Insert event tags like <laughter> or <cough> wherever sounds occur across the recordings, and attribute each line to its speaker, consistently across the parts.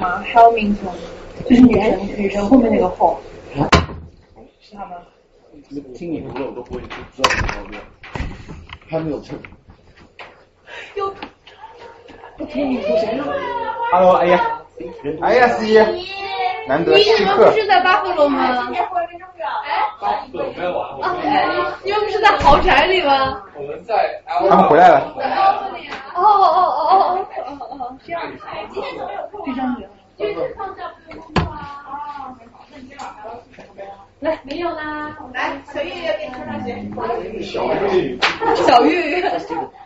Speaker 1: 吗？Hell means 就是女神女神后面那个后。是他们。
Speaker 2: 听你说我都不会知道什么毛病，还没有称。
Speaker 1: 有。
Speaker 2: 不听你说谁呢
Speaker 3: ？Hello，哎呀，哎呀，C，难得稀客。
Speaker 1: 你们不是在巴赫罗吗？
Speaker 4: 哎，没有啊。
Speaker 1: 你们不是在豪宅里吗？
Speaker 4: 我们在。
Speaker 3: 他们回来了。
Speaker 1: 哦哦哦今天怎么有空？这张脸。就是放假不用工作啊。哦，很好。那你今晚还要去什么呀？来，没有啦。来，小玉要给你穿上鞋。
Speaker 3: 小玉。
Speaker 1: 小玉。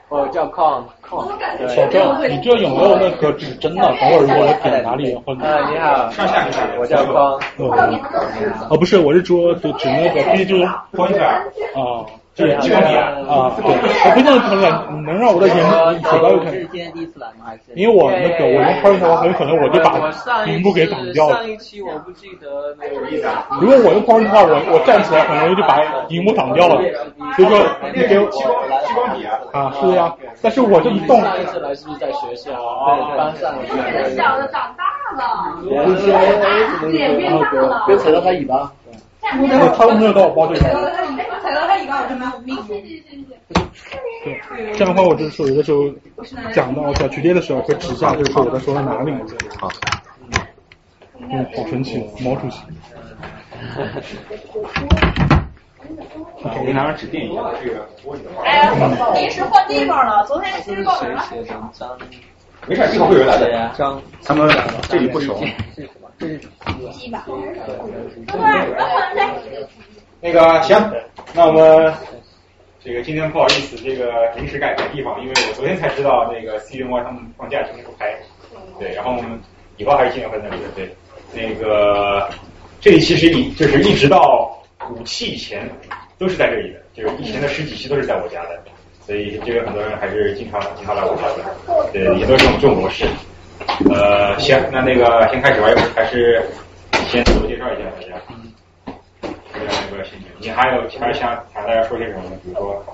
Speaker 5: 我叫康康。
Speaker 6: 小郑，你这有没有那个指针呢？等会儿如果我点哪里或者。
Speaker 5: 啊，你好。
Speaker 3: 上下下。
Speaker 5: 我叫康。
Speaker 6: 哦，不是，我是说指指那个 B 就。
Speaker 3: pointer。
Speaker 6: 啊。
Speaker 3: 这是几公里啊？
Speaker 6: 啊，对，我不能可能能让我的荧幕走到看。
Speaker 5: 这是今天第一次来吗？还是？
Speaker 6: 因为我那个我用 pointer 的话，很有可能我就把荧幕给挡掉了。
Speaker 5: 上一期我不记得那个。
Speaker 6: 如果我用 pointer 的话，我我站起来很容易就把荧幕挡掉了。所以说你给我
Speaker 3: 激光激光笔啊？
Speaker 6: 啊，是的呀。但是我这一动。
Speaker 5: 上一次来是不是在学校？对，班上。
Speaker 1: 小的长大了。
Speaker 5: 脸变大了。别扯到他尾巴。
Speaker 6: 我他都没有到我包这边。
Speaker 1: 踩到他尾巴，我就没有明显。
Speaker 6: 对，这样的话，我就是有的时候讲到小区爹的时候，会指下，就是说我在说到哪里。
Speaker 3: 好。
Speaker 6: 嗯，好神奇，毛主席。
Speaker 3: 跟拿张纸垫一样，这个。
Speaker 1: 哎呀，临时换地方了，昨天其实报名了。
Speaker 3: 没事，一会儿会有人来的。
Speaker 5: 张，
Speaker 3: 他们这里不熟。
Speaker 5: 这是
Speaker 1: 鸡吧。
Speaker 3: 那个行，那我们这个今天不好意思，这个临时改改地方，因为我昨天才知道那个 C 员工他们放假今天不开，对，然后我们以后还是尽量会在那里的，对，那个这里其实一就是一直到五期以前都是在这里的，就是以前的十几期都是在我家的，所以这个很多人还是经常经常来我家的，对，也都是这种这种模式。呃，行，那那个先开始吧，要不还是先自我介绍一下大家。这样一个心情，你还有其他想想大家说些什么？比如说，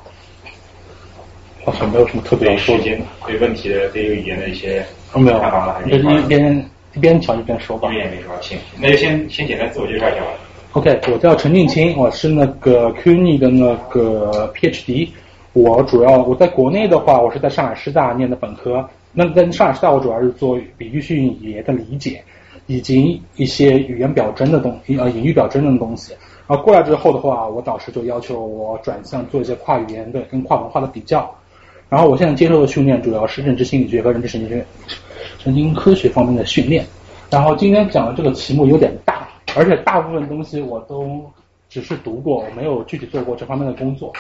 Speaker 6: 好像没有什么特别
Speaker 3: 说间对问题的对语言的一些
Speaker 6: 没有
Speaker 3: 看法了？还
Speaker 6: 是一边一边讲一边说吧。
Speaker 3: 一边也没说，行，那就先先简单自我介绍一下吧。
Speaker 6: OK，我叫陈静清，我是那个 CUNY 的那个 PhD。我主要我在国内的话，我是在上海师大念的本科。那在上海师大，我主要是做比喻性语言的理解，以及一些语言表征的东西呃隐喻表征的东西。然后过来之后的话，我导师就要求我转向做一些跨语言的跟跨文化的比较。然后我现在接受的训练主要是认知心理学和认知神经学、神经科学方面的训练。然后今天讲的这个题目有点大，而且大部分东西我都只是读过，我没有具体做过这方面的工作。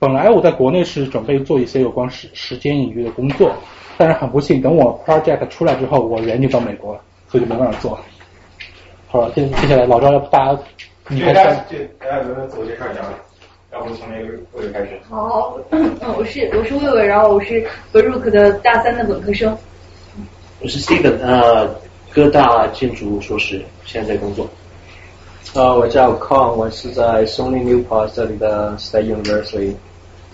Speaker 6: 本来我在国内是准备做一些有关时时间隐喻的工作，但是很不幸，等我 project 出来之后，我人就到美国了，所以就没办法做。好了，接接下来老赵要不大家你
Speaker 3: 大家就大家轮流自我介绍一下吧，要不从那个魏魏开始。
Speaker 1: 好，嗯，我是我是魏魏，然后我是 Brook 的大三的本科生。
Speaker 7: 我是 Steven，呃，哥大建筑硕士，现在在工作。
Speaker 5: 呃，我叫 Con，我是在 Sony Newport 这里的 State University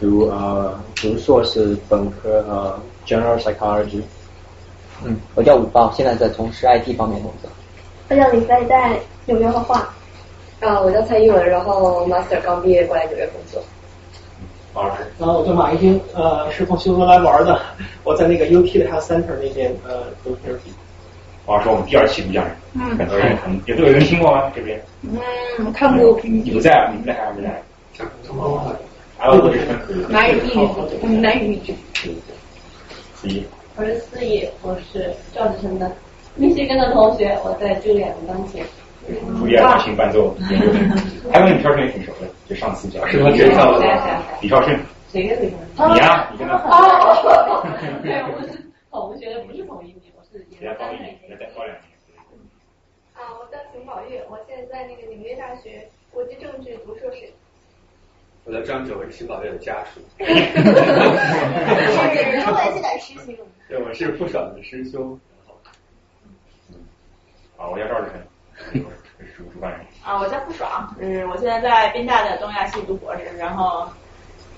Speaker 5: 读呃读硕士本科呃 General Psychology。
Speaker 8: 嗯，我叫武豹，现在在从事 IT 方面工作。
Speaker 9: 我叫李飞，在纽约画画。
Speaker 10: 啊，我叫蔡一文，然后 Master 刚毕业过来纽约工作。
Speaker 3: 王老师。
Speaker 11: 然后我叫马一丁，呃，是从休斯顿来玩的，我在那个 UT 的 Health Center 那边呃读 therapy。
Speaker 3: 老师，我们第二期录像，
Speaker 1: 嗯，
Speaker 3: 很多人可能有都有人听过吗？这边？
Speaker 1: 嗯，看过。
Speaker 3: 你不在，你们在还是不在？还有就是
Speaker 1: 南语密语，南语密语。
Speaker 3: 思怡。
Speaker 12: 我是四一，我是赵志成的密歇根的同学，我在朱莉安的钢琴。
Speaker 3: 朱莉安钢琴伴奏研究生，<laughs> 还有李超胜也挺熟的，就上次讲。
Speaker 12: 是吗？谁
Speaker 3: 上李超胜。
Speaker 12: 谁跟李超
Speaker 3: 胜？你呀，你跟他。
Speaker 12: 哦。对，我是同学，不是同一年，我是研
Speaker 3: 高一年，再高两年。
Speaker 9: 啊，我叫熊宝玉，我现在在那个纽约大学国际政治读硕士。
Speaker 4: 我叫张哲，我是邢宝玉的家属。
Speaker 9: 哈哈哈哈哈是点师兄。
Speaker 4: 对，我是不爽的师兄。
Speaker 3: 好，我叫赵志成，主主办人。
Speaker 12: 啊，我叫不爽，嗯，我现在在宾大的东亚系读博士，然后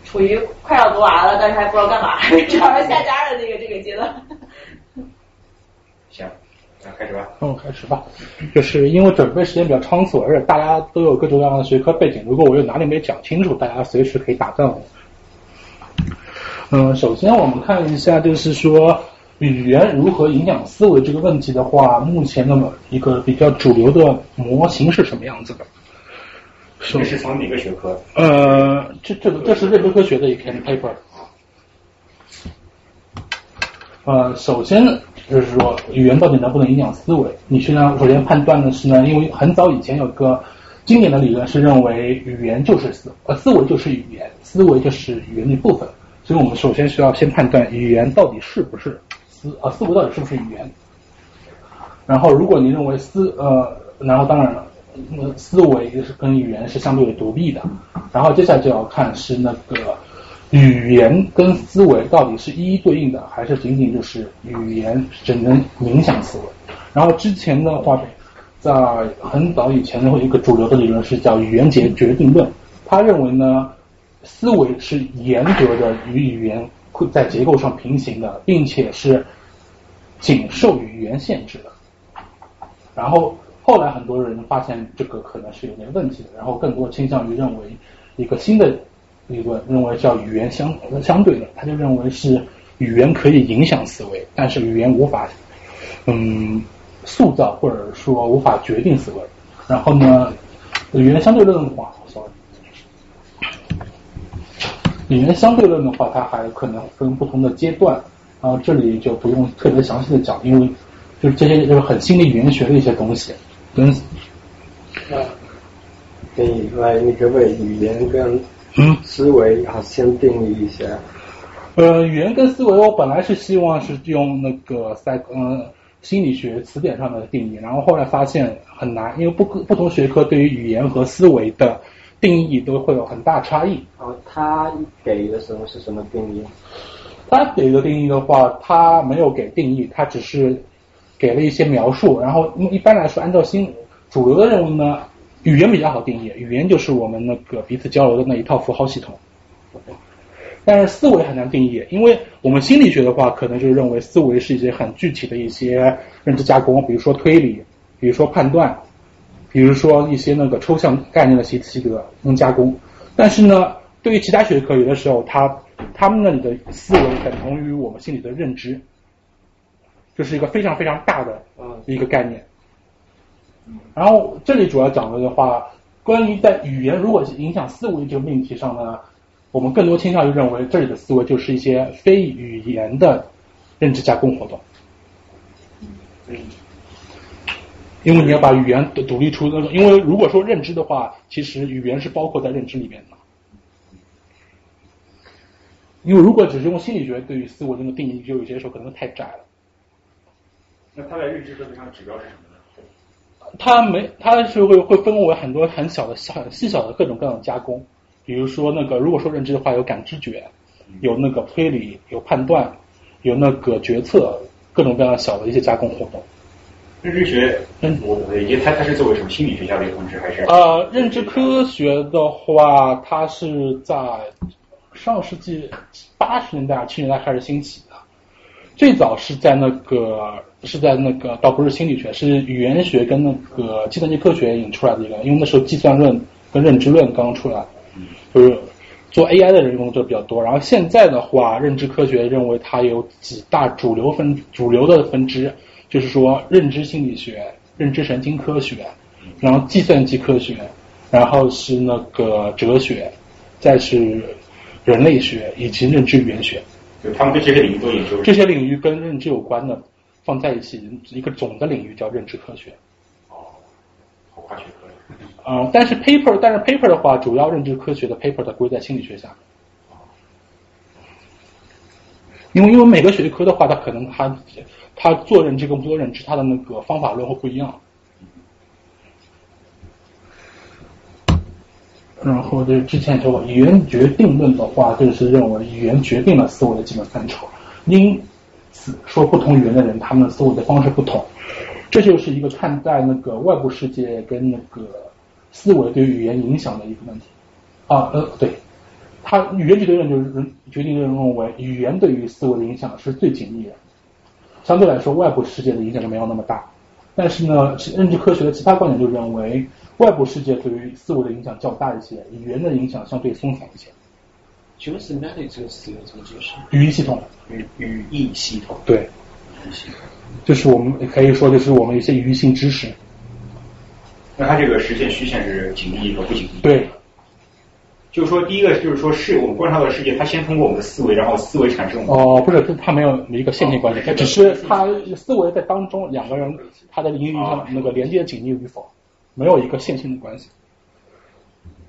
Speaker 12: 处于快要读完了，但是还不知道干嘛，<laughs> 找着下家的这个这个阶段。
Speaker 3: 开始吧。
Speaker 6: 那我开始吧，就是因为准备时间比较仓促，而且大家都有各种各样的学科背景，如果我有哪里没讲清楚，大家随时可以打断我。嗯，首先我们看一下，就是说语言如何影响思维这个问题的话，目前的一个比较主流的模型是什么样子的？
Speaker 3: 这是从哪个学科？
Speaker 6: 呃，这这个这是认知科学的一篇 paper。呃，首先就是说语言到底能不能影响思维？你实际上首先判断的是呢，因为很早以前有个经典的理论是认为语言就是思呃思维就是语言，思维就是语言的一部分。所以我们首先需要先判断语言到底是不是思呃思维到底是不是语言。然后如果你认为思呃，然后当然了。思维是跟语言是相对独立的，然后接下来就要看是那个语言跟思维到底是一一对应的，还是仅仅就是语言只能影响思维。然后之前的话，在很早以前的一个主流的理论是叫语言决决定论，他认为呢，思维是严格的与语言会在结构上平行的，并且是仅受语言限制的。然后。后来很多人发现这个可能是有点问题的，然后更多倾向于认为一个新的理论，认为叫语言相相对论，他就认为是语言可以影响思维，但是语言无法嗯塑造或者说无法决定思维。然后呢，语言相对论的话，sorry，语言相对论的话，它还可能分不同的阶段，然后这里就不用特别详细的讲，因为就是这些就是很心理语言学的一些东西。跟
Speaker 5: 啊，给你来，你可不可以语言跟思维啊先定义一下？
Speaker 6: 呃，语言跟思维，我本来是希望是用那个赛嗯心理学词典上的定义，然后后来发现很难，因为不不同学科对于语言和思维的定义都会有很大差异。
Speaker 5: 哦，他给的时候是什么定义？
Speaker 6: 他给的定义的话，他没有给定义，他只是。给了一些描述，然后一般来说，按照新主流的认为呢，语言比较好定义，语言就是我们那个彼此交流的那一套符号系统。但是思维很难定义，因为我们心理学的话，可能就认为思维是一些很具体的一些认知加工，比如说推理，比如说判断，比如说一些那个抽象概念的习习得能加工。但是呢，对于其他学科，有的时候他他们那里的思维等同于我们心里的认知。这是一个非常非常大的一个概念，然后这里主要讲的的话，关于在语言如果影响思维这个命题上呢，我们更多倾向于认为这里的思维就是一些非语言的认知加工活动，嗯因为你要把语言独立出，因为如果说认知的话，其实语言是包括在认知里面的，因为如果只是用心理学对于思维这个定义，就有些时候可能太窄了。
Speaker 3: 那它在认知科学上指标是什么？
Speaker 6: 它没，它是会会分为很多很小的、很细小的各种各样的加工。比如说那个，如果说认知的话，有感知觉，有那个推理，有判断，有那个决策，各种各样小的一些加工活动。
Speaker 3: 认知学，嗯，我理解它它是作为什么心理学下的一个分支还是？
Speaker 6: 呃，认知科学的话，它是在上世纪八十年代、七十年代开始兴起的，最早是在那个。是在那个倒不是心理学，是语言学跟那个计算机科学引出来的一个，因为那时候计算论跟认知论刚刚出来，就是做 AI 的人用的比较多。然后现在的话，认知科学认为它有几大主流分主流的分支，就是说认知心理学、认知神经科学，然后计算机科学，然后是那个哲学，再是人类学以及认知语言学。
Speaker 3: 就他们对这些领域都研究。
Speaker 6: 这些领域跟认知有关的。放在一起，一个总的领域叫认知科学。
Speaker 3: 哦，好跨学科。
Speaker 6: 嗯，但是 paper，但是 paper 的话，主要认知科学的 paper 它归在心理学下。因为因为每个学科的话，它可能它它做认知跟不做认知，它的那个方法论会不一样。然后就是之前说过，语言决定论的话，就是认为语言决定了思维的基本范畴。因说不同语言的人，他们的思维的方式不同，这就是一个看待那个外部世界跟那个思维对语言影响的一个问题。啊，呃，对，他语言决定论就是决定论认为语言对于思维的影响是最紧密的，相对来说外部世界的影响就没有那么大。但是呢，认知科学的其他观点就认为，外部世界对于思维的影响较大一些，语言的影响相对松散一些。
Speaker 7: 请问 semantic 这个词要怎么解释？
Speaker 6: 语义系统。
Speaker 7: 语语义系统。
Speaker 6: 对。
Speaker 7: 语义系统。
Speaker 6: 就是我们可以说，就是我们一些语义性知识。
Speaker 3: 那它这个实现虚线是紧密和不紧密？
Speaker 6: 对。
Speaker 3: 就是说，第一个就是说，是我们观察到的世界，它先通过我们的思维，然后思维产生。
Speaker 6: 哦，不是，它没有一个线性关系，它只是它思维在当中两个人他的英语上那个连接紧密与否，没有一个线性的关系。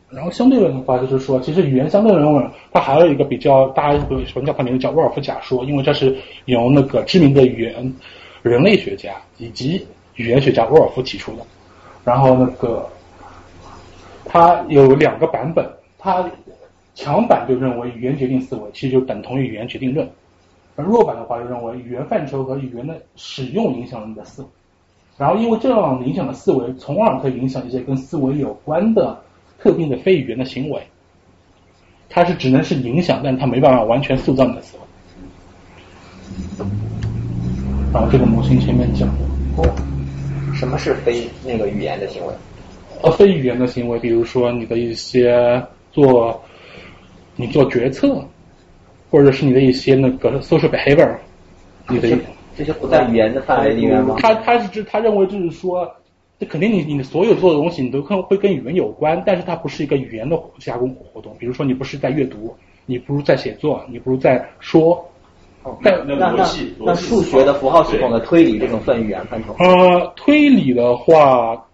Speaker 6: 然后相对论的话，就是说，其实语言相对论它还有一个比较大家喜欢叫它名字叫沃尔夫假说，因为这是由那个知名的语言人类学家以及语言学家沃尔夫提出的。然后那个它有两个版本。它强版就认为语言决定思维，其实就等同于语言决定论；而弱版的话就认为语言范畴和语言的使用影响了你的思维。然后因为这样影响的思维，从而可以影响一些跟思维有关的特定的非语言的行为。它是只能是影响，但它没办法完全塑造你的思维。然后这个模型前面讲
Speaker 8: 过，什么是非那个语言的行为？
Speaker 6: 呃，非语言的行为，比如说你的一些。做你做决策，或者是你的一些那个 social behavior，你的
Speaker 8: 这些不在语言的范围里面吗？
Speaker 6: 他他是指他认为就是说，这肯定你你的所有做的东西你都可能会跟语文有关，但是它不是一个语言的加工活动。比如说你不是在阅读，你不如在写作，你不如在说。
Speaker 8: 但那那那数学的符号系统的推理这种算语言范畴？
Speaker 6: 呃，推理的话。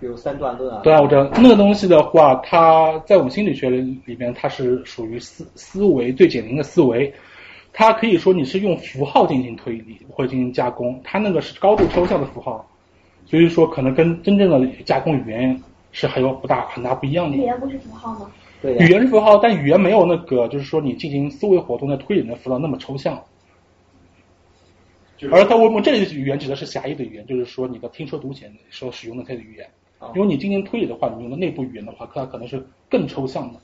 Speaker 8: 比如三段论啊，
Speaker 6: 对啊，我知道那个东西的话，它在我们心理学里面，它是属于思思维最简明的思维。它可以说你是用符号进行推理或者进行加工，它那个是高度抽象的符号，所以说可能跟真正的加工语言是还有不大很大不一样的。
Speaker 9: 语言不是符号吗？
Speaker 8: 对，
Speaker 6: 语言是符号，但语言没有那个就是说你进行思维活动的推理的符号那么抽象。而它我们这里的语言指的是狭义的语言，就是说你的听说读写时候使用的这个语言。因为你进行推理的话，你用的内部语言的话，它可能是更抽象的。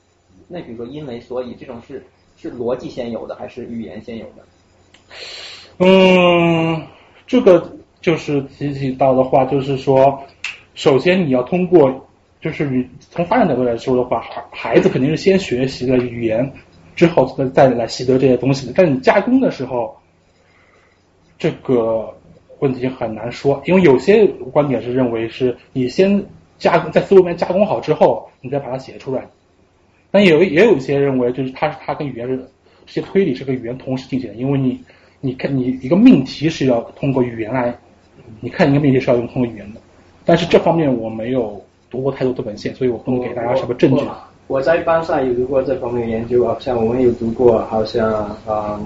Speaker 8: 那比如说，因为所以这种是是逻辑先有的，还是语言先有的？
Speaker 6: 嗯，这个就是提起到的话，就是说，首先你要通过，就是你从发展角度来说的话，孩孩子肯定是先学习了语言，之后再再来习得这些东西的。但你加工的时候，这个。问题很难说，因为有些观点是认为是你先加在思维里面加工好之后，你再把它写出来。但有也有一些认为，就是它是它跟语言是这些推理是跟语言同时进行的，因为你你看你一个命题是要通过语言来，你看一个命题是要用通过语言的。但是这方面我没有读过太多的文献，所以我不能给大家什么证据。
Speaker 5: 我在班上有读过这方面研究，好像我们有读过，好像啊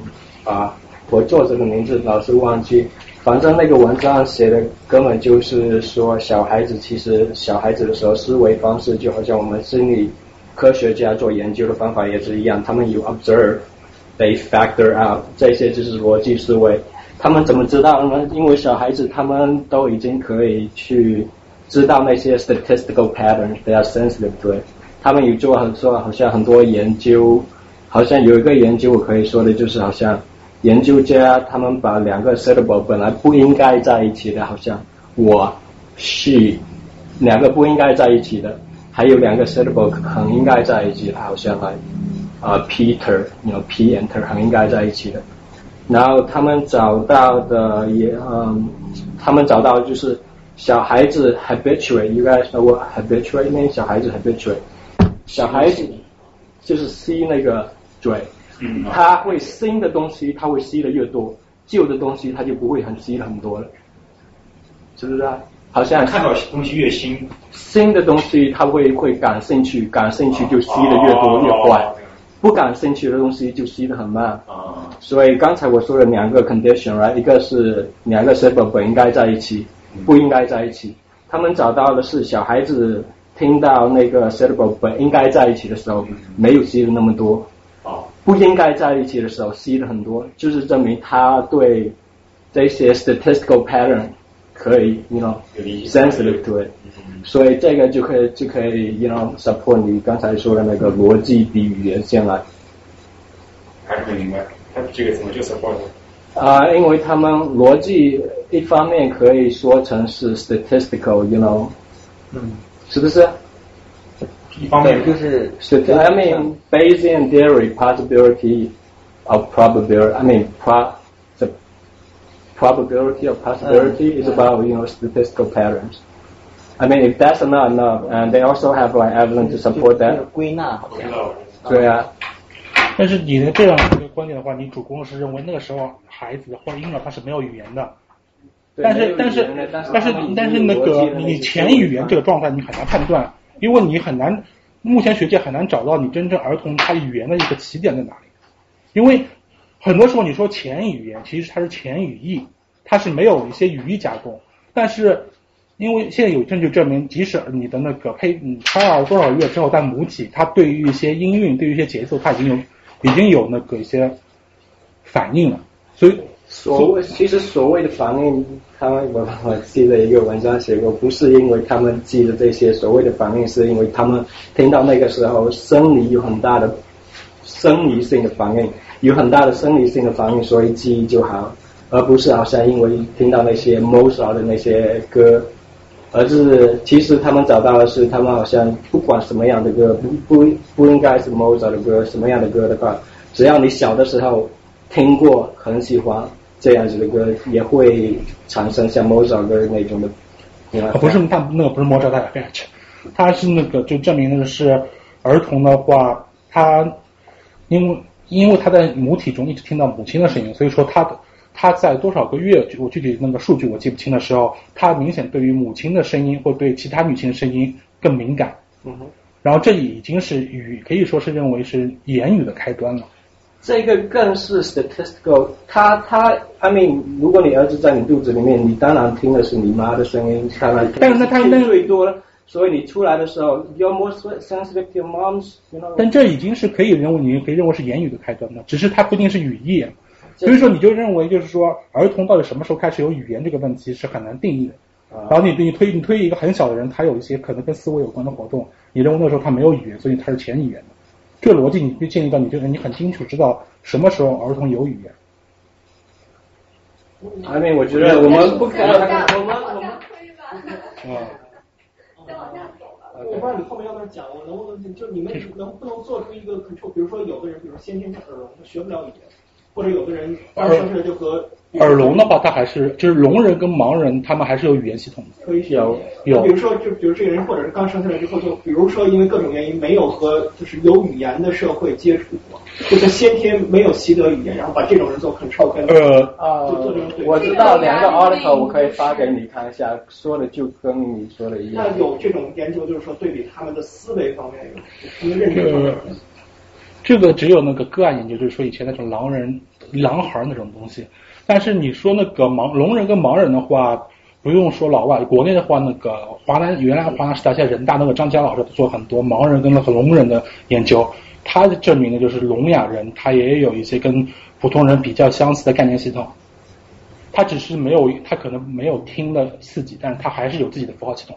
Speaker 5: 啊，我作者的名字老是忘记。反正那个文章写的根本就是说，小孩子其实小孩子的时候思维方式就好像我们心理科学家做研究的方法也是一样，他们有 observe，they factor out，这些就是逻辑思维。他们怎么知道呢？因为小孩子他们都已经可以去知道那些 statistical patterns，they are sensitive to。他们有做很做好像很多研究，好像有一个研究我可以说的就是好像。研究家他们把两个 syllable 本来不应该在一起的，好像我是两个不应该在一起的，还有两个 syllable 很应该在一起的，好像来啊 Peter，你 know P enter 很应该在一起的。然后他们找到的也嗯，他们找到就是小孩子 habituate，应该说我 habituate 那小孩子 habituate，小孩子就是吸那个嘴。
Speaker 3: 嗯，
Speaker 5: 他会新的东西，他会吸的越多，旧的东西他就不会很吸很多了，是不是啊？好像
Speaker 3: 看到东西越新，
Speaker 5: 新的东西他会会感兴趣，感兴趣就吸的越多越快，不感兴趣的东西就吸的很慢。
Speaker 3: 啊，
Speaker 5: 所以刚才我说了两个 condition，right？一个是两个 syllable 本应该在一起，不应该在一起。他们找到的是小孩子听到那个 syllable 本应该在一起的时候，没有吸的那么多。不应该在一起的时候吸的很多，就是证明他对这些 statistical pattern 可以，you know sensitive to it，所以这个就可以就可以，you know support 你刚才说的那个逻辑比语言先来。
Speaker 3: 还是没明白，他这个怎么就 support？
Speaker 5: 啊，因为他们逻辑一方面可以说成是 statistical，you know，
Speaker 8: 嗯，
Speaker 5: 是不是？
Speaker 3: 一方面
Speaker 8: 就是
Speaker 5: I mean Bayesian theory possibility of probability. I mean pro the probability of possibility is about you know statistical patterns. I mean if that's not enough, and they also have like evidence to support that.
Speaker 8: 归纳好像。
Speaker 5: 对啊。
Speaker 6: 但是你的这样一个观点的话，你主攻是认为那个时候孩子或者婴儿他是没有语言的，但是但是但是但是那个你前语言这个状态你很难判断，因为你很难，目前学界很难找到你真正儿童他语言的一个起点在哪里，因为很多时候你说前语言其实它是前语义，它是没有一些语义加工，但是因为现在有证据证明，即使你的那个胚胎儿多少月之后在母体，它对于一些音韵，对于一些节奏，它已经有。已经有那个一些反应了，所以
Speaker 5: 所谓其实所谓的反应，他们我我记得一个文章写过，不是因为他们记得这些所谓的反应，是因为他们听到那个时候生理有很大的生理性的反应，有很大的生理性的反应，所以记忆就好，而不是好像因为听到那些 Mozart 的那些歌，而是其实他们找到的是，他们好像不管什么样的歌，不不不应该是 Mozart 的歌，什么样的歌的话，只要你小的时候听过，很喜欢这样子的歌，也会产生像 Mozart 歌那种的。
Speaker 6: 啊，不是，他那个不是 Mozart 的他是那个就证明那个是儿童的话，他因为因为他在母体中一直听到母亲的声音，所以说他的。他在多少个月，我具体那个数据我记不清的时候，他明显对于母亲的声音或对其他女性的声音更敏感。
Speaker 5: 嗯哼。
Speaker 6: 然后这已经是语，可以说是认为是言语的开端了。
Speaker 5: 这个更是 statistical。他他，I mean，如果你儿子在你肚子里面，你当然听的是你妈的声音，当然。
Speaker 6: 但是那他
Speaker 5: 那最多了，所以你出来的时候，you're more sensitive to your mom's。
Speaker 6: 但这已经是可以认为，你可以认为是言语的开端了，只是它不一定是语义。所以说，你就认为就是说，儿童到底什么时候开始有语言这个问题是很难定义的。然后你你推你推一个很小的人，他有一些可能跟思维有关的活动，你认为那时候他没有语言，所以他是前语言的。这个逻辑你就建立到你就是你很清楚知道什么时候儿童有语言。
Speaker 5: I mean，我觉得我们不可能，我们我们
Speaker 6: 啊。
Speaker 11: 再往下走了。我不知道你后面要不要讲，我能不能就你们能不能做出一个 control？比如说有的人，比如先天耳聋，他学不了语言。或者有的人刚生出来就和
Speaker 6: 耳聋的话，他还是就是聋人跟盲人，他们还是有语言系统的。
Speaker 11: 可以
Speaker 6: 有有。
Speaker 11: 比如说，就比如这个人，或者是刚生下来之后，就比如说因为各种原因没有和就是有语言的社会接触过，就是先天没有习得语言，然后把这种人做 control 跟
Speaker 6: 呃
Speaker 5: 啊，我知道两个 article 我可以发给你看一下，说的就跟你说的一样。
Speaker 11: 那有这种研究，就是说对比他们的思维方面，他们认知方面。
Speaker 6: 这个只有那个个案研究，就是说以前那种狼人、狼孩那种东西。但是你说那个盲聋人跟盲人的话，不用说老外，国内的话，那个华南原来华南师大现在人大那个张佳老师做很多盲人跟那个聋人的研究，他证明的就是聋哑人他也有一些跟普通人比较相似的概念系统，他只是没有他可能没有听的刺激，但是他还是有自己的符号系统。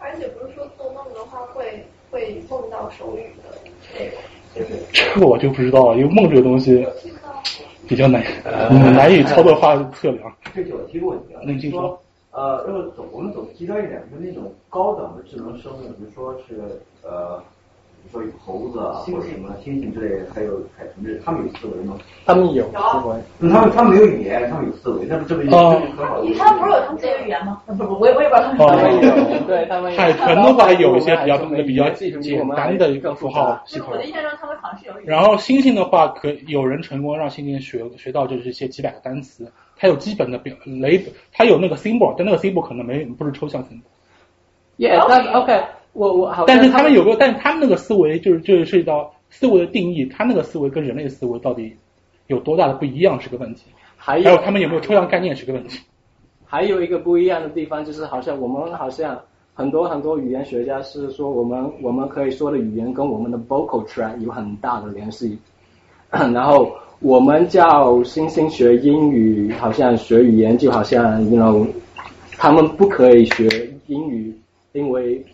Speaker 9: 而且不是说做梦的话会会梦到手语的内容。
Speaker 6: 这个我就不知道了，因为梦这个东西比较难难以操作化测量。
Speaker 2: 这就我提个问题啊，
Speaker 6: 你
Speaker 2: 说呃，要走我们走极端一点，就那种高等的智能生物，比如说是呃。说有猴子啊，或者什么猩猩之类的，还有海豚之类，他们有思维吗？
Speaker 5: 他们有思维。
Speaker 2: 他们他们没有语言，他们有思维，那不这不就很好？
Speaker 12: 他们不是有他们自己的语言吗？不不，我也我也不知道他们
Speaker 5: 有。<laughs> 对他们
Speaker 6: 海豚的话有一些比较比较简单的一个符号系统。
Speaker 12: 我的印象中他们好像是有。
Speaker 6: 然后猩猩的话，可有人成功让猩猩学学到就是一些几百个单词，它有基本的表雷，它有那个 symbol，但那个 symbol 可能没不是抽象 symbol。
Speaker 5: Yeah, that's OK. 我我好，
Speaker 6: 但是他们有个，但是他们那个思维就是就是涉及到思维的定义，他那个思维跟人类的思维到底有多大的不一样是个问题。
Speaker 5: 还
Speaker 6: 有他们有没有抽象概念是个问题。<laughs>
Speaker 5: 还有一个不一样的地方就是，好像我们好像很多很多语言学家是说，我们我们可以说的语言跟我们的 vocal tract 有很大的联系。<coughs> 然后我们叫星星学英语，好像学语言就好像，you know，他们不可以学英语，因为。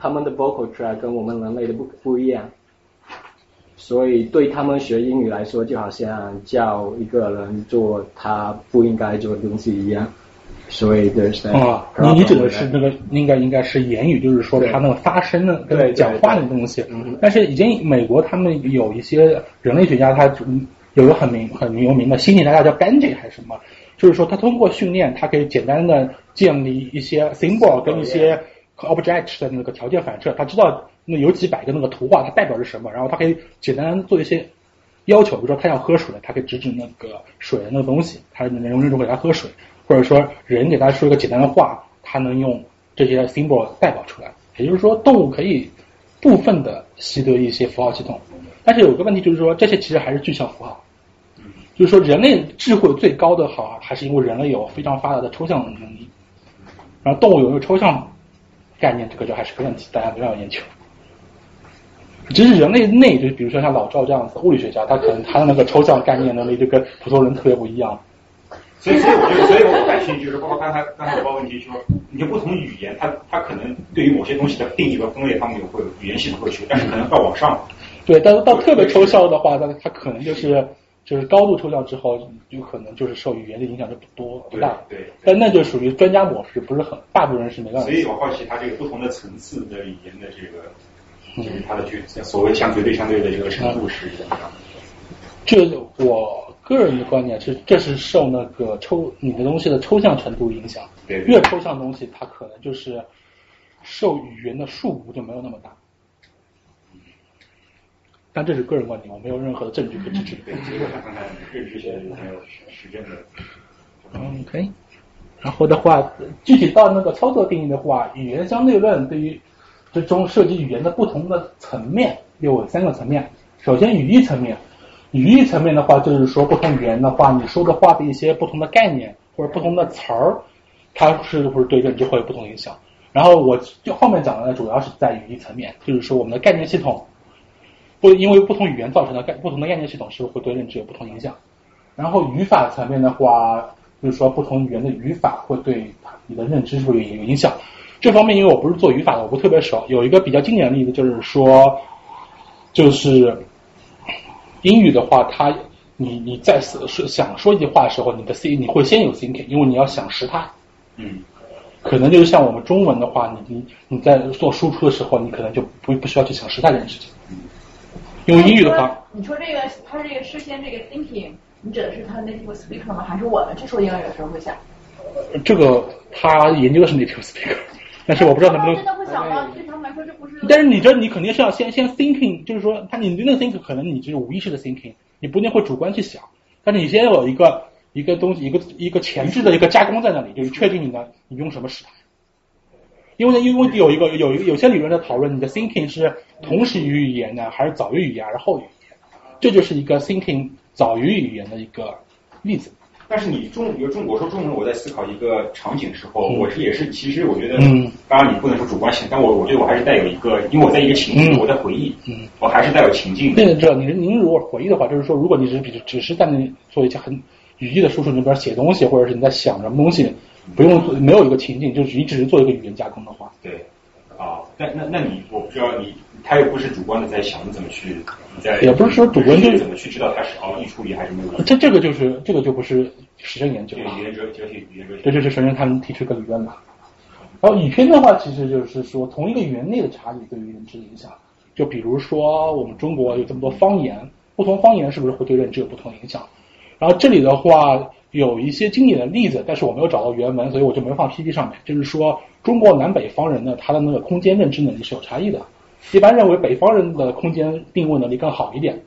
Speaker 5: 他们的 vocal track 跟我们人类的不不一样，所以对他们学英语来说，就好像叫一个人做他不应该做的东西一样。所以对是。
Speaker 6: 啊，你你指的是那个应该应该是言语，就是说他那个发声的跟讲话的东西。但是已经美国他们有一些人类学家，他有个很名很有名的心理学家叫 e j 还是什么，就是说他通过训练，他可以简单的建立一些 symbol 跟一些 object 的那个条件反射，他知道。那有几百个那个图画，它代表着什么？然后他可以简单做一些要求，比如说他要喝水，他可以指指那个水的那个东西，他能用这种给他喝水，或者说人给他说一个简单的话，他能用这些 symbol 代表出来。也就是说，动物可以部分的习得一些符号系统，但是有个问题就是说，这些其实还是具象符号。就是说，人类智慧最高的好，还是因为人类有非常发达的抽象能力。然后动物有没有抽象概念，这个就还是个问题，大家都要研究。其实人类内就比如说像老赵这样子物理学家，他可能他的那个抽象概念能力就跟普通人特别不一样。
Speaker 3: 所以，所以我觉得，所以我感兴趣就是，包括刚才刚才有个问题，就是说，你就不同语言，它它可能对于某些东西的定义和分类，他们有会有语言系统会学，但是可能到往上。
Speaker 6: 对，但是到特别抽象的话，那它可能就是就是高度抽象之后，有可能就是受语言的影响就不多不大。
Speaker 3: 对。
Speaker 6: 但那就属于专家模式，不是很大部分人是没办法。
Speaker 3: 所以我好奇，它这个不同的层次的语言的这个。就是它的绝所谓相绝对相对的这个程度是怎么样的？
Speaker 6: 这我个人的观点是，这是受那个抽你的东西的抽象程度影响。
Speaker 3: 对。
Speaker 6: 越抽象东西，它可能就是受语言的束缚就没有那么大。但这是个人观点，我没有任何的证据可支持。
Speaker 3: 对，结果看看认知学有没有实证的。
Speaker 6: 嗯，可以。然后的话，具体到那个操作定义的话，语言相对论对于。这中涉及语言的不同的层面，有三个层面。首先，语义层面，语义层面的话，就是说不同语言的话，你说的话的一些不同的概念或者不同的词儿，它是不是对认知会有不同影响？然后我就后面讲的呢，主要是在语义层面，就是说我们的概念系统，不因为不同语言造成的概不同的概念系统是不是会对认知有不同影响？然后语法层面的话，就是说不同语言的语法会对你的认知是不是有影响？这方面，因为我不是做语法的，我不特别熟。有一个比较经典的例子，就是说，就是英语的话，它你你在说想说一句话的时候，你的 C 你会先有 thinking，因为你要想时态。
Speaker 3: 嗯。
Speaker 6: 可能就是像我们中文的话，你你你在做输出的时候，你可能就不不需要去想时态这件事情。因为英语的话，
Speaker 12: 你说这个他这个事先这个 thinking，你指的是他 native speaker 吗？还是我们这说英语的时候会想？
Speaker 6: 这个他研究的是 native speaker。但是我不知道能不能。
Speaker 12: 真的会想到对他们来说这不是。
Speaker 6: 但是你这你肯定是要先先 thinking，就是说他你那个 thinking 可能你就是无意识的 thinking，你不一定会主观去想，但是你先有一个一个东西一个一个前置的一个加工在那里，就是确定你的你用什么时态。因为呢，因为有一个有一个有些理论在讨论你的 thinking 是同时于语言呢，还是早于语言还是后于语言，这就是一个 thinking 早于语言的一个例子。
Speaker 3: 但是你中，比如中，我说中文，我在思考一个场景的时候，我是也是，其实我觉得，当然你不能说主观性，但我我觉得我还是带有一个，因为我在一个情境，我在回忆，我还是带有情境。
Speaker 6: 对，知道您您如果回忆的话，就是说，如果你只是比只是在那做一些很语义的输出，你比如写东西，或者是你在想什么东西，不用做没有一个情境，就是你只是做一个语言加工的话。
Speaker 3: 对，啊，那那那你，我不知道你。他又不是主观的在想，你怎么去在？
Speaker 6: 也不是说主观就
Speaker 3: 怎么去知道他是哦易处理还是没有？
Speaker 6: 这这个就是这个就不是实证研究
Speaker 3: 了。语言哲哲学，语言哲学。
Speaker 6: 这就是首先他们提出个理论嘛。然后语篇的话，其实就是说同一个语言内的差异对于认知的影响。就比如说我们中国有这么多方言，不同方言是不是会对认知有不同影响？然后这里的话有一些经典的例子，但是我没有找到原文，所以我就没放 PPT 上面。就是说中国南北方人呢，他的那个空间认知能力是有差异的。一般认为北方人的空间定位能力更好一点，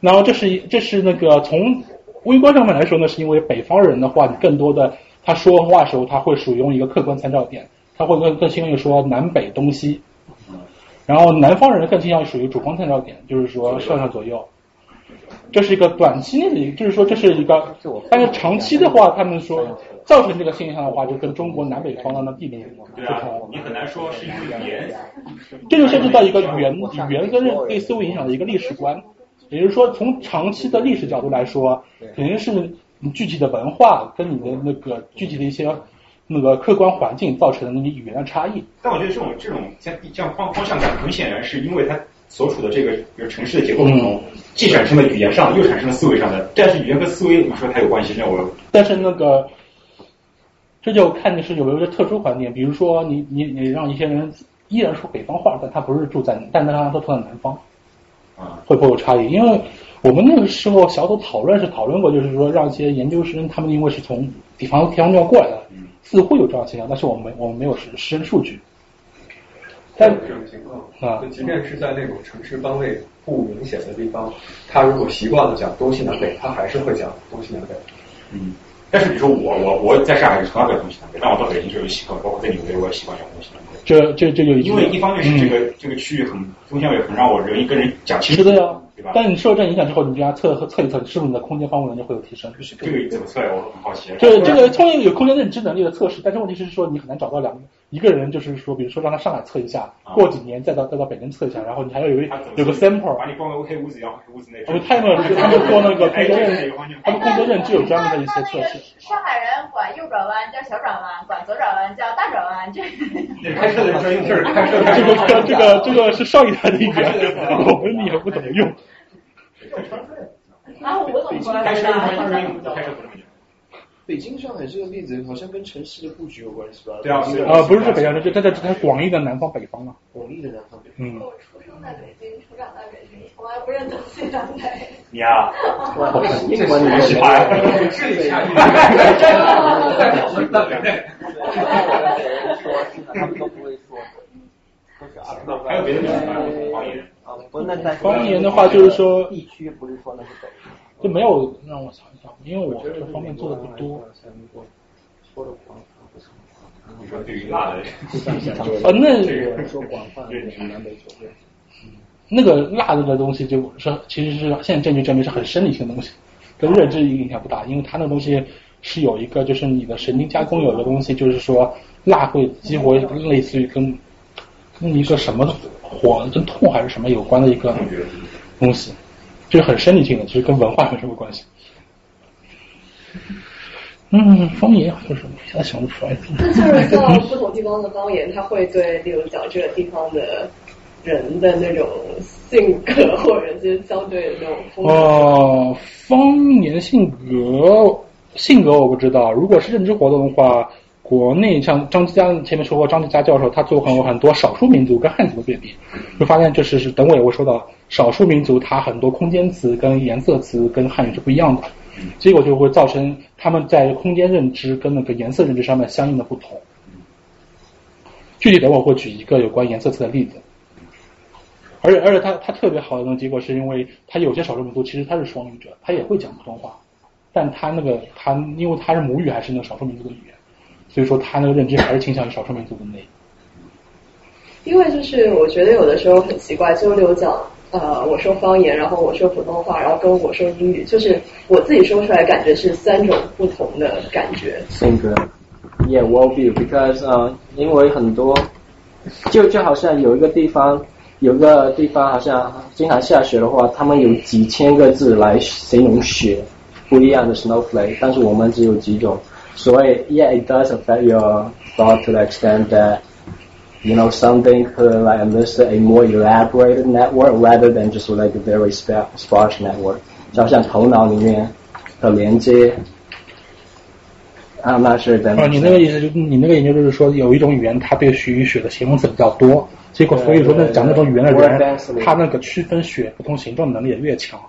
Speaker 6: 然后这是这是那个从微观上面来说呢，是因为北方人的话，你更多的他说话时候他会使用一个客观参照点，他会更更倾向于说南北东西，然后南方人更倾向于属于主观参照点，就是说上上左右。这是一个短期内的，就是说这是一个，但是长期的话，他们说造成这个现象的话，就跟中国南北方的地理不
Speaker 3: 同。你很难说是因为语言，
Speaker 6: 这就涉及到一个语言语言跟对思维影响的一个历史观，也就是说从长期的历史角度来说，肯定是你具体的文化跟你的那个具体的一些那个客观环境造成的你语言的差异。
Speaker 3: 但我觉得这种这种像像方方向感，很显然是因为它。所处的这个比如城市的结构当中，既产生了语言上，又产生了思维上的。但是语言和思维，你说它有关系，那我
Speaker 6: 但是那个，这就看你是有没有一个特殊环境，比如说你你你让一些人依然说北方话，但他不是住在，但他都住在南方，
Speaker 3: 啊，
Speaker 6: 会不会有差异？因为我们那个时候小组讨论是讨论过，就是说让一些研究生，他们因为是从地方地方要过来的，似乎有这样的现象，但是我们我们没有实实证数据。
Speaker 4: 但这种情况啊，就即便是在那种城市方位不明显的地方，他如果习惯了讲东西南北，他还是会讲东西南北。
Speaker 3: 嗯，但是比如说我我我在上海是从来不讲东西南北，但我到北京就有习惯，包括在纽约我也习惯讲东西南北。
Speaker 6: 这这这就
Speaker 3: 因为一方面是这个、这个区域很风向位很让我容易跟人讲清楚，
Speaker 6: 是的呀，
Speaker 3: 对吧？
Speaker 6: 但你受这影响之后，你这样测测一测，是不是你的空间方位能力会有提升？
Speaker 3: 这个怎么测呀？我很好奇。
Speaker 6: 这这个空间有空间认知能力的测试，但是问题是说你很难找到两个一个人，就是说，比如说让他上海测一下，过几年再到再到北京测一下，然后你还要有一有个 sample，
Speaker 3: 把你放个黑屋子一样黑屋子那种。
Speaker 6: 他们他们做那个空间认，他们工作认就有专门的一些测试。
Speaker 12: 上海人管右转弯叫小转弯，管左转弯叫大转弯，这。
Speaker 3: 开车的专用事
Speaker 6: 这个这个这个是上一代的语言，<laughs> 我们也不怎么用。
Speaker 12: 啊，我怎么过来的？
Speaker 13: 北京、上海这个例子好像跟城市的布局有关系吧？
Speaker 3: 对啊，
Speaker 6: 啊，不是说北京，就它在它广义的南方北方嘛。
Speaker 13: 广义的南方北
Speaker 6: 方。嗯。
Speaker 9: 我出生在北京，成长在北京，从来不认东西南北。
Speaker 3: 你啊？
Speaker 13: 英文你
Speaker 3: 喜欢？这里下雨。在北内。
Speaker 8: 他们都不会说。
Speaker 3: 还有别的地方方言？
Speaker 6: 方言的话，就是说
Speaker 8: 地区不是说那是北。
Speaker 6: 就没有让我想一想，因为我这方面做的不多。
Speaker 3: 你说对于辣的，
Speaker 6: 呃，那 <laughs>
Speaker 8: 说广泛南北九州。
Speaker 6: 那个辣的个东西，就是其实是现在证据证明是很生理性的东西，跟认知影响不大，因为它那个东西是有一个，就是你的神经加工有一个东西，就是说辣会激活类似于跟跟一个什么火跟痛还是什么有关的一个东西。这是很生理性的，其实跟文化没什么关系。嗯，方言就是现在想不出来。
Speaker 10: 那就是到不同地方的方言，它会对，例如讲这个地方的人的那种性格，或者是相对的那种风格。
Speaker 6: 哦，方言性格性格我不知道。如果是认知活动的话，国内像张吉佳前面说过，张吉佳教授他做过很多少数民族跟汉族的对比，就发现就是是等我也会说到。少数民族它很多空间词跟颜色词跟汉语是不一样的，结果就会造成他们在空间认知跟那个颜色认知上面相应的不同。具体等我会举一个有关颜色词的例子。而且而且他他特别好的那个结果是因为他有些少数民族其实他是双语者，他也会讲普通话，但他那个他因为他是母语还是那个少数民族的语言，所以说他那个认知还是倾向于少数民族的那。
Speaker 10: 因为就是我觉得有的时候很奇怪，就例如讲。呃，我说方言，然后我说普通话，然后跟我说英语，就是我自己说出来感觉是三种不同的感觉。
Speaker 5: 性格，Yeah, will be because 啊，因为很多，就就好像有一个地方，有个地方好像经常下雪的话，他们有几千个字来形容雪，不一样的 snowflake，但是我们只有几种，所以 Yeah, it does affect your thought to the extent that. you know, something could like enlist a more elaborated network rather than just like a very sparse network. 就好像头脑里面的连接。I'm not sure that.
Speaker 6: 啊，你那个意思就你那个研究就是说，有一种语言它对许雪的形容词比较多，结果所以说那讲那种语言的人，他那个区分血不同形状的能力也越强。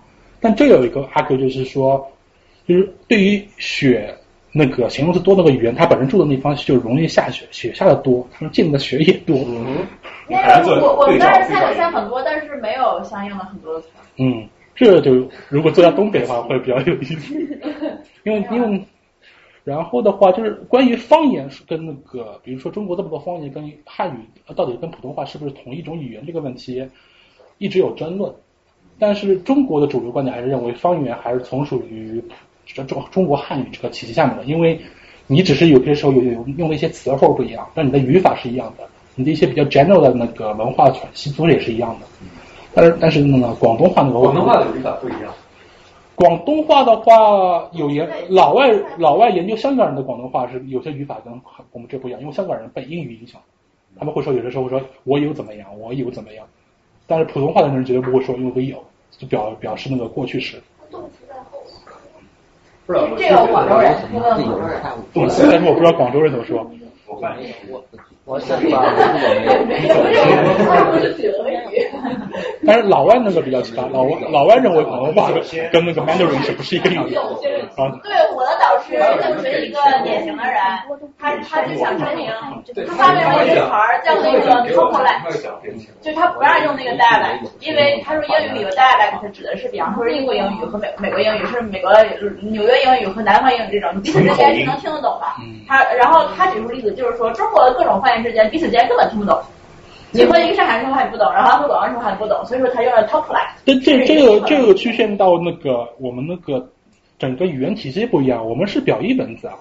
Speaker 6: 但这有一个 argue 就是说，就是对于雪。那个形容词多那个语言，它本身住的那方就容易下雪，雪下的多，他们见的雪也多。
Speaker 12: 那个我我们那儿下雪下很多，但是没有相应的很多的词。
Speaker 6: 嗯，这就如果坐在东北的话会比较有意思，<laughs> 因为因为然后的话就是关于方言跟那个，比如说中国这么多方言跟汉语到底跟普通话是不是同一种语言这个问题，一直有争论。但是中国的主流观点还是认为方言还是从属于。中中中国汉语这个体系下面的，因为你只是有些时候有有用的一些词汇不一样，但你的语法是一样的，你的一些比较 general 的那个文化习俗也是一样的。但是但是那个广东话那个
Speaker 4: 广东话的语法不一样。
Speaker 6: 广东话的话有研老外老外研究香港人的广东话是有些语法跟我们这不一样，因为香港人被英语影响，他们会说有的时候说我有怎么样，我有怎么样。但是普通话的人绝对不会说，因为 will 就表表示那个过去式。
Speaker 12: 这个广州人，这个广州人。
Speaker 6: 但是我不知道广州人怎么说。
Speaker 8: 我我想把我 <laughs> <laughs>
Speaker 6: 但是老外那个比较奇葩，老外老外认为广东话跟那个 Mandarin 是不是一个语言啊？
Speaker 12: 对，我的导师就是一个典型的人，他他就想证明，他发明了一个词儿叫那个 dialect，就是他不让用那个 dialect，因为他说英语里有 dialect 指的是，比方说英国英语和美美国英语是美国纽约英语和南方英语这种，你彼此之间是能听得懂的。他然后他举出例子就是说，中国的各种方言之间彼此之间根本听不懂。你和一个上海人说话你不懂，然后他和广东人说话你不懂，所以说他用了 talk like。
Speaker 6: 这这这个这个曲线到那个我们那个整个语言体系不一样，我们是表意文字啊，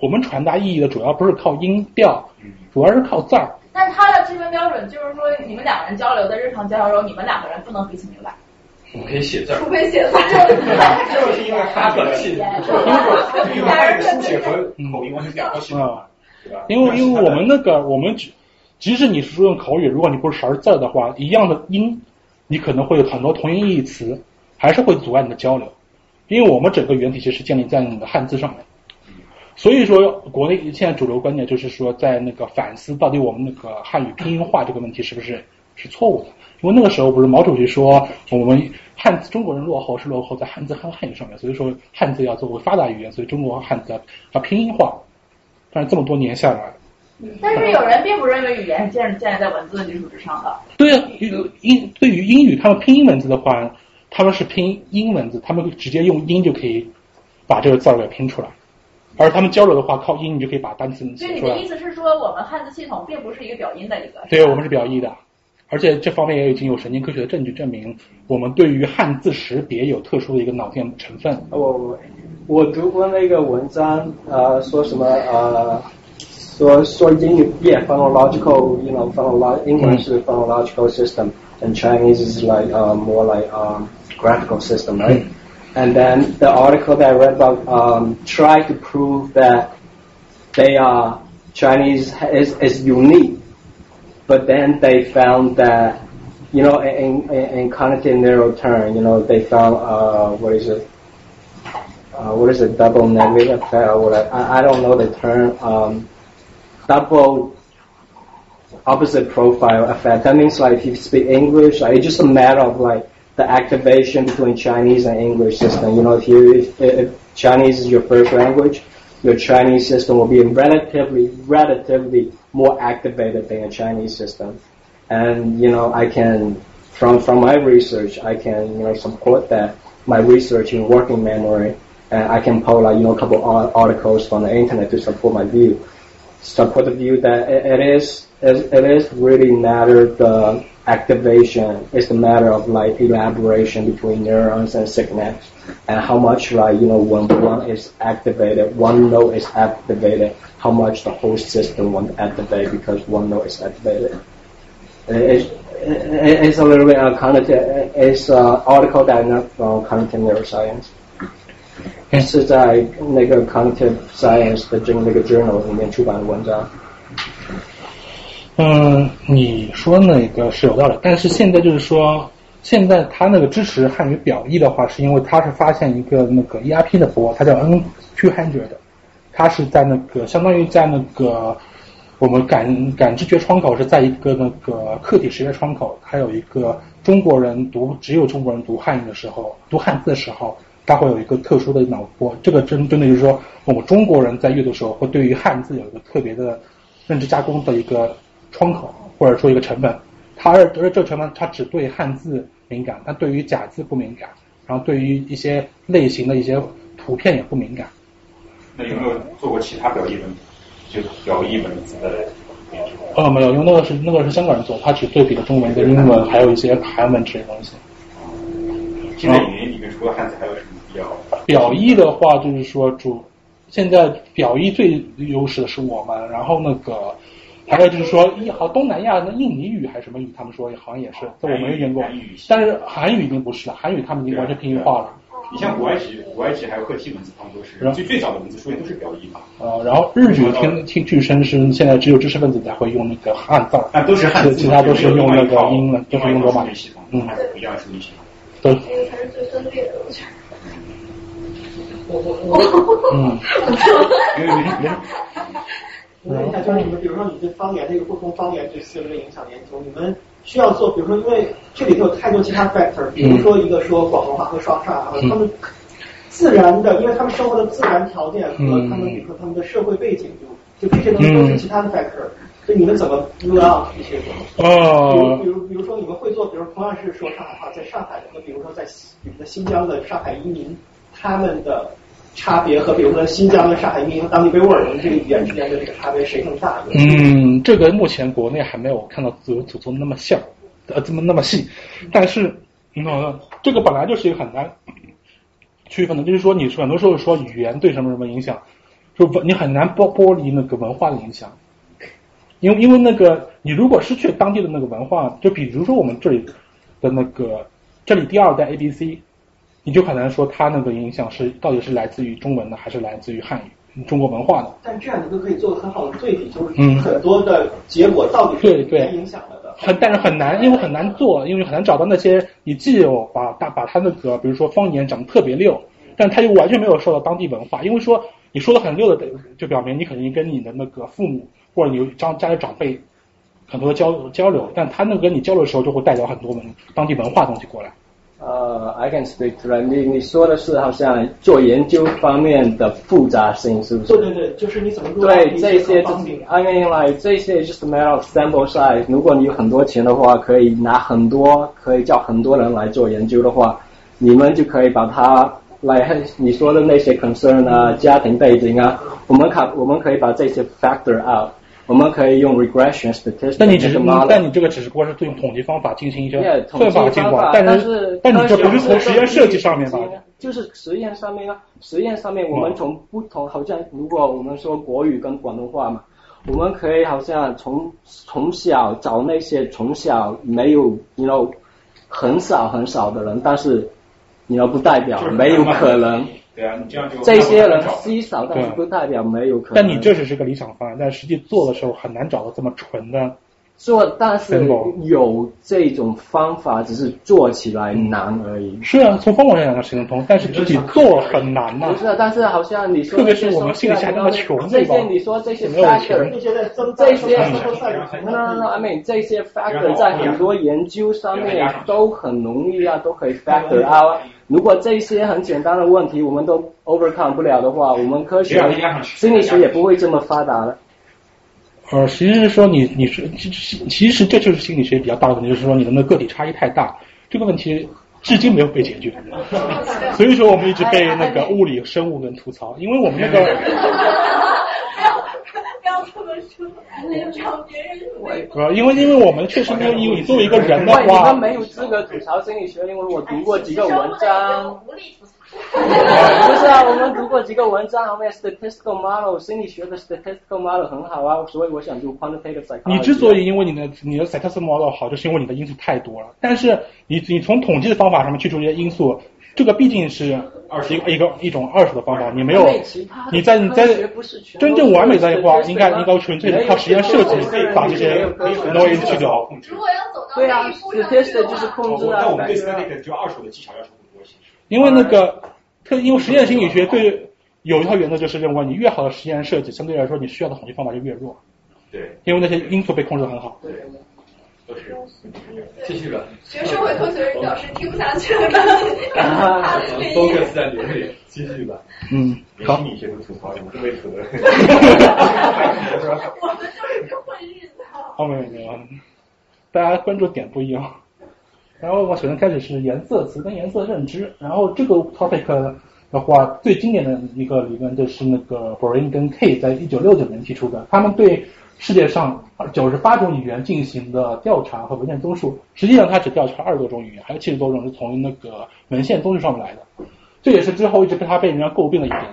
Speaker 6: 我们传达意义的主要不是靠音调，主要是靠字儿。
Speaker 12: 但是他的区分标准就是说，你们两个人交流的日常交流中，你们两个人不能彼此明白。
Speaker 4: 我们可以写字儿，
Speaker 12: 除非写字。<laughs> <laughs>
Speaker 3: 就是因为他的气，因为书写和口音完全两个系统，对吧？
Speaker 6: 因为因为我们那个我们只。即使你是说用口语，如果你不是识字的话，一样的音，你可能会有很多同音异义词，还是会阻碍你的交流。因为我们整个语言体系是建立在你的汉字上面，所以说国内现在主流观点就是说，在那个反思到底我们那个汉语拼音化这个问题是不是是错误的？因为那个时候不是毛主席说我们汉字中国人落后是落后在汉字和汉语上面，所以说汉字要作为发达语言，所以中国汉字要拼音化。但是这么多年下来。
Speaker 12: 但是有人并不认为语言是建建立在文字的基础之上的。
Speaker 6: 对啊，英对于英语，他们拼音文字的话，他们是拼英文字，他们直接用音就可以把这个字儿给拼出来。而他们交流的话，靠音你就可以把单词写
Speaker 12: 出来。所以你的意思是说，我们汉字系统并不是一个表音的一个？
Speaker 6: 对，我们是表意的，而且这方面也已经有神经科学的证据证明，我们对于汉字识别有特殊的一个脑电成分。
Speaker 5: 我我读过那个文章，呃，说什么呃。说说英语，yeah, phonological, you know, phonolo English is a phonological system, and Chinese is like uh, more like um, graphical system, right? And then the article that I read about um, tried to prove that they are Chinese is, is unique, but then they found that you know in, in, in cognitive neural term, you know, they found uh, what is it? uh, what is it? Double negative effect or what? I, I don't know the term. Um, double opposite profile effect. That means like if you speak English, like, it's just a matter of like the activation between Chinese and English system. You know, if you if, if Chinese is your first language, your Chinese system will be relatively relatively more activated than a Chinese system. And you know, I can from from my research, I can you know support that my research in working memory, and I can pull like you know a couple of articles from the internet to support my view support the view that it, is it is really matter the activation. It's the matter of like elaboration between neurons and synapses, and how much like you know when one is activated, one node is activated, how much the whole system will activate because one node is activated. It's, it's a little bit uh, cognitive. It's an article that not from cognitive neuroscience. 是在那个 Cognitive Science 的这个那个 journal 里面出版的文章。
Speaker 6: 嗯，你说那个是有道理，但是现在就是说，现在他那个支持汉语表意的话，是因为他是发现一个那个 ERP 的波，它叫 N two hundred，它是在那个相当于在那个我们感感知觉窗口是在一个那个客体识别窗口，还有一个中国人读只有中国人读汉语的时候，读汉字的时候。它会有一个特殊的脑波，这个真真的就是说，我们中国人在阅读时候会对于汉字有一个特别的认知加工的一个窗口，或者说一个成本。它而而这成本它只对汉字敏感，它对于假字不敏感，然后对于一些类型的一些图片也不敏感。
Speaker 3: 那有没有做过其他表意文，就表意文字的研究？
Speaker 6: 呃，没有，因为那个是那个是香港人做，他只对比了中文跟英文，还有一些韩文这些东西。
Speaker 3: 现在语音里面除了汉字还有什么？
Speaker 6: 表意的话，就是说主现在表意最优势的是我们，然后那个还有就是说，一好东南亚的印尼语还是什么语，他们说好像也是，在我没有见过。但是韩语已经不是了，韩语他们已经完全拼音化了。
Speaker 3: 你像古埃及、古埃及还有赫梯文字，他们都是最最早的文字书写都是表意嘛。
Speaker 6: 呃，然后日语听听据称是现在只有知识分子才会用那个汉字，
Speaker 3: 啊，都是汉字，
Speaker 6: 其他都是用那个英文，都是用罗马
Speaker 3: 系统，
Speaker 6: 嗯，
Speaker 3: 不一样数据系统。
Speaker 6: 对。
Speaker 9: 那个才是最分裂的，我觉得。
Speaker 11: 我我我。
Speaker 6: 嗯。<laughs>
Speaker 11: 我问一下，就是你们，比如说你对方言这个不同方言对思维的影响研究，你们需要做，比如说，因为这里头有太多其他 factor，比如说一个说广东话和双煞，和他们自然的，因为他们生活的自然条件和他们，比如说他们的社会背景，就就这些东西都是其他的 factor，所以你们怎么 rule out 这些东西？
Speaker 6: 哦。
Speaker 11: 比如，比如，比如说你们会做，比如同样是说上海话，在上海的，比如说在比如说新疆的上海移民，他们的。差别和比如说新疆的上海移民和当地维吾尔人这个语言之间的这个差别谁更大？
Speaker 6: 嗯，这个目前国内还没有看到自由组做那么像，呃，这么那么细。但是，嗯，这个本来就是一个很难区分的，就是说你很多时候说语言对什么什么影响，说你很难剥剥离那个文化的影响，因为因为那个你如果失去当地的那个文化，就比如说我们这里的那个这里第二代 A B C。你就很难说它那个影响是到底是来自于中文的还是来自于汉语中国文化的。
Speaker 11: 但这样你就可以做很好的对比，就是很多的结果到底是
Speaker 6: 对
Speaker 11: 影响了的。
Speaker 6: 很，但是很难，因为很难做，因为很难找到那些你既有把大把他那个，比如说方言讲的特别溜，但他又完全没有受到当地文化。因为说你说的很溜的，就表明你肯定跟你的那个父母或者你家家里长辈很多的交交流，但他那跟你交流的时候就会带走很多文当地文化东西过来。
Speaker 5: 呃，I can speak to that。你你说的是好像做研究方面的复杂性，是不是？
Speaker 11: 对对对，就是你怎么
Speaker 5: 对这些，I mean like 这些 just a matter of sample size。如果你有很多钱的话，可以拿很多，可以叫很多人来做研究的话，你们就可以把它来你说的那些 concern 啊，家庭背景啊，我们可我们可以把这些 factor out。我们可以用 regression statistics。
Speaker 6: 但你只是，但你这个只是不过是用统计方法进行一些算
Speaker 5: 法
Speaker 6: 进化，
Speaker 5: 但
Speaker 6: 是但你这不是从实验设计上面吧？
Speaker 5: 就是实验上面啊，实验上面我们从不同，好像如果我们说国语跟广东话嘛，我们可以好像从从小找那些从小没有，you know 很少很少的人，但是你要不代表没有可能。
Speaker 3: 对啊，你这样就
Speaker 5: 这些人稀少，但是不代表没有可能。
Speaker 6: 但你这只是个理想方案，但实际做的时候很难找到这么纯的。
Speaker 5: 做，但是有这种方法，只是做起来难而已。
Speaker 6: 是啊，从方法上讲行得通，但是具体做很难呐。
Speaker 5: 不是，但是好像你说，
Speaker 6: 特别是我们心理还那么穷，
Speaker 5: 这些你说这些 factor，这些这些，no no，I mean 这些 factor 在很多研究上面都很容易啊，都可以 factor out。如果这些很简单的问题我们都 overcome 不了的话，我们科学心理学也不会这么发达了。
Speaker 6: 呃，其实是说你你是其其实这就是心理学比较大的问题，就是说你的那个体差异太大，这个问题至今没有被解决。<laughs> 所以说我们一直被那个物理生物们吐槽，因为我们那个。
Speaker 9: 不要这么说，让别人。
Speaker 6: 呃，因为因为我们确实没有，因为你作为一个人的话，
Speaker 5: 你们没有资格吐槽心理学，因为我读过几个文章。不是啊，我们读过几个文章，后面 statistical model 心理学的 statistical model 很好啊，所以我想读 quantitative psychology。
Speaker 6: 你之所以因为你的你的 statistical model 好，就是因为你的因素太多了。但是你你从统计的方法上面去除这些因素，这个毕竟是二十一个一个一种二手的方法，你没有你在你在真正完美的话，应该应该纯粹的靠实验设计把这些 noise 去掉。
Speaker 9: 如果要走到
Speaker 5: 对啊，statistic 就是控制啊。
Speaker 3: 但我们对 statistic 就二手的技巧要求很多，其实。
Speaker 6: 因为那个。特因为实验心理学对有一套原则就是认为你越好的实验设计，相对来说你需要的统计方法就越弱。
Speaker 3: 对。
Speaker 6: 因为那些因素被控制的很好。
Speaker 3: 对。都是。
Speaker 4: 继续吧。
Speaker 9: 学社会科学人表示听不下去了。<laughs> <laughs>
Speaker 4: focus 在你这里，继续吧。
Speaker 6: 嗯。好。
Speaker 3: 心理学的吐槽，你们特别扯。<laughs>
Speaker 9: 我们就是混日子。
Speaker 6: 哦，没有没有，大家关注点不一样。然后我首先开始是颜色词跟颜色认知，然后这个 topic 的话，最经典的一个理论就是那个 Brain 跟 K 在一九六九年提出的，他们对世界上九十八种语言进行的调查和文献综述，实际上他只调查二十多种语言，还有七十多种是从那个文献综述上面来的，这也是之后一直被他被人家诟病的一点，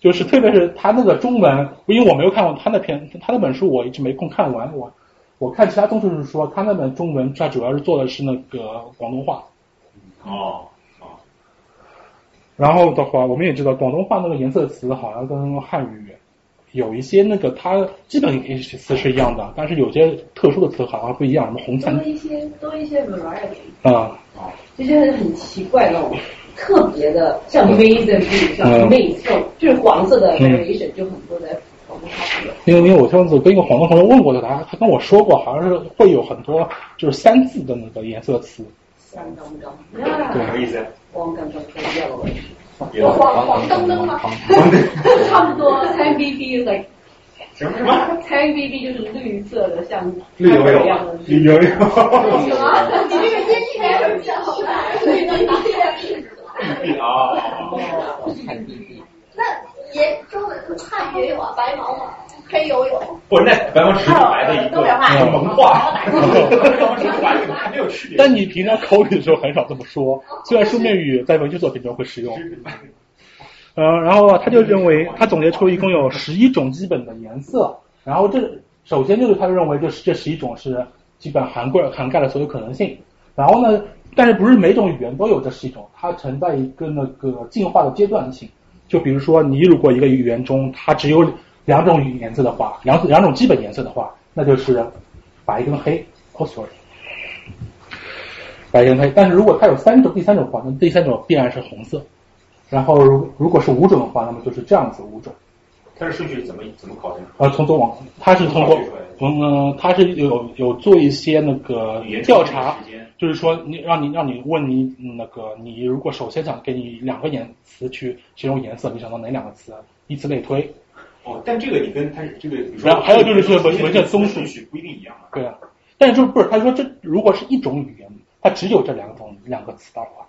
Speaker 6: 就是特别是他那个中文，因为我没有看过他那篇他那本书，我一直没空看完我。我看其他综述是说，他那本中文，他主要是做的是那个广东话。
Speaker 3: 哦哦。
Speaker 6: 然后的话，我们也知道广东话那个颜色词好像跟汉语有一些那个它基本意思是一样的，但是有些特殊的词好像不一样，什么红灿
Speaker 14: 多一些多一些 variety，
Speaker 6: 啊，
Speaker 14: 这些很奇怪那种特别的，像 reason 像
Speaker 6: 嗯
Speaker 14: maze 这种就是黄色的
Speaker 6: 嗯
Speaker 14: variation 就很多在广东话里面。
Speaker 6: 因为因为我上次跟一个广东朋友问过的，他他跟我说过，好像是会有很多就是三字的那个颜色词，
Speaker 14: 三刚刚，
Speaker 3: 什么意思？
Speaker 14: 黄灯灯 yellow，
Speaker 12: 黄黄灯灯吗？<laughs>
Speaker 14: 差不多 tan BB like <laughs>
Speaker 3: 什么什么
Speaker 14: ？tan BB 就是绿色的，像
Speaker 3: 绿油油
Speaker 14: 一样的，
Speaker 3: 绿油油。
Speaker 12: 什么？你这个音译还是比较好的，对对对。<laughs>
Speaker 3: 啊。
Speaker 12: 那也中文汉语也有啊，白毛嘛，黑油油。
Speaker 3: 不，那白毛只是 <laughs> 白的一个
Speaker 12: 东北话
Speaker 3: 蒙话，没有区别。
Speaker 6: 但你平常口语的时候很少这么说，<laughs> 虽然书面语在文学作品中会使用。呃，然后他就认为，他总结出一共有十一种基本的颜色，然后这首先就是他认为这这十一种是基本涵盖涵盖了所有可能性，然后呢，但是不是每种语言都有这十一种，它存在一个那个进化的阶段性，就比如说你如果一个语言中它只有两种语颜色的话，两两种基本颜色的话，那就是白跟黑。哦，sorry。白跟黑，但是如果它有三种，第三种的话，那第三种必然是红色。然后如如果是五种的话，那么就是这样子五种。
Speaker 3: 它的顺序怎么怎么考的？
Speaker 6: 呃，从左往，它是通过，嗯，他是有有做一些那个调查，就是说你让你让你问你那个你如果首先想给你两个颜词去形容颜色，你想到哪两个词？以此类推。
Speaker 3: 哦，但这个你跟它这个，比如说
Speaker 6: 然后还有就是说文文献综述
Speaker 3: 顺序不一定一样啊。
Speaker 6: 对啊，但是就不是他说这如果是一种语言，它只有这两种两个词的话，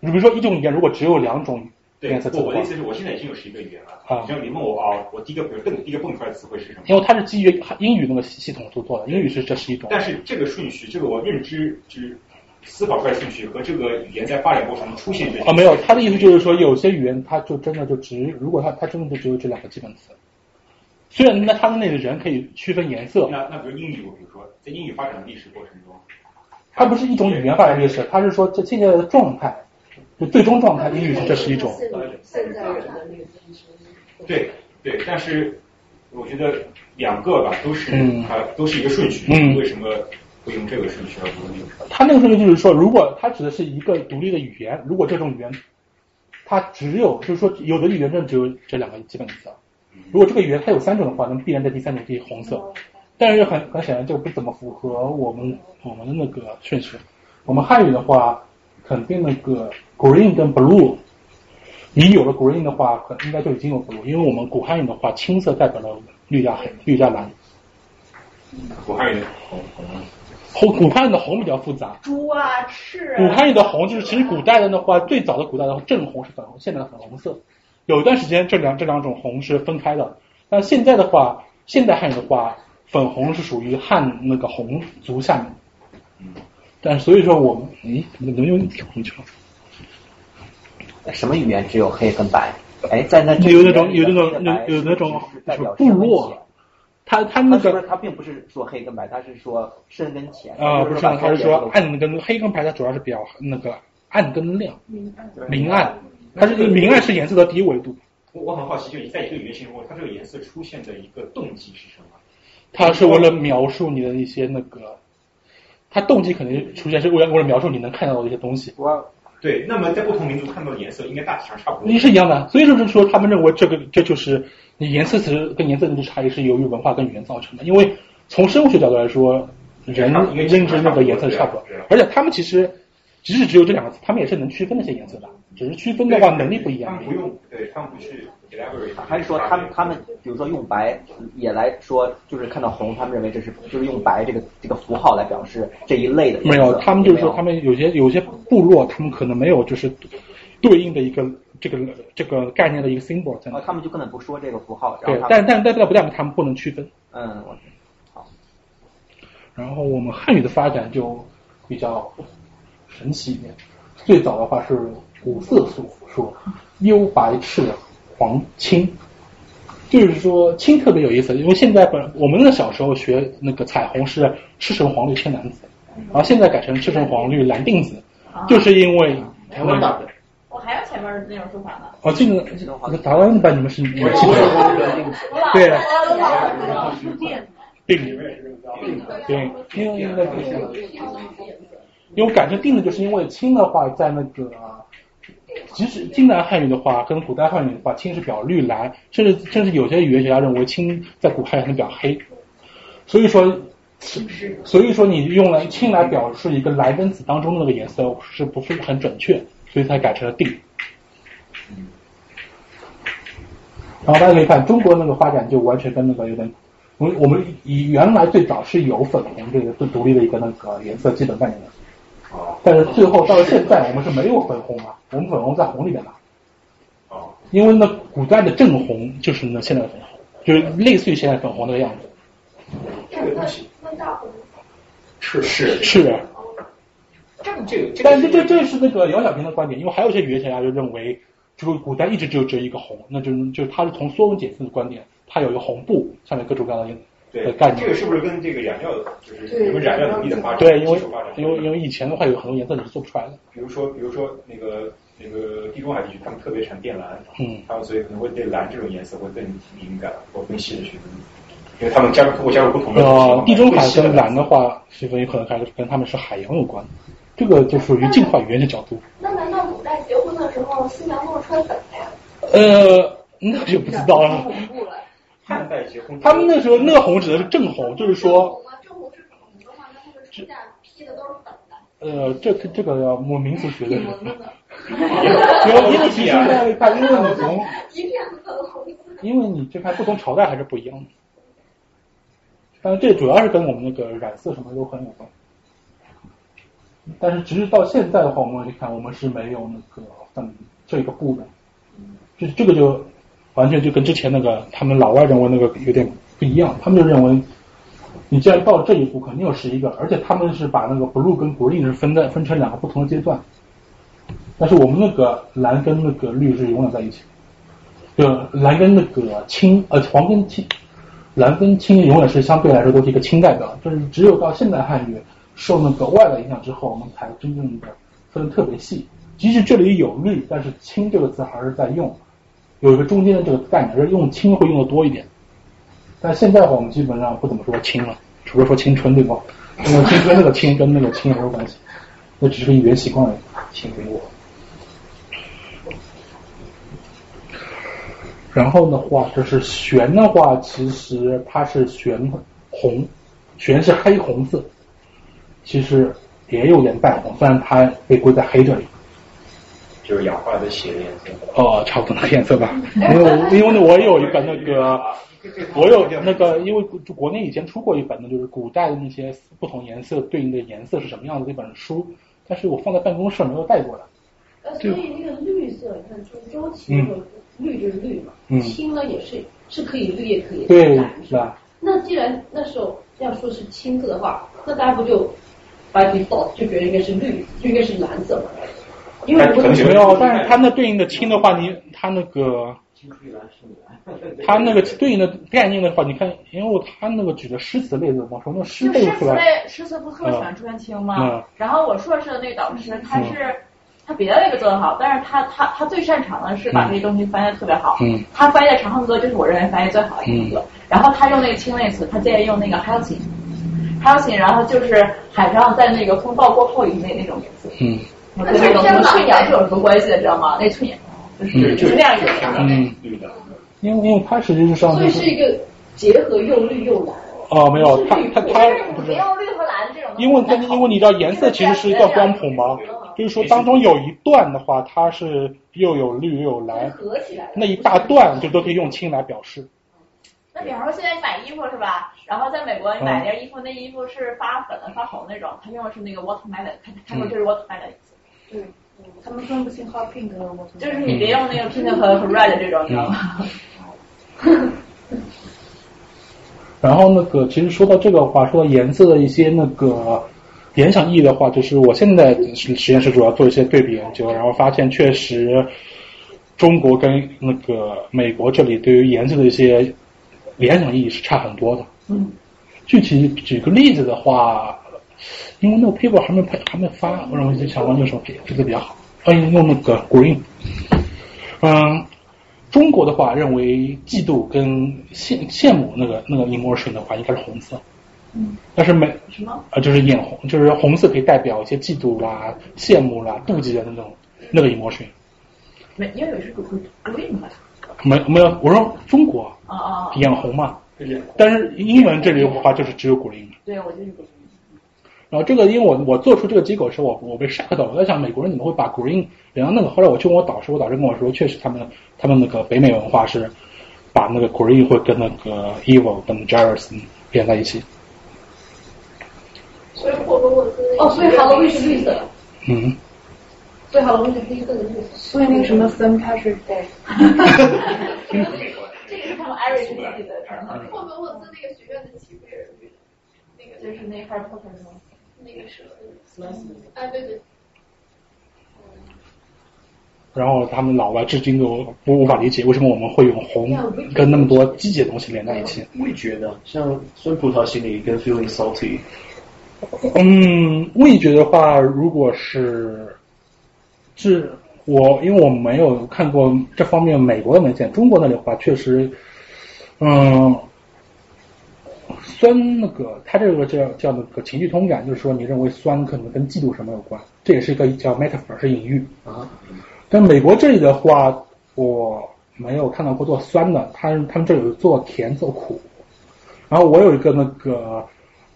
Speaker 6: 你比如说一种语言如果只有两种
Speaker 3: 对
Speaker 6: 颜色，词的话
Speaker 3: 我我的意，思是我现在已经有十一个语言了。
Speaker 6: 啊
Speaker 3: 只要你问我啊，我第一个比如蹦第一个蹦出来的词汇是什么？
Speaker 6: 因为它是基于英语那个系统所做的，英语是这是一种。
Speaker 3: 但是这个顺序，这个我认知之思考出来的顺序和这个语言在发展过程中出现这
Speaker 6: 啊，没有，他的意思就是说，有些语言它就真的就只，如果它它真的就只有这两个基本词，虽然那他们那个人可以区分颜色，
Speaker 3: 那那比如英语，我比如说在英语发展的历史过程中，
Speaker 6: 它不是一种语言发展历史，它是说这现在的状态，就最终状态，英语是这是一种。
Speaker 10: 现在人的那个
Speaker 3: 对对，但是我觉得两个吧都是
Speaker 6: 嗯
Speaker 3: 它都是一个顺序，
Speaker 6: 嗯
Speaker 3: 为什么会用这个顺序而不用那个？
Speaker 6: 它那个顺序就是说，如果它指的是一个独立的语言，如果这种语言它只有，就是说有的语言真的只有这两个基本词，如果这个语言它有三种的话，那么必然在第三种是红色。但是很很显然，这个不怎么符合我们我们的那个顺序。我们汉语的话，肯定那个 green 跟 blue，你有了 green 的话，可应该就已经有 blue，因为我们古汉语的话，青色代表了绿加黑、绿加蓝。
Speaker 3: 古汉语的红
Speaker 6: 红古汉语的红比较复杂，
Speaker 12: 猪啊，赤啊。
Speaker 6: 古汉语的红就是其实古代的的话，最早的古代的正红是粉红，现在的粉红色。有一段时间这两这两种红是分开的，但现在的话，现代汉语的话，粉红是属于汉那个红族下面。但所以说我们，咦，怎么怎么又跳回去了？
Speaker 8: 什么语言只有黑跟白？哎，在那
Speaker 6: 有那种有那种有有那种部落，他他那个
Speaker 8: 他并不是说黑跟白，他是说深跟浅。
Speaker 6: 啊，不是，他是说暗跟黑跟白，它主要是比较那个暗跟亮，明暗，它是明暗是颜色的第一维度。
Speaker 3: 我我很好奇，就你在一个语言形容中，它这个颜色出现的一个动机是什么？
Speaker 6: 它是为了描述你的一些那个，它动机肯定出现是为了为了描述你能看到的一些东西。
Speaker 3: 对，那么在不同民族看到的颜色应该大体上差不多。
Speaker 6: 也是一样的，所以说是说他们认为这个这就是你颜色词跟颜色的差异是由于文化跟语言造成的，因为从生物学角度来说，人认知那个颜色差不多，而且他们其实即使只有这两个词，他们也是能区分那些颜色的，只是区分的话能力不一样。
Speaker 3: 他们不用，对他们不去 elaborate。
Speaker 8: 还是说他们他们比如说用白也来说，就是看到红，他们认为这是就是用白这个这个符号来表示这一类的。
Speaker 6: 没有，他们就是说他们有些有些部落，他们可能没有就是对应的一个这个这个概念的一个 symbol 在那。
Speaker 8: 哦，他们就根本不说这个符号。
Speaker 6: 对，但但但但不代表他们不能区分。
Speaker 8: 嗯，我好。
Speaker 6: 然后我们汉语的发展就比较神奇一点，最早的话是五色素说幽白赤黄青，就是说青特别有意思，因为现在本我们的小时候学那个彩虹是赤橙黄绿青蓝紫，然后现在改成赤橙黄绿蓝靛紫，就是因为台湾的
Speaker 12: 我还要前面那种说法呢？
Speaker 6: 哦，这个台湾版你们是你们记得对。定对，因为那个，因为我感觉定的就是因为清的话，在那个，即使近代汉语的话，跟古代汉语的话，清是表绿蓝，甚至甚至有些语言学家认为清在古汉语能表黑，所以说，所以说你用了清来表示一个蓝跟紫当中的那个颜色是不是很准确，所以才改成了定。然后大家可以看中国那个发展就完全跟那个有点。我我们以原来最早是有粉红这个最独立的一个那个颜色基本概念的，但是最后到了现在我们是没有粉红啊，我们粉红在红里面了，因为那古代的正红就是那现在的粉红，就是类似于现在粉红那个样子。
Speaker 11: 这个东西，
Speaker 3: 是是
Speaker 6: 是。
Speaker 11: 正这个，
Speaker 6: 但是这这是那个姚小平的观点，因为还有一些语言学家就认为，这个古代一直只有这一个红，那就就他是从说文解字的观点。它有一个红布，上面各种各样的
Speaker 3: 对
Speaker 6: 概念。
Speaker 3: 这个是不是跟这个染料就是人们染料能力的发展？
Speaker 6: 对，因为因为因为以前的话有很多颜色你是做不出来的。
Speaker 3: 比如说比如说那个那个地中海地区，他们特别产靛蓝，
Speaker 6: 嗯，
Speaker 3: 他们所以可能会对蓝这种颜色会更敏感或更细的区分，因为他们加入通过加入不同的。
Speaker 6: 呃，地中海跟蓝的话，区分有可能还是跟他们是海洋有关。这个就属于进化语言的角度。
Speaker 9: 那难道古代结婚的时候新娘都是穿粉的呀？
Speaker 6: 呃，那就不知道了。<laughs>
Speaker 3: 汉代结婚，
Speaker 6: 他们那时候那个红指的是正红，就是说。
Speaker 9: 正红是粉红的话，那他们指甲披的都是粉的。
Speaker 6: 呃，这这个要我民族学的。因为因为其实呢，看因为你从
Speaker 9: 一片粉红。
Speaker 6: 因为你这块不同朝代还是不一样的，但是这主要是跟我们那个染色什么都很有关。但是直至到现在的话，我们去看，我们是没有那个粉这个部分，就这个就。完全就跟之前那个他们老外认为那个有点不一样，他们就认为你既然到了这一步，肯定有十一个，而且他们是把那个 blue 跟 green 是分在分成两个不同的阶段，但是我们那个蓝跟那个绿是永远在一起，就蓝跟那个青呃黄跟青，蓝跟青永远是相对来说都是一个青代表，就是只有到现代汉语受那个外来影响之后，我们才真正的分的特别细，即使这里有绿，但是青这个词还是在用。有一个中间的这个概念，是用青会用的多一点，但现在的话，我们基本上不怎么说青了，除了说青春，对吧？那个青春那个青跟那个青没有关系，那只是个语言习惯而已。青苹果。然后的话，就是玄的话，其实它是玄红，玄是黑红色，其实也有点淡红，虽然它被归在黑这里。
Speaker 3: 就是氧化的血的颜色
Speaker 6: 哦，差不多那个颜色吧。因为因为我有一本那个，我有那个，因为国内以前出过一本呢，就是古代的那些不同颜色对应的颜色是什么样的那本书，但是我放在办公室没有带过来。
Speaker 14: 呃，所以那个绿色，你看就是周期的绿就是绿嘛，青呢也是是可以绿也可以蓝，是吧？那既然那时候要说是青色的话，那大家不就 by default 就觉得应该是绿，就应该是蓝色嘛？因为
Speaker 6: 没有，但是它那对应的氢的话，你它那个，它那个对应的概念的话，你看，因为它那个举的诗词类的嘛，从那诗背出来。
Speaker 12: 诗词不特别喜欢出现青吗？然后我硕士的那个导师，他是他别的那个做的好，但是他他他最擅长的是把这些东西翻译的特别好。
Speaker 6: 嗯。
Speaker 12: 他翻译的《长恨歌》就是我认为翻译最好的一个。然后他用那个青类词，他建议用那个 halcyon，halcyon，然后就是海上在那个风暴过后以那那种颜色。
Speaker 6: 嗯。
Speaker 12: 那这跟翠鸟是有什么关系的，知道吗？那翠鸟就是就是那样一个
Speaker 6: 嗯，因为因为它实际上
Speaker 14: 所以是一个结合又绿又蓝。
Speaker 6: 哦，没有，它它它不是。
Speaker 12: 没有绿和蓝这种。
Speaker 6: 因为它因为你知道颜色其实是一段光谱吗？就是说当中有一段的话，它是又有绿又有蓝，
Speaker 14: 合起来
Speaker 6: 那一大段就都可以用青来表示。
Speaker 12: 那比方说现在你买衣服是吧？然后在美国你买件衣服，那衣服是发粉的、发红那种，它用的是那个 watermelon，他他说这是 watermelon。
Speaker 14: 对，他们分不清 hot pink 和 what。
Speaker 12: 就是你别用那个 pink 和和 red 这种，你知道吗？<laughs>
Speaker 6: 然后那个，其实说到这个话，说到颜色的一些那个联想意义的话，就是我现在实验室主要做一些对比研究，然后发现确实中国跟那个美国这里对于颜色的一些联想意义是差很多的。
Speaker 14: 嗯。
Speaker 6: 具体举个例子的话。因为那个 paper 还没拍，还没发，我认为这相关有什么配配置比较好。嗯，用那个 green。嗯，中国的话认为嫉妒跟羡羡慕那个那个 emotion 的话应该是红色。
Speaker 14: 嗯。
Speaker 6: 但是美
Speaker 14: 什么？
Speaker 6: 啊，就是眼红，就是红色可以代表一些嫉妒啦、羡慕啦、妒忌的那种那个 emotion。
Speaker 12: 没，因为有是 green 吧？
Speaker 6: 没没有，我说中国
Speaker 12: 啊啊，
Speaker 6: 眼红嘛。但是英文这里的话就是只有 green。
Speaker 12: 对，我就是 green。
Speaker 6: 然后这个，因为我我做出这个结果时，我我被 shock 到，我在想美国人怎么会把 green 连到那个？后来我去问我导师，我导师跟我说，确实他们他们那个北美文化是把那个 green 会跟那个 evil 跟 jealous 连在一起。
Speaker 9: 所以霍格沃兹
Speaker 14: 哦，所以 Halloween 是绿色的。
Speaker 6: 嗯。
Speaker 14: 所以 Halloween 是黑色的绿色。
Speaker 12: 所以那个什么 St. Patrick Day。<laughs>
Speaker 9: 这个是他们 Irish 自己的传统。霍格沃兹那个学院的旗帜也是绿的，那个
Speaker 12: 就是那 Harry Potter 吗？
Speaker 9: 那个是，啊对对。
Speaker 6: 然后他们老外至今都不无法理解为什么我们会用红跟那么多季节的东西连在一起。
Speaker 7: 味觉呢？像酸葡萄心理跟 feeling salty。
Speaker 6: 嗯，味觉的话，如果是，是我因为我没有看过这方面美国的文献，中国那里的话确实，嗯，酸那个，它这个叫叫那个情绪通感，就是说你认为酸可能跟嫉妒什么有关，这也是一个叫 metaphor，是隐喻啊。但美国这里的话，我没有看到过做酸的，他他们这有做甜做苦。然后我有一个那个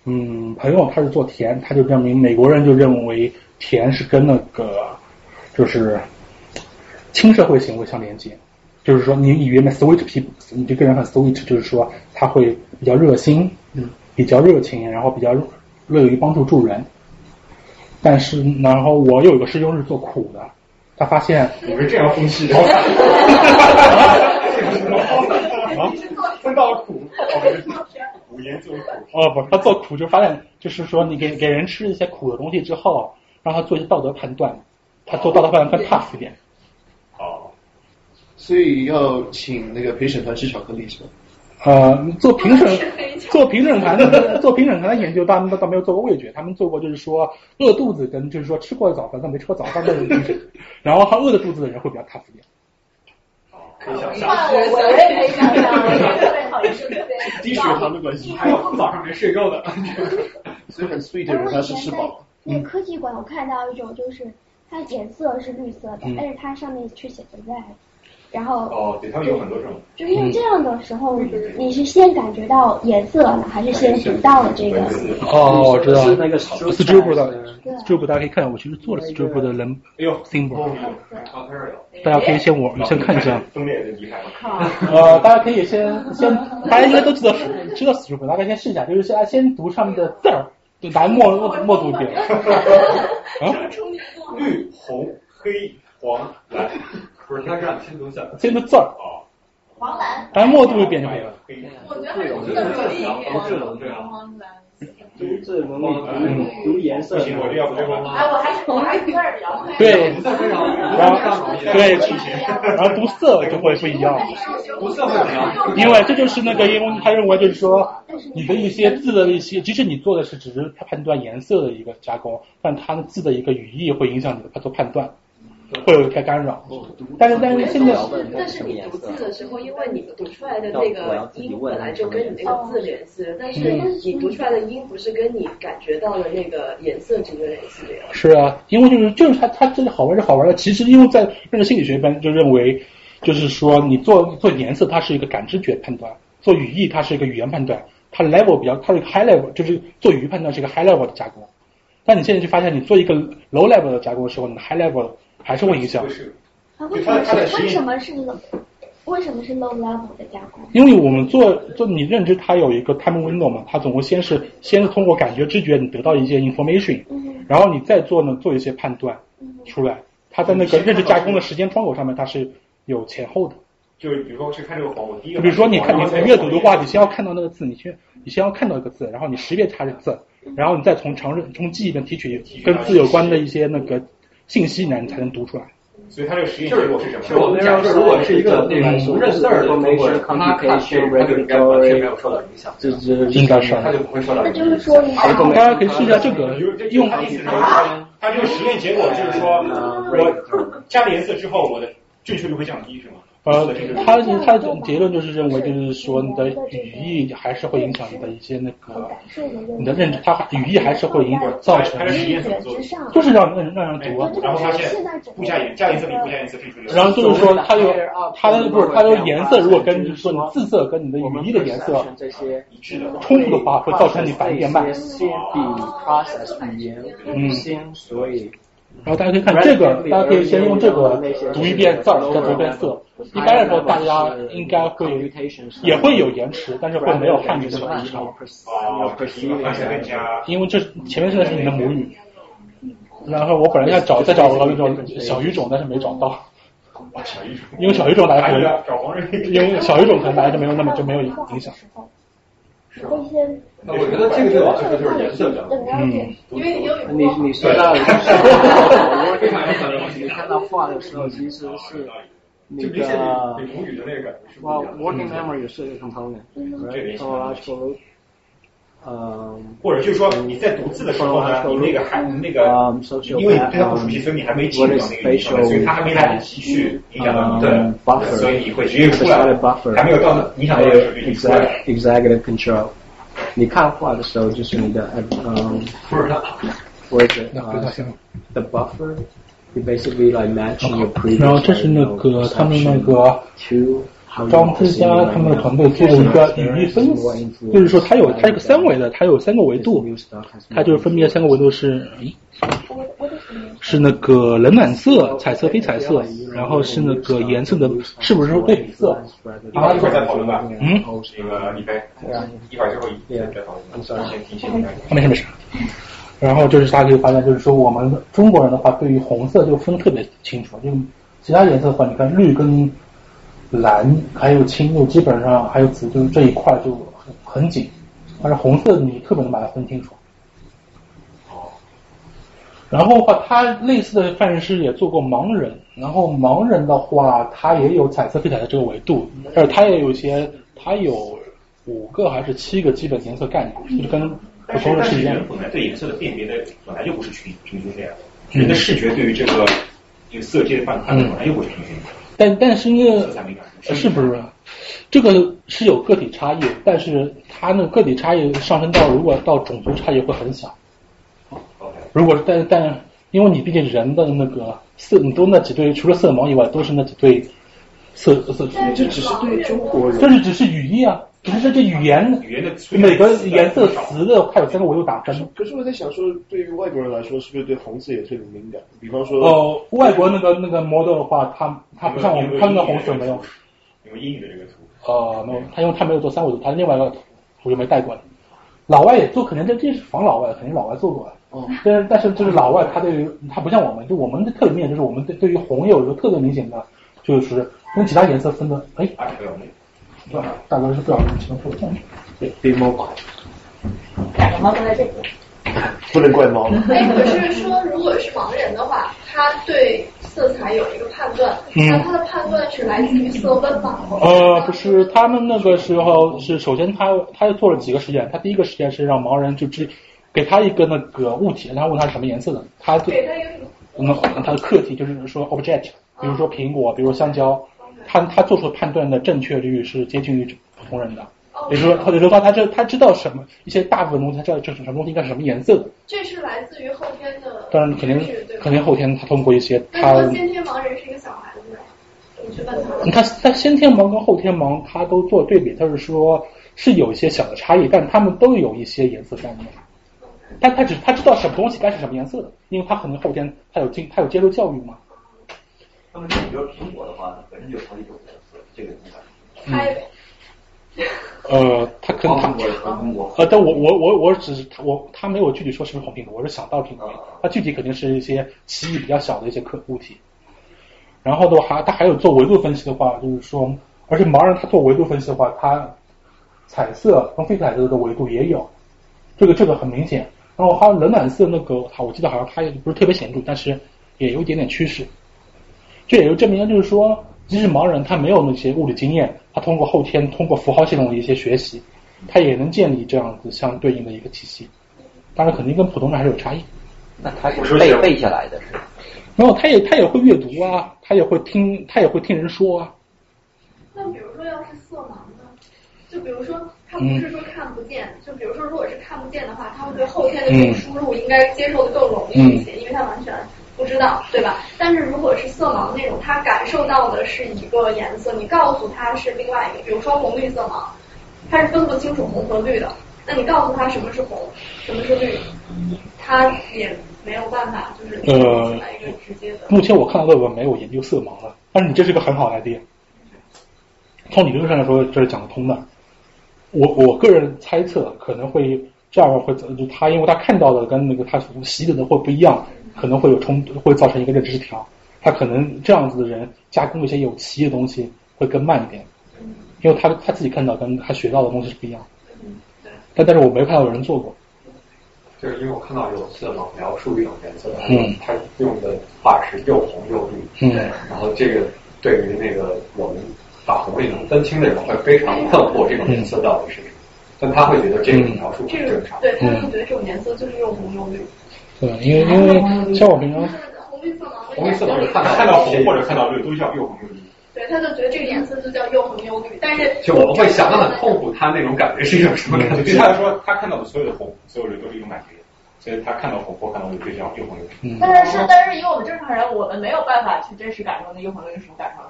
Speaker 6: 嗯朋友，他是做甜，他就证明美国人就认为甜是跟那个就是亲社会行为相连接，就是说你以为 sweet people，你这个人很 sweet，就是说他会比较热心，嗯，比较热情，然后比较乐于帮助助人。但是然后我有一个师兄是做苦的。他发现
Speaker 3: 我是这样分析的，啊，分到了苦，苦研究苦。
Speaker 6: 哦不，他做苦就发现，就是说你给给人吃一些苦的东西之后，让他做一些道德判断，他做道德判断更 tough 一点。
Speaker 3: 哦，
Speaker 13: 所以要请那个陪审团吃巧克力是吧？
Speaker 6: 呃，做评审，做评审团的，<laughs> 做评审团的研究，他们倒没有做过味觉，他们做过就是说饿肚子跟就是说吃过早饭但没吃过早饭的人，<laughs> 然后他饿着肚子的人会比较 tough 一点。
Speaker 3: 可以想象，
Speaker 12: 我我也可以想象，特别讨厌 <laughs>
Speaker 13: 低血糖的关系，
Speaker 3: 还有早上没睡够的，
Speaker 13: 所以很 sweet 的人他是吃饱。
Speaker 15: 那科技馆我看到一种就是它颜色是绿色的，
Speaker 6: 嗯
Speaker 15: 但是它上面却写着 red。然后
Speaker 3: 哦，对他们有很多这种，
Speaker 15: 就是用这样的时候，你是先感觉到颜色呢，还是先读到了这个？
Speaker 6: 哦，我知道
Speaker 8: 是那个
Speaker 6: strip 的。strip，大家可以看，我其实做了 strip 的人 symbol，大家可以先我先看一下。
Speaker 3: 分裂的厉害。
Speaker 6: 呃，大家可以先先，大家应该都知道知道 strip，大家先试一下，就是先先读上面的字儿，就来默默默读一遍。啊，<laughs>
Speaker 3: 绿、红、黑、黄、蓝。
Speaker 4: 不是，他是让先读下，
Speaker 6: 先读字儿。
Speaker 3: 哦。
Speaker 12: 黄蓝。
Speaker 6: 咱默读一遍就可以了。
Speaker 12: 我觉得我觉得可以。
Speaker 3: 黄
Speaker 12: 蓝。
Speaker 5: 读字容易读读颜色。
Speaker 3: 不行，我这要背光。
Speaker 12: 哎，我还是我还是字儿比较快。
Speaker 6: 对。
Speaker 3: 然后
Speaker 6: 对，然后读色就会不一样。
Speaker 3: 读色会怎么样？
Speaker 6: 因为这就是那个，因为他认为就是说，你的一些字的一些，即使你做的是只是判断颜色的一个加工，但它的字的一个语义会影响你的做判断。会有一些干扰，但是但是现在，
Speaker 10: 但是你读字的时候，因为你读出来的那个音本来就跟你那个字联系了，但是你读出来的音不是跟你感觉到的那个颜色直接联系的呀。
Speaker 6: 是啊，因为就是就是它它这个好玩是好玩的，其实因为在那个心理学班就认为，就是说你做做颜色它是一个感知觉判断，做语义它是一个语言判断，它 level 比较它是 high level，就是做语义判断是一个 high level 的加工，但你现在就发现你做一个 low level 的加工的时候，你的 high level 还是会影响。
Speaker 15: 啊，为什么是为什么是 low？为什么是 low level 的加工？
Speaker 6: 因为我们做做你认知，它有一个 time window 嘛，它总共先是先是通过感觉知觉，你得到一些 information，、
Speaker 15: 嗯、
Speaker 6: 然后你再做呢做一些判断出来。它在那个认知加工的时间窗口上面，它是有前后的。
Speaker 3: 就是比如说去看这个黄，我第一个。
Speaker 6: 比如说你看你阅读的话，你先要看到那个字，你先你先要看到一个字，然后你识别它的字，然后你再从常识从记忆里面提取跟字有关的一些那个。信息难，才能读出来。
Speaker 3: 所以它这个实验结果是什么？
Speaker 4: 是我们假设如果是一个那种不认字儿的中国人，他看这个，他就应该完全没有受到影响。
Speaker 6: 这这应该是，
Speaker 4: 它就不会受到影响。
Speaker 15: 那就是说，
Speaker 6: 大家可以试一下这个用。
Speaker 3: 它这个实验结果就是说，我加了颜色之后，我的正确率会降低，是吗？
Speaker 6: 呃，他他的结论就是认为，就是说你的语义还是会影响你的一些那个你的认知，他语义还是会影造成。就是让让让人读，
Speaker 3: 然后发现不加颜加颜色比不加颜色正确率。
Speaker 6: 然后就是说，它有它的不是它的颜色，如果跟就是说你字色跟你的语义的颜色
Speaker 3: 一致的
Speaker 6: 冲突的话，会造成你反应变慢。
Speaker 5: 先比语言
Speaker 6: 嗯，
Speaker 5: 先所以。
Speaker 6: 然后大家可以看这个，大家可以先用这个读一遍字儿，再读一遍色。一般来说，大家应该会也会有延迟，但是会没有汉语这么异常。因为这前面这个是你的母语。然后我本来要找再找个那种小语种，但是没找到。因为小语种大家可能，因为小语种可能大家就没有那么就没有影响。
Speaker 4: 那我觉得这个最好这个就是颜色表。
Speaker 9: 嗯，因为你有
Speaker 5: 你你说到，你看到画的时候其实是那个，哇，working memory 是一个 component，呃，
Speaker 3: 或者就是说你在读字的时候呢，你那个还那个，因为你对它不熟悉，所以你还没进入到那个所以它还没来得及去影响到你的，所以你会直接出来，还没有到影响到的时候就出来了。
Speaker 5: Executive control，你看画的时候就是你的嗯，或者呃，the buffer，you basically like matching your previous。
Speaker 6: 然后这是那个他们那个。张之家他们的团队做了一个语义分析，就是说它有它一个三维的，它有三个维度，它就是分别三个维度是，是那个冷暖色、彩色、非彩色，然后是那个颜色的是不是对比色？
Speaker 3: 一会儿再讨论吧。
Speaker 6: 嗯，
Speaker 3: 那个李飞，一会儿之后再讨论。
Speaker 6: 没事没事。然后就是大家可以发现，就是说我们中国人的话，对于红色就分特别清楚，就其他颜色的话，你看绿跟。蓝还有青，就基本上还有紫，就是这一块就很很紧。但是红色你特别能把它分清楚。然后的话，他类似的范式也做过盲人，然后盲人的话，他也有彩色、非彩的这个维度，而他也有一些，他有五个还是七个基本颜色概念，就是跟普通人是一样。
Speaker 3: 本来对颜色的辨别的本来就不是平平均这样，人的视觉对于这个这个色阶的判断本来就不是平均。
Speaker 6: 但但是因为是不是这个是有个体差异，但是它那个体差异上升到如果到种族差异会很小。如果但但因为你毕竟人的那个色，你都那几对，除了色盲以外，都是那几对色色。
Speaker 13: 这只是对中国人，
Speaker 6: 这是只是语义啊，只是这语言
Speaker 3: 语言的
Speaker 6: 每个颜色词的它有三个维度打分。
Speaker 13: 可是我在想说，对于外国人来说，是不是对红色也特别敏感？比方说
Speaker 6: 哦，外国那个那个 model 的话，他他不像我们，他那个红色没有。
Speaker 3: 有英语的这个图。
Speaker 6: 呃，没有，他因为他没有做三维图，他另外一个图就没带过来。老外也做，肯定这这是仿老外，肯定老外做过的。哦。但是但是就是老外，他对于他不像我们，就我们的特点面就是我们对对于红有一个特别明显的，就是跟其他颜色分的，哎。大哥是不小心情错了。
Speaker 5: 对，对猫款。
Speaker 12: 两个猫都在这里。
Speaker 13: 不能怪猫。<laughs>
Speaker 9: 哎，可是说，如果是盲人的话，他对色彩有一个判断，那他的判断是来自于色温吗？
Speaker 6: 呃，不是，他们那个时候是首先他他做了几个实验，他第一个实验是让盲人就只给他一个那个物体，然后问他是什么颜色的，他
Speaker 9: 给他一个
Speaker 6: 那他的课题就是说 object，比如说苹果，比如香蕉，他他做出判断的正确率是接近于普通人的。也就是说，或者说他这他知道什么一些大部分东西，他知道这是什么东西应该是什么颜色的。
Speaker 9: 这是来自于后天的。
Speaker 6: 当然肯定肯定后天他通过一些他。
Speaker 9: 先天盲人是一个小孩子，你去问他。
Speaker 6: 他他先天盲跟后天盲他都做对比，他是说是有一些小的差异，但他们都有一些颜色概念。他他只他知道什么东西该是什么颜色的，因为他可能后天他有经他有接受教育嘛。
Speaker 2: 那么你比如苹果的话，它本身就有好几种颜色，这个你
Speaker 9: 看。
Speaker 6: 呃，他跟他呃，但我我我我只是我他没有具体说是不是红苹果，我是想到苹果，它具体肯定是一些歧义比较小的一些可物体。然后的话，他还有做维度分析的话，就是说，而且盲人他做维度分析的话，他彩色和非彩色的维度也有，这个这个很明显。然后还有冷暖色那个，他我记得好像它也不是特别显著，但是也有一点点趋势。这也就证明就是说。即使盲人他没有那些物理经验，他通过后天通过符号系统的一些学习，他也能建立这样子相对应的一个体系。当然，肯定跟普通人还是有差异。
Speaker 8: 那他是背背下来的是？
Speaker 6: 然后他也他也会阅读啊，他也会听，他也会听人说
Speaker 9: 啊。那比如说要是色盲呢？就比如说他不是说看不见，就比如说如果是看不见的话，他会对后天的这种输入应该接受的更容易一些，因为他完全不知道，对吧？但是如果是色盲那种，他感受到的是一个颜色，你告诉他是另外一个，比如说红绿色盲，他是分不清楚红和绿的。那你告诉他什么是红，什么是绿，他也没有办法，就是呃，一个直接的。
Speaker 6: 目前我看到的文没有研究色盲的，但是你这是个很好的 idea。从理论上来说，这是讲得通的。我我个人猜测可能会这样会，就他因为他看到的跟那个他习得的会不一样，可能会有冲，会造成一个认知失调。他可能这样子的人加工一些有歧义的东西会更慢一点，因为他他自己看到跟他学到的东西是不一样。但但是我没看到有人做过，
Speaker 4: 就是因为我看到有次老描述一种颜色，嗯，他用的话是又红又绿，
Speaker 6: 嗯，
Speaker 4: 然后这个对于那个我们把红绿能分清的人会非常困惑这种颜色到底是什么，但他会觉得这种描述很正常，
Speaker 9: 对他会觉得这种颜色就是又红又绿，
Speaker 6: 对，因为因为像我平常
Speaker 9: 红绿色盲，
Speaker 3: 红绿色盲
Speaker 9: 看
Speaker 3: 看到红或者看到绿都叫又红又绿。
Speaker 9: 对，他就觉得这个颜色就叫又红又绿，但是
Speaker 4: 就我们会想的很痛苦，他那种感觉是一种什么感觉？
Speaker 3: 对他来说，他看到的所有的红，所有人都是一种感觉，所以他看到红或看到绿就叫又红又绿。
Speaker 12: 但是是，但是以我们正常人，我们没有办法去真实感受那又红又绿是什么感受？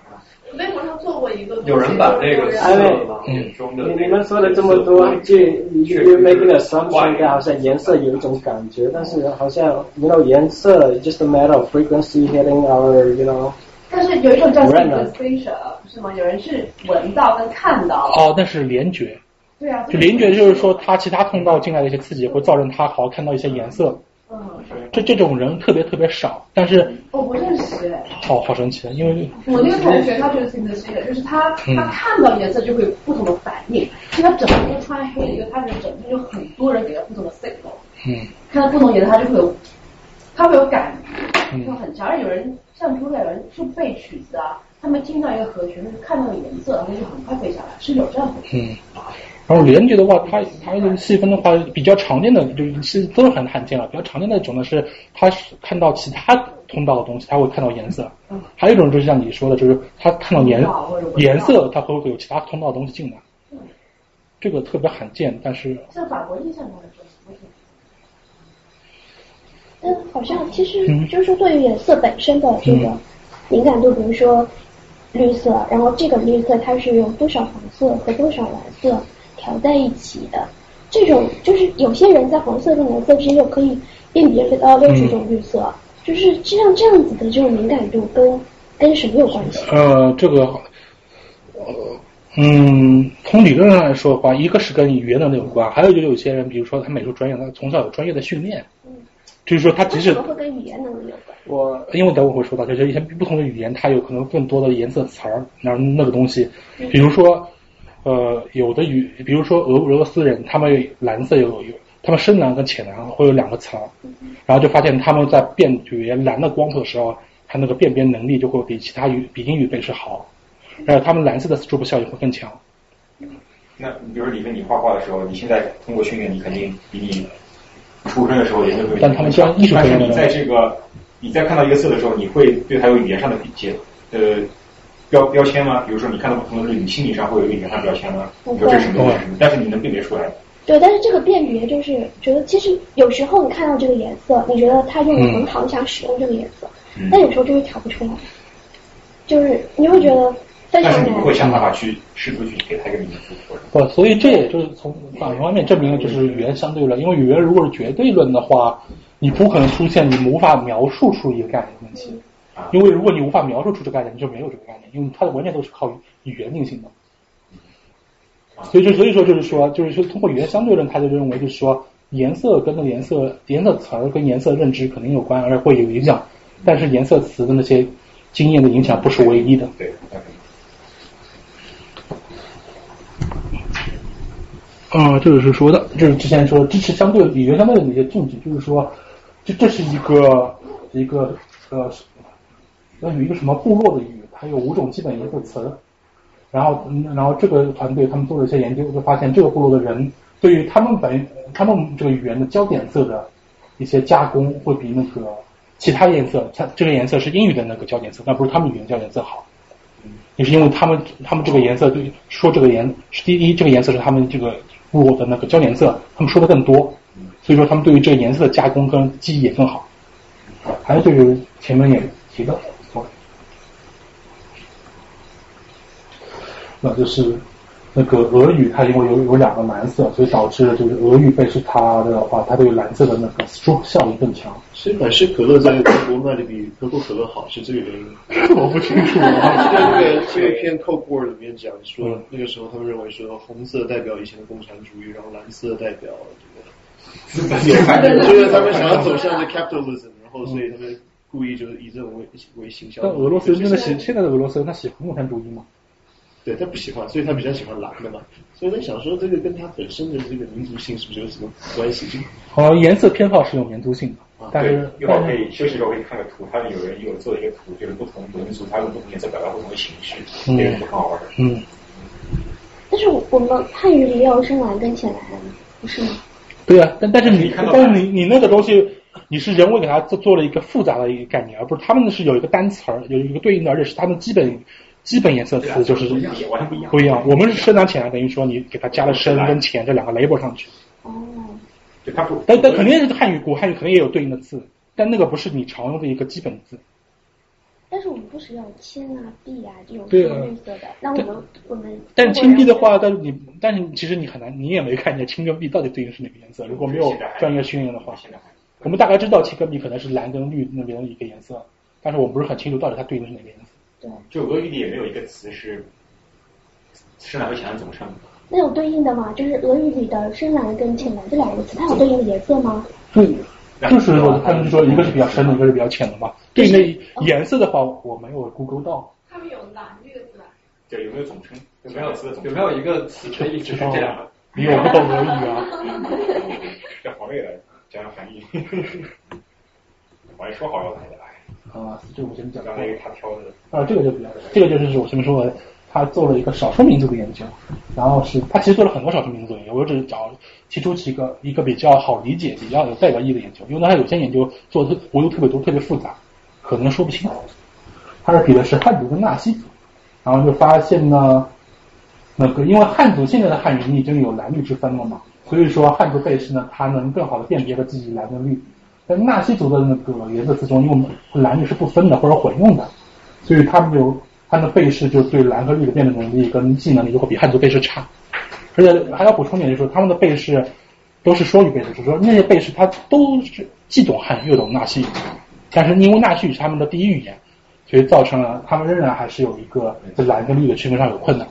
Speaker 9: 微博上做过一个，
Speaker 4: 有人把那个色眼中的
Speaker 5: 你们说了这么多，就就 making assumption，好像颜色有一种感觉，但是好像 you know 颜色 just a matter of frequency hitting our you know。
Speaker 14: 但是有一种叫 sensation，是吗？有人是闻到跟看到。
Speaker 6: 哦，那是联觉。
Speaker 14: 对啊。
Speaker 6: 就联觉就是说，他其他通道进来的一些刺激会造成他好看到一些颜色。
Speaker 14: 嗯。
Speaker 6: 这这种人特别特别少，但是。
Speaker 14: 我不认识。
Speaker 6: 好好神奇，因为。
Speaker 14: 我那个同学他就是 sensation，就是他他看到颜色就会有不同的反应。他整天穿黑，因为他是整天有很多人给他不同的 signal。
Speaker 6: 嗯。
Speaker 14: 看到不同颜色，他就会有，他会有感觉，就很强。而有人。像主有人去背曲子啊，他们听到一个和弦，看到颜色，然后就很快背下来，是有这样的。
Speaker 6: 嗯，然后连觉的话，它它的细分的话，比较常见的就是都是很罕见了。比较常见的一种呢是，它是看到其他通道的东西，它会看到颜色。嗯。还有一种就是像你说的，就是它看到颜颜色，它会不会有其他通道的东西进来？嗯。这个特别罕见，但是。
Speaker 14: 像法国印象中的这种。
Speaker 15: 但好像其实就是说，对于颜色本身的这个敏感度，比如说绿色，然后这个绿色它是有多少黄色和多少蓝色调在一起的，这种就是有些人在黄色跟蓝色之间又可以辨别得到六十种绿色，就是像这样子的这种敏感度跟跟什么有关系？
Speaker 6: 呃，这个呃嗯，从理论上来说的话，一个是跟语言能力有关，还有就是有些人，比如说他美术专业，他从小有专业的训练。就是说，他即使
Speaker 15: 会跟语言能力有关。
Speaker 6: 我因为等会会说到，就是一些不同的语言，它有可能更多的颜色词儿，然后那个东西，比如说，呃，有的语，比如说俄俄罗斯人，他们蓝色有有，他们深蓝跟浅蓝会有两个层，然后就发现他们在辨别蓝的光谱的时候，他那个辨别能力就会比其他语比英语本是好，然后他们蓝色的 strobe 效应会更强。
Speaker 3: 那比如说，里面你画画的时候，你现在通过训练，你肯定比你。出生的时候研究会，
Speaker 6: 但他们像艺术
Speaker 3: 但是你在这个，你在看到一个色的时候，你会对它有语言上的理解呃标标签吗？比如说你看到不同的绿，你心理上会有一个语言上标签吗？你说这是什么东西？但是你能辨别出来。
Speaker 15: 对，但是这个辨别就是觉得，其实有时候你看到这个颜色，你觉得它用的很好，你想使用这个颜色，但有时候就是调不出来，就是你会觉得。
Speaker 3: 但是你不会想办法去试图去给它一个名字，
Speaker 6: 不，所以这也就是从反方面证明了，就是语言相对论。因为语言如果是绝对论的话，你不可能出现你无法描述出一个概念的问题。因为如果你无法描述出这个概念，你就没有这个概念，因为它的完全都是靠语言定性的。所以就所以说就是说，就是说通过语言相对论，他就认为就是说颜色跟那个颜色颜色词儿跟颜色认知肯定有关，而且会有影响。但是颜色词的那些经验的影响不是唯一的。
Speaker 3: 对。
Speaker 6: 啊，这个是说的，就是之前说支持相对语言相对的一些证据，就是说，这这是一个一个呃，要有一个什么部落的语，它有五种基本颜色词，然后然后这个团队他们做了一些研究，就发现这个部落的人对于他们本他们这个语言的焦点色的一些加工会比那个其他颜色，它这个颜色是英语的那个焦点色，但不是他们语言焦点色好。也是因为他们他们这个颜色对说这个颜第一，这个颜色是他们这个部落的那个焦点色，他们说的更多，所以说他们对于这个颜色的加工跟记忆也更好。还有就是前面也提到，那就是。那个俄语它因为有有两个蓝色，所以导致就是俄语背是它的话，它对蓝色的那个 stroke 效应更强。
Speaker 13: 是百事可乐在中国卖的比可口可乐好，是这个原因？<laughs>
Speaker 6: 我不清楚。
Speaker 13: 在那个这一篇 Coke Board 里面讲说，那个时候他们认为说红色代表以前的共产主义，然后蓝色代表这个，<laughs> 就是他们想要走向的 capitalism，然后所以他们故意就是以这种为为形象。
Speaker 6: 但俄罗斯真的喜现在的俄罗斯，他喜欢共产主义吗？
Speaker 13: 对他不喜欢，所以他比较喜欢蓝的嘛。所以他想说，这个跟他本身的这个民族性是不是有什么关系？
Speaker 6: 好，颜色偏好是有民族性的，但是
Speaker 3: 一会儿可以休息的时候可以看个图，他们有人有做一个图，就是不同民族他用不同颜色表达不同的情绪，这个很好玩的。
Speaker 6: 嗯。
Speaker 15: 但是我们汉语里也有深蓝跟浅蓝，不是吗？
Speaker 6: 对啊，但但是你但是你你那个东西，你是人为给它做做了一个复杂的一个概念，而不是他们是有一个单词儿，有一个对应的，而且是他们基本。基本颜色词就是不一样，我们是深蓝浅蓝，等于说你给它加了深跟浅这两个 label 上去。
Speaker 15: 哦。
Speaker 3: 就它不，
Speaker 6: 但但肯定是汉语古汉语肯定也有对应的字，但那个不是你常用的一个基本字。
Speaker 15: 但是我们不使用铅啊、B 啊这种绿色的，那我们我们。
Speaker 6: 但是铅 B 的话，但是你但是其实你很难，你也没看见青跟 B 到底对应是哪个颜色。如果没有专业训练的话，我们大概知道青跟 B 可能是蓝跟绿那边的一个颜色，但是我不是很清楚到底它对应的是哪个颜色。
Speaker 3: 就俄语里也没有一个词是深蓝和浅蓝怎么称？
Speaker 15: 那有对应的吗？就是俄语里的深蓝跟浅蓝这两个词，它有对应的颜色吗？
Speaker 6: 对，就是他们说一个是比较深的，一个是比较浅的嘛。对应颜色的话，我没有 Google 到。
Speaker 9: 他们有蓝绿的是吧？
Speaker 3: 对，有没有总称？有
Speaker 4: 没有词？有没有一个词可以只是这两个？
Speaker 6: 你我不懂俄语啊。<laughs>
Speaker 3: 这黄页来讲讲含义。<laughs> 我还说好要来的。
Speaker 6: 啊，这个我先讲。
Speaker 3: 刚才他挑的。
Speaker 6: 啊，这个就比较，这个就是我前面说的，他做了一个少数民族的研究，然后是他其实做了很多少数民族研究，我只是找提出几个一个比较好理解、比较有代表意义的研究，因为他有些研究做的维度特别多、特别复杂，可能说不清。他是比的是汉族跟纳西族，然后就发现呢，那个因为汉族现在的汉语已经有蓝绿之分了嘛，所以说汉族背诗呢，它能更好的辨别和自己蓝跟绿。在纳西族的那个颜色之中，因为我们蓝绿是不分的或者混用的，所以他们有他们的背试就对蓝和绿的辨别能力跟记忆能力就会比汉族背试差。而且还要补充点，就是他们的背试都是双语背试，就是说那些背试他都是既懂汉语又懂纳西语，但是因为纳西语是他们的第一语言，所以造成了他们仍然还是有一个在蓝跟绿的区分上有困难。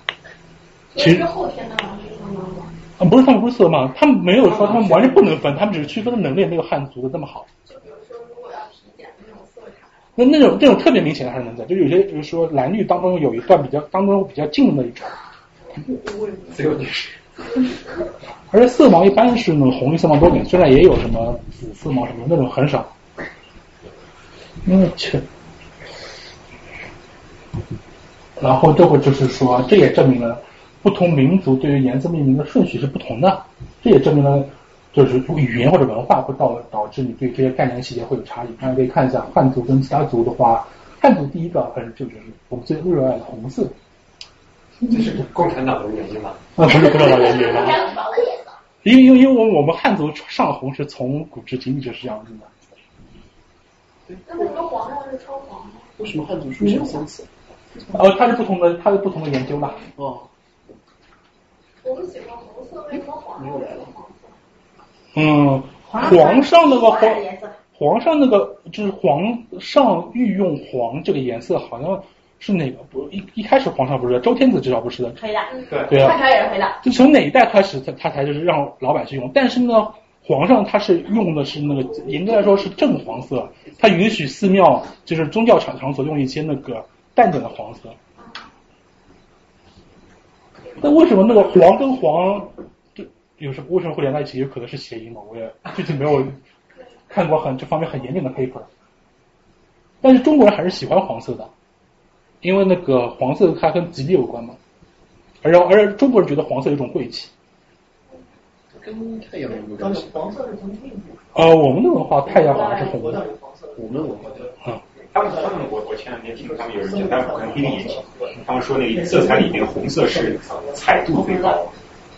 Speaker 9: 其实后天的蓝
Speaker 6: 不是他们不是色盲，他们没有说他们完全不能分，他们只是区分的能力没有汉族的这么好。
Speaker 9: 就比如说，如果要体检那种色差，
Speaker 6: 那那种这种特别明显的还是能在，就有些比如说蓝绿当中有一段比较当中比较近的那一种。
Speaker 4: 只有你是。
Speaker 6: 而且色盲一般是那种红绿色盲多点，虽然也有什么紫色盲什么那种很少。我去。然后这会就是说，这也证明了。不同民族对于颜色命名的顺序是不同的，这也证明了，就是语言或者文化会导导致你对这些概念细节会有差异。大家可以看一下汉族跟其他族的话，汉族第一个反正就是我们最热爱的红色。
Speaker 4: 这是共产党的原因吗？
Speaker 6: 啊，不是共产党的原因。因为因为因为我们汉族上红是从古至今一直是这样子
Speaker 9: 的。那为什么皇上是穿黄的？
Speaker 13: 为什么汉族出现三次？
Speaker 6: 哦，它是不同的，它是不同的研究嘛。
Speaker 13: 哦。
Speaker 9: 我们喜欢红色，为什么皇上是黄色？
Speaker 6: 嗯，皇上那个黄，皇上那个就是皇上御用黄这个颜色，好像是哪个不一一开始皇上不是周天子至少不是的，
Speaker 12: 黑的，
Speaker 6: 对对
Speaker 12: 啊，也是黑的。
Speaker 6: 就从哪一代开始，他他才就是让老百姓用？但是呢，皇上他是用的是那个严格来说是正黄色，他允许寺庙就是宗教场场所用一些那个淡点的黄色。那为什么那个黄跟黄，这有什么为什么会连在一起？有可能是谐音嘛？我也具体没有看过很这方面很严谨的 paper。但是中国人还是喜欢黄色的，因为那个黄色它跟吉利有关嘛。而而中国人觉得黄色有种贵气。
Speaker 13: 跟太阳有关系。
Speaker 11: 黄色是从印度。
Speaker 6: 呃，我们的文化太阳好像是红的。
Speaker 13: 我们文化
Speaker 3: 的。啊。他们他们我我前两天听他们有人讲，但可能听眼睛，他们说那个色彩里面红色是彩度最高，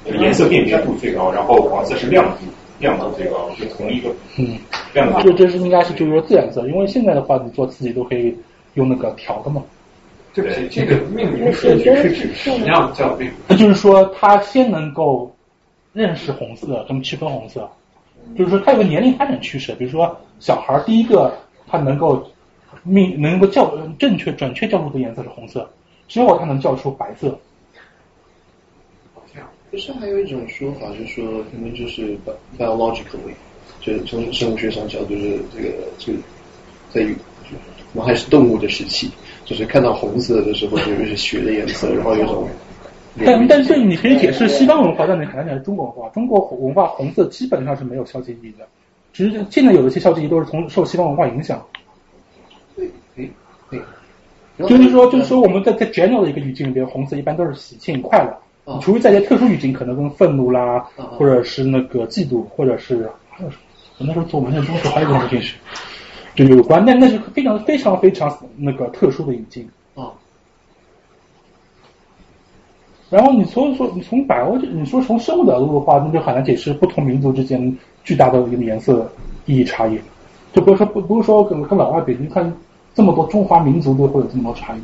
Speaker 3: 就颜色辨别度最高，然后黄色是亮度亮度最高，就同一个
Speaker 6: 嗯
Speaker 3: 亮度。
Speaker 6: 这这是应该是就是说自然色，因为现在的话你做自己都可以用那个调的嘛。
Speaker 4: 这这个命名顺序是指什么样的叫命？
Speaker 6: 那就是说它先能够认识红色，怎么区分红色？就是说它有个年龄发展趋势，比如说小孩第一个他能够。命能够叫正确准确叫出的颜色是红色，只有它能叫出白色。
Speaker 13: 不是还有一种说法，就是说可能就是 biologically，就是从生物学上讲，就是这个这个在于我们还是动物的时期，就是看到红色的时候，就是血的颜色，然后有种。<laughs>
Speaker 6: 但但是你可以解释西方文化，但你很难解释中国文化。中国文化红色基本上是没有消极意义的，只是现在有一些消极意义都是从受西方文化影响。就是说，就是说，我们在在 general 的一个语境里边，红色一般都是喜庆快乐，除非在一些特殊语境，可能跟愤怒啦，或者是那个嫉妒，或者是还有什么？我那时候做文献中时还有一个东西是就有关，那那是非常非常非常那个特殊的语境。
Speaker 13: 啊。
Speaker 6: 然后你从说你从百欧，你说从生物角度的话，那就很难解释不同民族之间巨大的一个颜色意义差异。就不是说不不是说跟跟老外比，你看。这么多中华民族都会有这么多差异，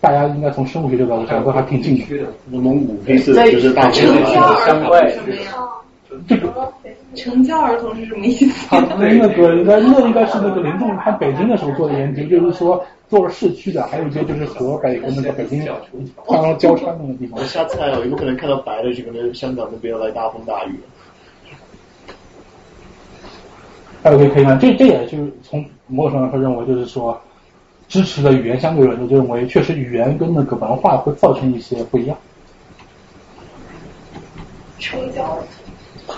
Speaker 6: 大家应该从生物学角度讲都还挺近的。
Speaker 13: 蒙古黑色就是大
Speaker 14: 成教儿童是什么
Speaker 6: 呀？这个
Speaker 14: 成教儿童是什么意思啊？
Speaker 6: 那个应该那应该是那个林动他北京的时候做的研究，就是说做了市区的，还有一些就是河北跟那个北京刚刚交叉那个地方。
Speaker 13: 下次还有有可能看到白的，就可能香港那边要来大风大雨。
Speaker 6: 还有可以可以看，这这也就是从某种程度上认为，就是说支持的语言相对论，就认为确实语言跟那个文化会造成一些不一样。
Speaker 14: 成教，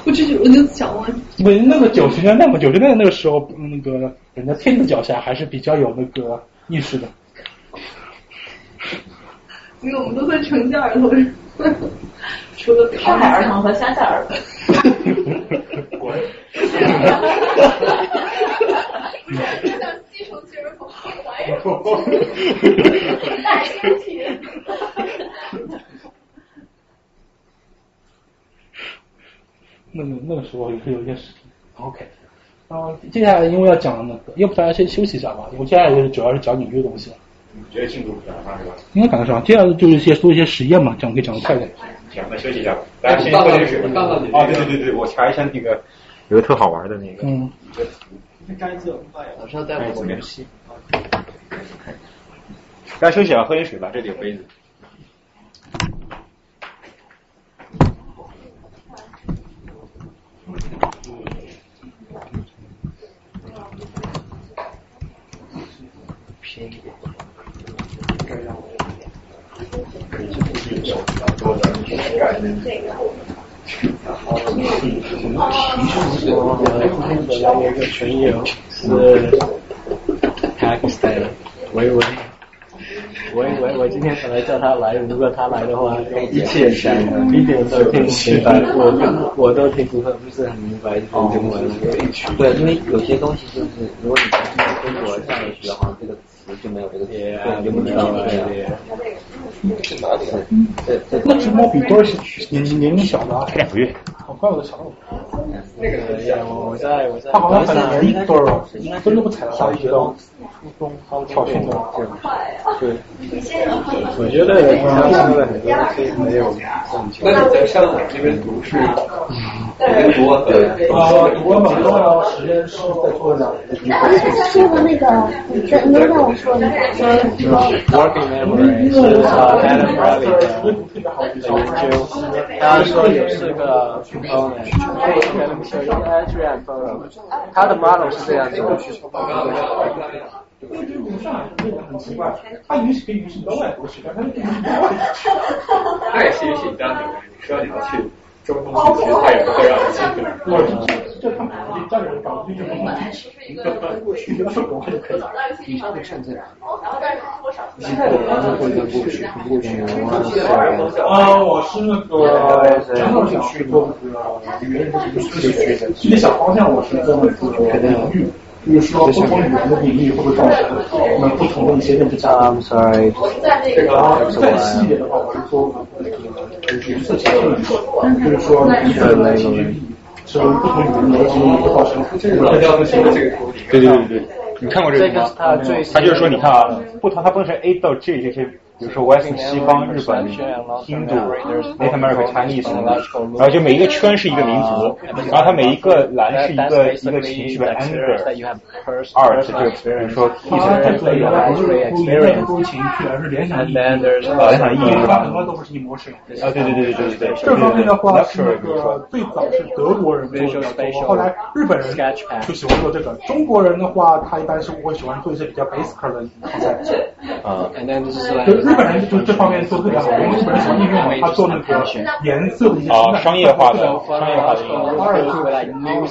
Speaker 14: 我就我就想问，
Speaker 6: 为那个九十年代嘛，九十年代那个时候，那个人的天子脚下还是比较有那个意识的。
Speaker 14: 因为我们都会成教儿童，<laughs> 除了
Speaker 12: 上海儿童和乡下儿童。<laughs>
Speaker 14: 不是，真的继承其儿童，还有奶先体。
Speaker 6: 那个那个时候也是有些事情。OK，然后接下来因为要讲那个，要不大家先休息一下吧。我接下来就是主要是讲纽约的东西了。
Speaker 3: 你觉得进度赶得上是吧？
Speaker 6: 应该赶得上。接下来就是一些做一些实验嘛，讲可以讲的快点。
Speaker 3: 行，那休息一下，大家先喝点水。啊，对对对对，我查一下那个。有个特好玩的那个，
Speaker 6: 嗯，
Speaker 13: 好像带我游戏。
Speaker 3: 大家休息了，喝点水吧，这里有杯子。
Speaker 13: 便宜点。
Speaker 5: 今天本来有一个群友是 Pakistan，喂喂，喂喂，我今天本来叫他来，如果他来的话，一切善一点都听不明白，我我都听不不是很明白中文。
Speaker 8: 对，因为有些东西就是，如果你在中国上的学，的话这个词就没有这个词，就不知道了。对对，
Speaker 6: 那只猫比多少年年龄小的，才两个月。好怪我的小动物。
Speaker 5: 那个我我在我在。
Speaker 6: 他好像很难一多少，真的不踩到下去到初中跳绳的。
Speaker 5: 对。我觉得他说的很多东西没有。
Speaker 4: 那你在香港这边读是？
Speaker 6: 读对。啊，读完本科实验室在做两
Speaker 15: 年。说的那个，你能让我说一下？
Speaker 5: 说 working memory 是 Adam Bradley 的研究，他说也是个。component，可能是 edge and photo，它的 model 是这样子的。
Speaker 6: 很奇怪，他允许可以允许你到外国去，但他允许 <laughs>
Speaker 4: 他也是允许你当你说你要去中东去，他也不会让你进去。
Speaker 6: 我这这他们站着搞就这么慢，一个过去就手动就可以了。
Speaker 13: 以上的站在哪？
Speaker 9: 然后但是我少。
Speaker 6: 啊，我是那个正好想去做那个语言这个具体小方向我是做那个领域。就是说，不同语言的领域会不会造成我们不同的一些认知差异
Speaker 5: ？I'm sorry。
Speaker 6: 这个再细一点的话，我是说那个颜色结构的，就是说一个来自于是不同语言的领域会造成这个这个这个
Speaker 3: 对对对对，你看过这个吗？他就是说，你看啊，不同，它分成 A 到 G 这些。比如说 West 西方、日本、印度、North America、Chinese，然后就每一个圈是一个民族，然后它每一个栏是一个一个情绪的 anger、art，就比如说 peace、
Speaker 6: and then there's
Speaker 3: 啊，联想意义是吧？
Speaker 6: 很多都是一模式。
Speaker 3: 啊，对对对对对对。
Speaker 6: 这方面的话是那个最早是德国人做的，后来日本人就喜欢做这个。中国人的话，他一般是会喜欢做一些比较 basic 的题材。
Speaker 5: 啊
Speaker 6: 日本人就这方面做的特别好，因为日本人喜欢应用，他做那个颜色的一些
Speaker 3: 啊商业化的商业化的应
Speaker 5: 用。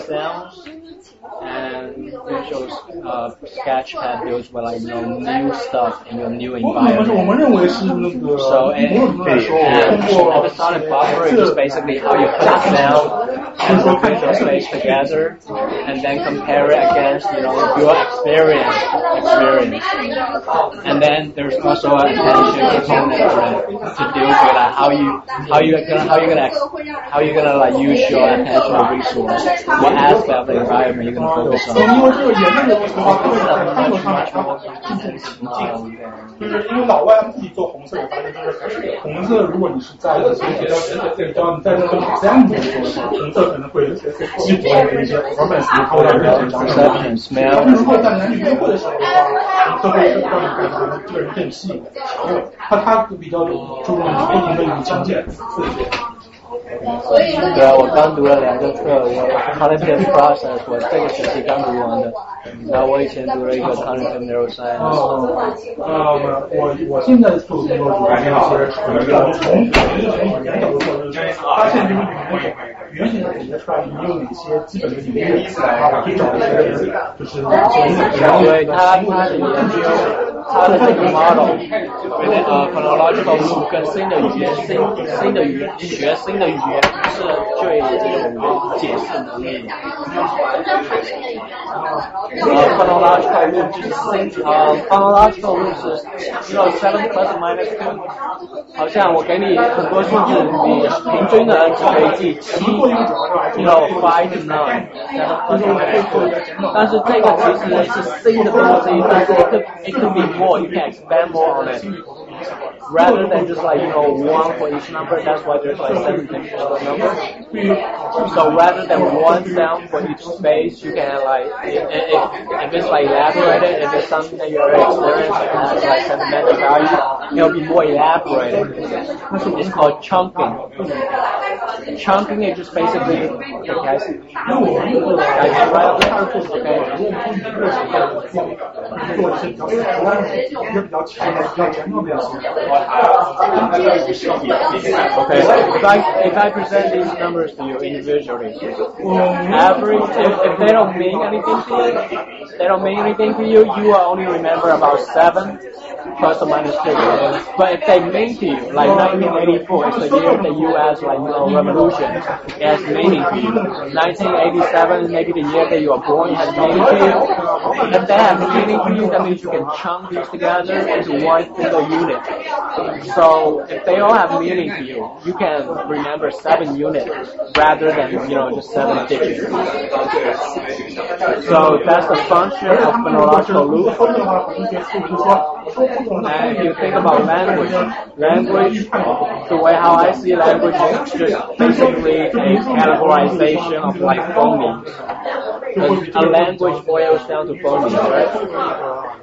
Speaker 5: And visuals uh, sketchpad those were like know new stuff in your new environment. So and, and episodic buffer is just basically how you put sound and put space together and then compare it against you know your experience experience. And then there's also an attention component to deal with like how you how you gonna how you gonna how you gonna like use your attentional resource, what aspect of the environment you're gonna
Speaker 6: 因为这个颜色的东西的话，会在看头上来说进行情境，就是因为老外他们自己做红色，我发现就是红色，如果你是在比较比较你在那个 exam 里做的话，红色可能会激活你的一些 performance，然后让人紧张。但是如果在男女约会的时候的话，红色会让你感觉这个人更吸引、强烈，他他比较注重不同的语境界刺激。
Speaker 5: 对啊，我刚读了两个课，我 cognitive process 我这个学期刚读完的，然后我以前读了一个 cognitive neuroscience。
Speaker 6: 啊，我我现在做工作主要是从从从语言角度说，就是发现这个语言语言现在总结出来你有哪些基本的语言的词啊，我可以找一些就是
Speaker 5: 对他他的研究，他的这个 model，呃，phonological loop 跟新的语言新新的语言学新的语是最这种解释能力。呃，潘多拉就是呃，潘多拉概念是知道 seven plus minus two，好像我给你很多数字，你平均的就可以记七，然后 five nine，然后但是这个其实是新的东西，但是 it could more，更 can expand more on。Rather than just like, you know, one for each number, that's why there's like seven digits per number. So rather than one sound for each space, you can like, if, if, if it's like elaborated, if it's something that you're experiencing that has like sentimental value, it'll be more elaborated. It's called chunking. Chunking is just basically, guys, okay. Okay, if I if I present these numbers to you individually, average if, if they don't mean anything to you, they don't mean anything to you, you will only remember about seven plus or minus two. But if they mean to you, like 1984 is the year the U.S. like you know revolution, it has meaning to you. 1987 maybe the year that you were born has meaning to you. If they have meaning to you, that means you can chunk these together into one single unit. So if they all have meaning to you, you can remember seven units rather than you know just seven digits. So that's the function of phonological loop. And you think about language, language, the way how I see language is just basically a categorization of like phonemes. A language boils down to phonemes, right?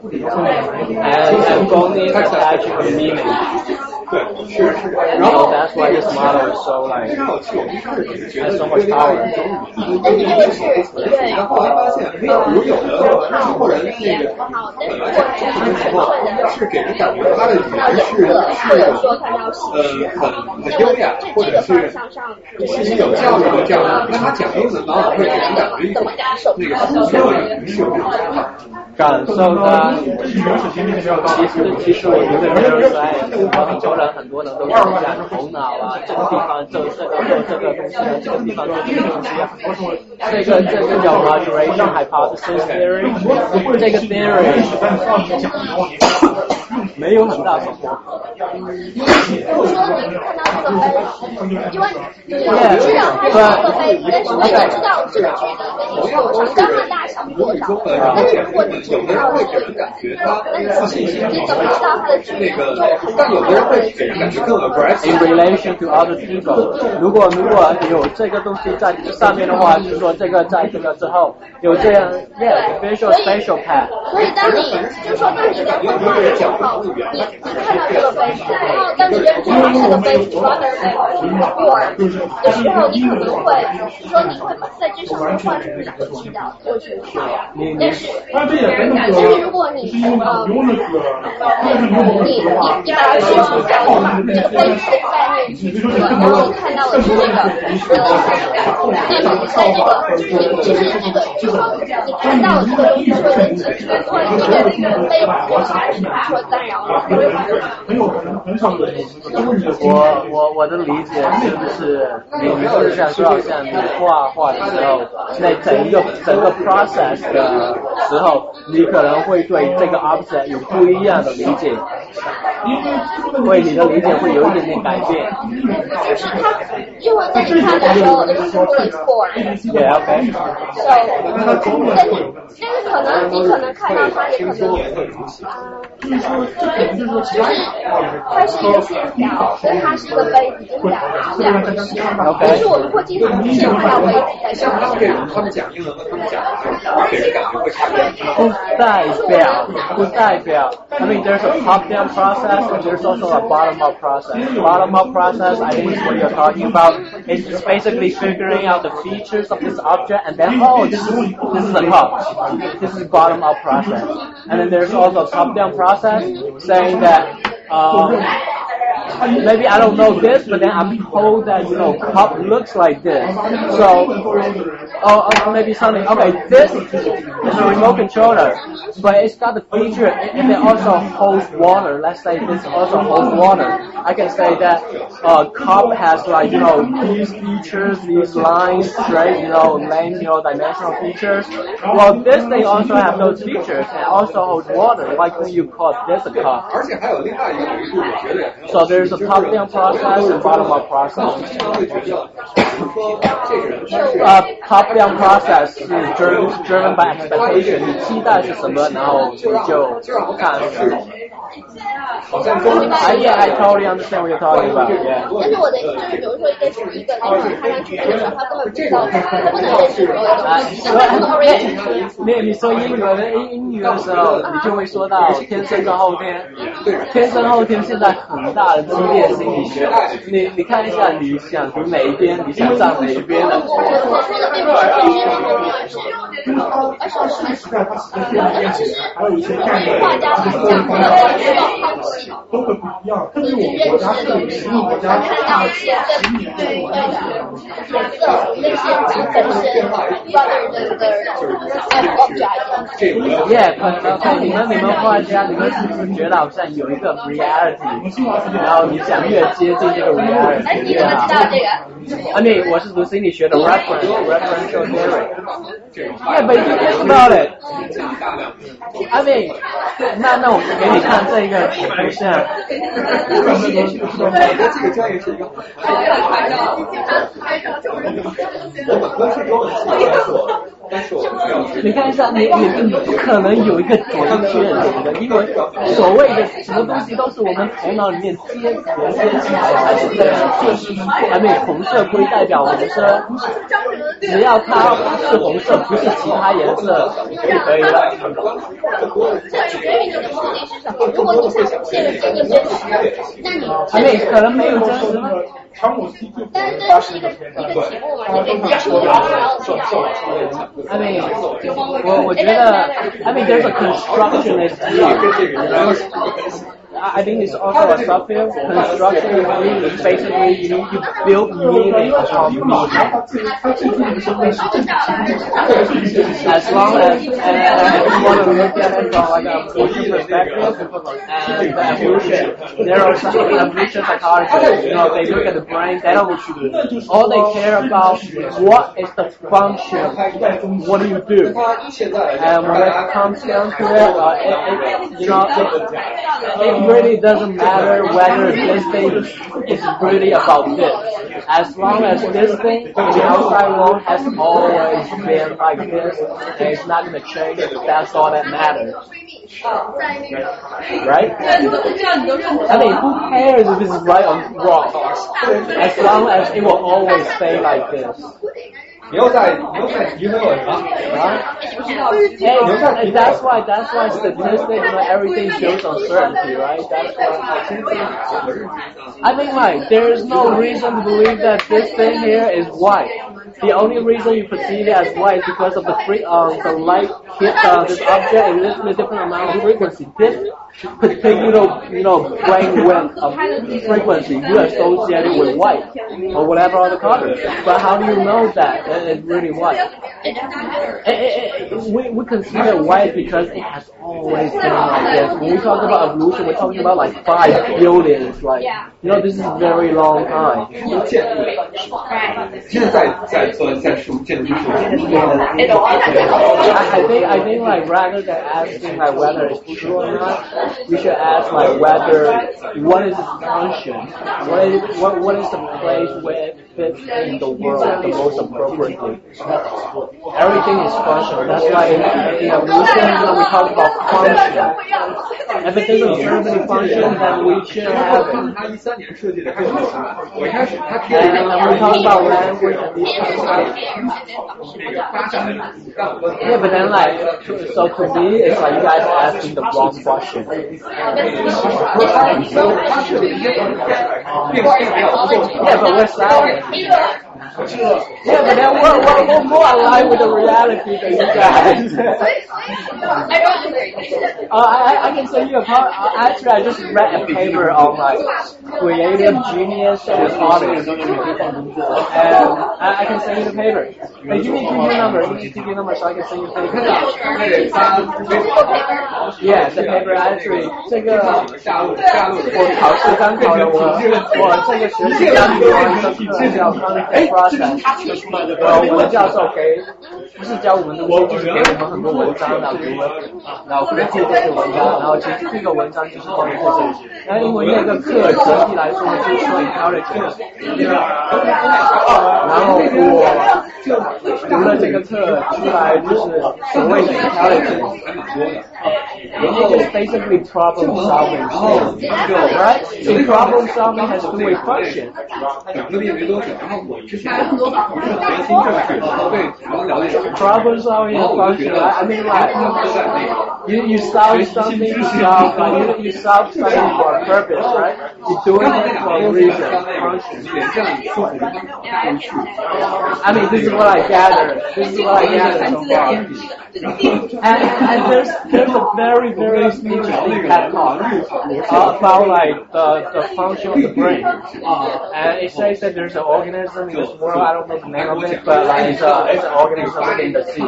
Speaker 5: And, and phonemes attach a meaning. So that's why this model is so like has so much power.
Speaker 16: 如有的或者那个是给人感觉他的语言是是呃很很优雅，或者是是有教育的这样的，他讲英文往往会给人感觉一种那个粗俗的语气。
Speaker 5: 感受的，其实其实我觉得没有在很多人很多人都是讲头脑啊，这个地方做这个做这个东西，这个地方做这个东西，这个这个叫 moderation hypothesis theory，这个 theory 没有很大收获。
Speaker 1: 你说你看到这个杯，因为你知道它是这个杯，但是你知道这个句子跟你说长刚的大小多少，但是如果你
Speaker 16: 有的人会给人感觉他自信心
Speaker 1: 你怎么知道他的
Speaker 16: 那个，但有的人会给人感觉更 aggressive。
Speaker 5: In relation to other people，如果如果有这个东西在上面的话，就是说这个在这个之后有这样，yeah，visual special path。
Speaker 1: 所以当你就是说当你在绘画的时候，你你看到这个杯，然后当你认知到这个杯是 brother 杯 your 的时候，你可能会说你会在这上面画出一个视角过去，但是但是如果你呃你你你把它去除掉的话，这个杯子的概念去除了，然后你看到的是这个呃，那么在这个你其实这个就是说你看到的这个东西说人只是说这个杯子还是说干扰了。
Speaker 5: 我我我的理解就是，你你是想说，像你画画的时候，那整一个整个 process 的时候，你可能会对这个 option 有不一样的理解，为你的理解会有一点点改变。
Speaker 1: 就是他，因为在你看的时候，就是说 explore。
Speaker 5: Yeah, OK.
Speaker 1: So，但是但是可能你可能看到它也可能，就是就是它是一个线条，跟它是一个杯子，就是两是两回事。但是我如果经常出现看到杯子在上面，
Speaker 16: 他们讲英文和他们讲给人感觉会差别。
Speaker 5: I mean, there's a top-down process and there's also a bottom-up process. Bottom-up process, I think, is what you're talking about. It's just basically figuring out the features of this object and then, oh, this is this is a top. This is bottom-up process. And then there's also a top-down process saying that. Um, maybe I don't know this, but then I'm told that you know cup looks like this. So, or, maybe something. Okay, this is a remote controller, but it's got the feature and it also holds water. Let's say this also holds water. I can say that uh, cup has like you know these features, these lines, right? You know, length, you know, dimensional features. Well, this thing also have those features and also holds water. Why can't you call this a cup? So a top-down process and bottom-up process.
Speaker 16: 会觉得，比如说这个人他是
Speaker 5: Uh, top-down process 是 driven driven by expectation，你期待是什么，然后你就看。
Speaker 16: 好像中
Speaker 5: I yeah, I totally understand what you're talking about.
Speaker 1: 但是我的意思就是，比如说一个一个那种看上去的时候，他根本不知道，他不能认识所有的东西，那他 orient
Speaker 5: 你说英语的英语的时候，你就会说到天生跟后天，天生后天现在很大的激烈心理学。你你看一下，你想读哪一边，你想站哪一边的？
Speaker 1: 我说的并不是天生后天，而是而是是，其实画家来讲，都会不一样，对据我们国家特点，因为国家十对对的，
Speaker 5: 耶，可能看你们你们画家，你们是不是觉得好像有一个 reality，然后你想越接近这个 reality，
Speaker 1: 对吧？
Speaker 5: 阿对，我是读心理学的 reference，reference theory，也没听到嘞。阿对，那那我给你看。这个不像。
Speaker 16: 这个专业是一个我本科是中文系，但是我但是我不要
Speaker 5: 你看一下，你你你不可能有一个准确的，因为所谓的什么东西都是我们头脑里面接连接起来才是这样。I mean，红色不会代表我们说，只要它是红色，不是其他颜色就可以了。
Speaker 1: 这取决于你的目的是什么。如果你想现在接近真实，那你
Speaker 5: 可能没有真实？
Speaker 15: 但是这是一个一个题目嘛，你得讲说，然后讲。
Speaker 16: I mean，我我觉得，I mean there's a constructionist. I think it's also a software construction. Basically, you you build meaning upon meaning. As long as uh, you want to look at it from like a evolution perspective and the evolution, there are some evolution psychologists. You know, they look at the brain. They don't. All they care about what is the function. What do you do? And when it comes down to it, uh, it, it you know, it, it really doesn't matter whether this thing is really about this. As long as this thing in the outside world has always been like this, and it's not going to change, that's all that matters. Right? I mean, who cares if it's right or wrong? As long as it will always stay like this.
Speaker 3: 你又在你又在提分我什么？
Speaker 16: 啊？Hey, that's why that's why statistics, you know, everything shows uncertainty, right? That's why. I mean, like, there is no reason to believe that this thing here is white. The only reason you perceive it as white is because of the free, um, the light hit uh, this object in a different amount of frequency. This particular, you know, brainwave of frequency you associate it with white or whatever other color. But how do you know that it's really white? It, it, it, we, we consider white because it has always been like this. When we talk about evolution, we're talking about like five billions, like, you know, this is a very long time. I think, I think like rather than asking like whether it's true or not, we should ask like whether what is its function, what is what what is the place where it fits in the world the most appropriately. Everything is functional. That's why in, in evolution we talk about function, if it doesn't serve any function, then we should have. And we talk about language and these kinds of yeah, but then like, so to me, it's like you guys are asking the wrong question. Yeah, but we're silent. 一个 Yeah, but then we're, we're, we're more aligned with the reality than you guys. uh, I, I can send you a part. Uh, actually, I just read a paper on like creative genius and artists. And I, I can send you the paper. Hey, give me give your number. Give me give your number so I can send you the paper. Yeah, the paper actually 这个我考试刚考的，我我这个学期刚读完 呃，我的教授给不是教我们东西，就是给我们很多文章的，给我们，然后会做这些文章，然后其实这个文章就是关于这些。然后因为那个课整体来说就是说 intelligence，然后我就读了这个课出来就是所谓的 intelligence，然后 basically problem solving right? So problem solving has to do with function.
Speaker 4: 两个月没多久，然后我之前 核心政治，对，了解
Speaker 16: problem solving is function. I mean like you you solve something you solve like you you solve something for a purpose, right? You're doing it for a reason. I mean this is what I gather. This is what I gather so far. And, and there's there's a very very interesting TED talk uh, about like the the function of the brain. Uh, and it says that there's an organism in this world. I don't know the name of it, but like it's, a, it's an organism in the sea.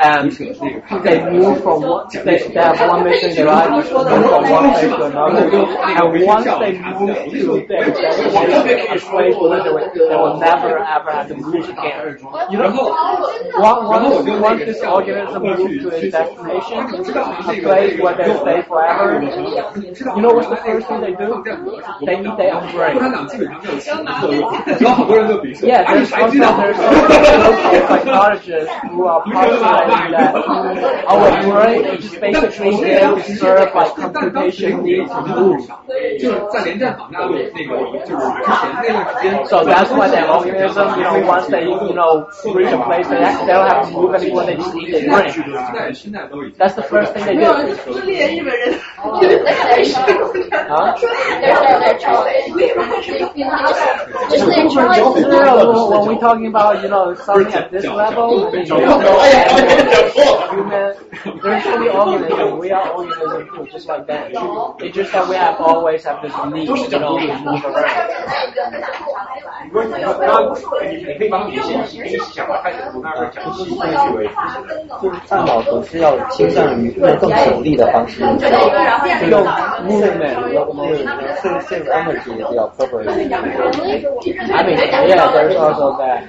Speaker 16: And um, they move from one they, they have one mission in life, move from one place to another. And once they move to their destination, a place where they will, they will never ever have to move again. You know, once once this organism moves to its destination, a place where they stay forever. You know what's the first thing they do? They eat their own brain. <laughs>
Speaker 5: yeah, there's I, also, I there's also <laughs> psychologists who are postulating that our brain is basically there to serve like computation needs of moves. So that's why their organism, you know, once they, you know, reach a place, they, they don't have to move anymore, they just need their brain. That's the first thing they do. huh?
Speaker 1: Just naturalized. Internal.
Speaker 5: No, when we're talking about, you know, something at this level, you mean there's only organism. We are organism too, just like that. It's just that we have always have this need, you know, to move around.
Speaker 9: 你说你说刚你你可以帮你先先想把开始从那儿讲起，顺序为
Speaker 8: 就是大脑总是要倾向于用更省力的方式，用 movement，用 save save energy 比较 proper。
Speaker 5: I mean, yeah, 到时候再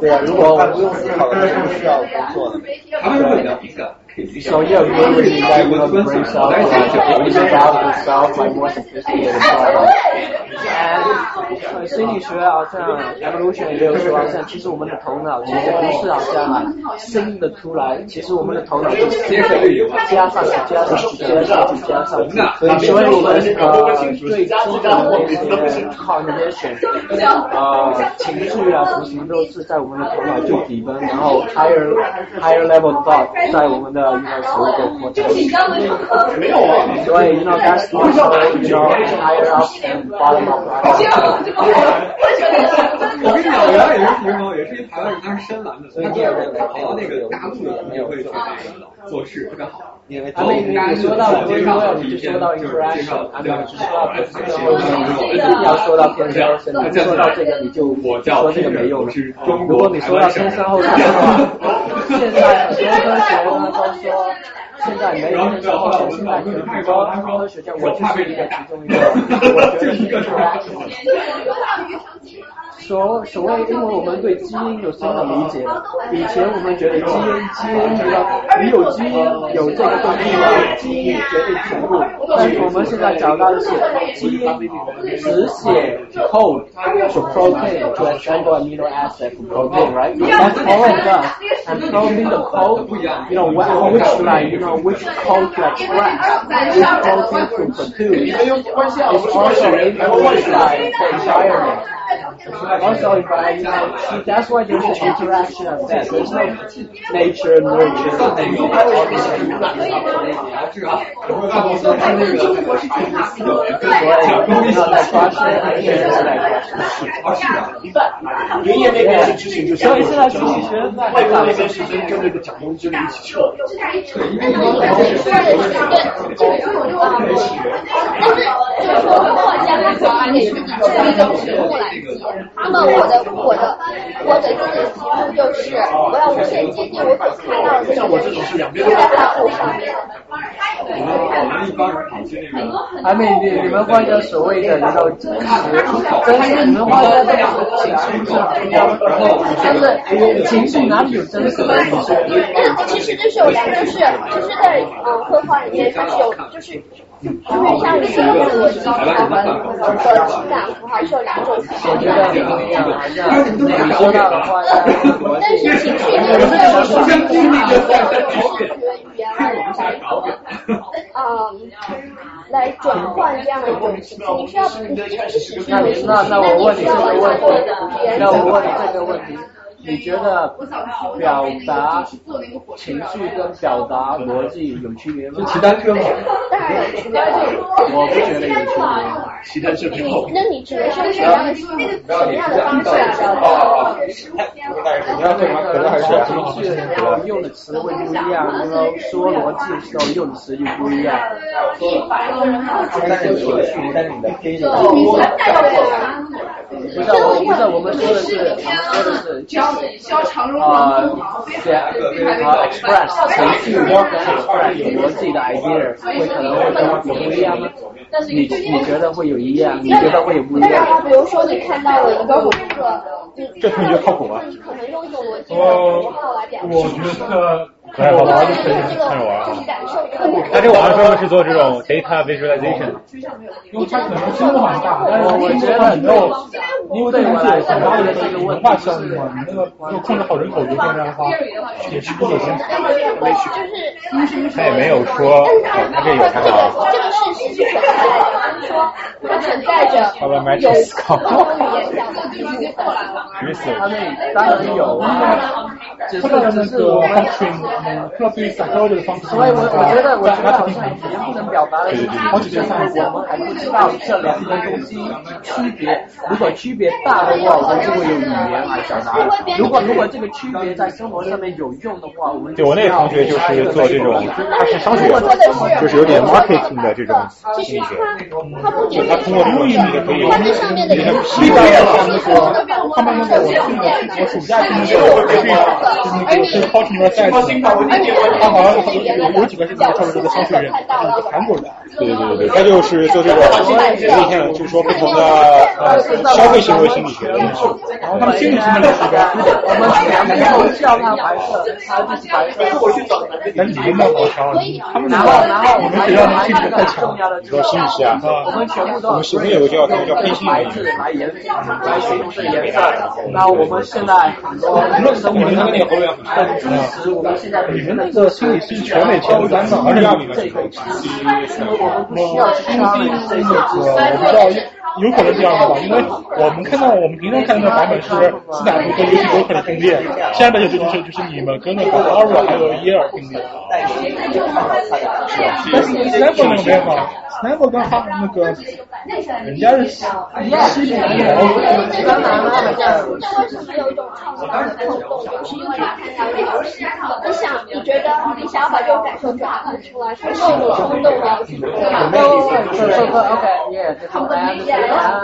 Speaker 8: 对啊，如果我不用思考的是不需要工作了。
Speaker 16: 他们会比较敏感。
Speaker 5: So yeah, we really like more sophisticated. And 心理学好像 evolution 也有说，好像其实我们的头脑其实不是好像生的出来，其实我们的头脑就是加上去加上去加上去加上去，所以我们呃最基本的那些 cognition 呃情绪啊什么什么都是在我们的头脑最底端，然后 higher higher level thought 在我们的 you know 所谓的 cortex。
Speaker 16: 没有啊。
Speaker 5: 所以 you know that's also you know higher up and bottom up.
Speaker 16: 我跟你讲，原来也是学生，也是一台湾人，他是深蓝的，他第二天跑到那个大陆的也会去那个做事，特别好。因为
Speaker 5: 他们你说到介绍，你就说到 interaction，还没有说到偏生，要说到天生，说到这个你就说这个没用了。如果你说到先生后代的话，现在很多科学呢都说。现在没有那种科学，现在很多科学家，我就是一个其中一个，我觉得是 interaction。所所谓，因为我们对基因有新的理解，以前我们觉得基因基因知道，你有基因有这个东西，基因决定全部。但是我们现在找到的是基因只写 code 从 protein to a single amino acid for protein, right? That's all it does. And probing the code, you know, which like, you know, which code to express, which protein to produce, is also influenced by the environment. Also, if I, you know, see, that's why there's an interaction of that. There's no nature, nurture.
Speaker 13: 原业那边是执行，就是
Speaker 5: 所以现在经济学
Speaker 13: 外国那边是跟跟那个蒋东经理一起撤。
Speaker 1: 但是就是说作家他总是给自己出一个目来解。那么我的我的我给自己的题目就是我要无限接近我所看到的这个人在大陆上面。
Speaker 5: 还没你你们画一个所谓的那种真实，真实，你们画一个这种情绪是但是情绪哪里有真实的？
Speaker 1: 其实就是有两，就是就是在嗯绘画里面，它是有就是就是像人物的情感和和情感符号是有两种情绪。
Speaker 5: 我觉得不一样，好像你说到的话，
Speaker 1: 但是情绪这个是用科学语言来来嗯来转换这样的一种情绪，你需要你需要是情绪为情绪，
Speaker 5: 那那我问你这个问题
Speaker 1: 语言，
Speaker 5: 那我问你这个问题。你觉得表达情绪跟表达逻辑有区别吗？
Speaker 13: 是骑单车吗？
Speaker 1: 当然有区别。
Speaker 5: 我不觉得有区别。
Speaker 13: 骑单车挺好。
Speaker 1: 那你指的是什么样的什么样的方式啊表达？
Speaker 5: 你要对吗？可能还是情绪用的词汇不一样，然后说。逻辑的时候用的词就不一样。
Speaker 8: 但是情绪，但是你的 feeling。
Speaker 5: 不是，我不是，我们说。的是，我们说。的是。
Speaker 14: 消长荣
Speaker 5: 啊，对啊，express 情绪跟 express 逻辑的 idea 会可能会有不一样吗？你你觉得会有一样？你觉得会有不一样？
Speaker 1: 那比如说你看到了一个红色，
Speaker 3: 这同学靠谱吗？
Speaker 1: 可能用一种逻辑的符号来表示。
Speaker 3: 我觉得
Speaker 6: 看着好玩就可以看着玩啊。他这网上说的是做这种 data visualization，因为它可能规模很大，但是我觉得很逗，因为这个是很大的一个文化项目嘛，你那个要控制好人口流动这样的话，也是不可行。
Speaker 1: 他
Speaker 3: 也没有说，他这有看到。
Speaker 1: 这个是实际存在的，就是说它存在着有不同语言讲的技术过来了。
Speaker 5: 他那当然有，只是只是我们
Speaker 6: 特别想说这个方式。
Speaker 5: 所以我我觉得我觉得好像语言不能表达的是，好几件事我们还不知道这两个东西区别。如果区别大的话，我们就会有语言来表达。如果如果这个区别在生活上面有用的话，我们
Speaker 3: 对我那个同学就是做这种，他是商学，就是有点 marketing 的这种心理学。就他通过这种心理学可以，给他批改
Speaker 6: 像那个他们那个我我暑假去那个培训，就是那个是 cultural science，他好像有有几个是在做这个商学院，韩国人。
Speaker 3: 对对对对，他就是做这个，那天就是说不同的呃消费行为心理学的东西，
Speaker 6: 然后他们心理心理学 <laughs>
Speaker 5: 我们然后叫他白色，他就是白色。我去找
Speaker 6: 那你们那好强，他们
Speaker 5: 然后然后
Speaker 6: 我们学校的心理学太强，
Speaker 3: 你说心理学啊？
Speaker 5: 我们全部都
Speaker 3: 我们我们有个叫叫叫黑心
Speaker 5: 白字来颜来形容这颜色。那我们现在很多
Speaker 3: 你们那个那个后面
Speaker 5: 很支持我们现在
Speaker 6: 你们那个心理是全美前三的，而且要你们这个。
Speaker 5: 我们不需要去
Speaker 6: 相信这个，我不知道，有可能这样的吧？因为我们看到我们平常看到的版本是斯坦福和 UC 都可以并列，现在的就是就是你们跟那个 Harvard 还有耶尔并列。但是 Stanford 那个没有吗？Stanford 跟哈那个人家是西西
Speaker 1: 方的。当然了，那为什么有一种创造的冲动，就是因为你看到游戏，你想，你觉得你想要把这种感受转换出来，是够有冲动的。
Speaker 5: So, so, okay, yeah, I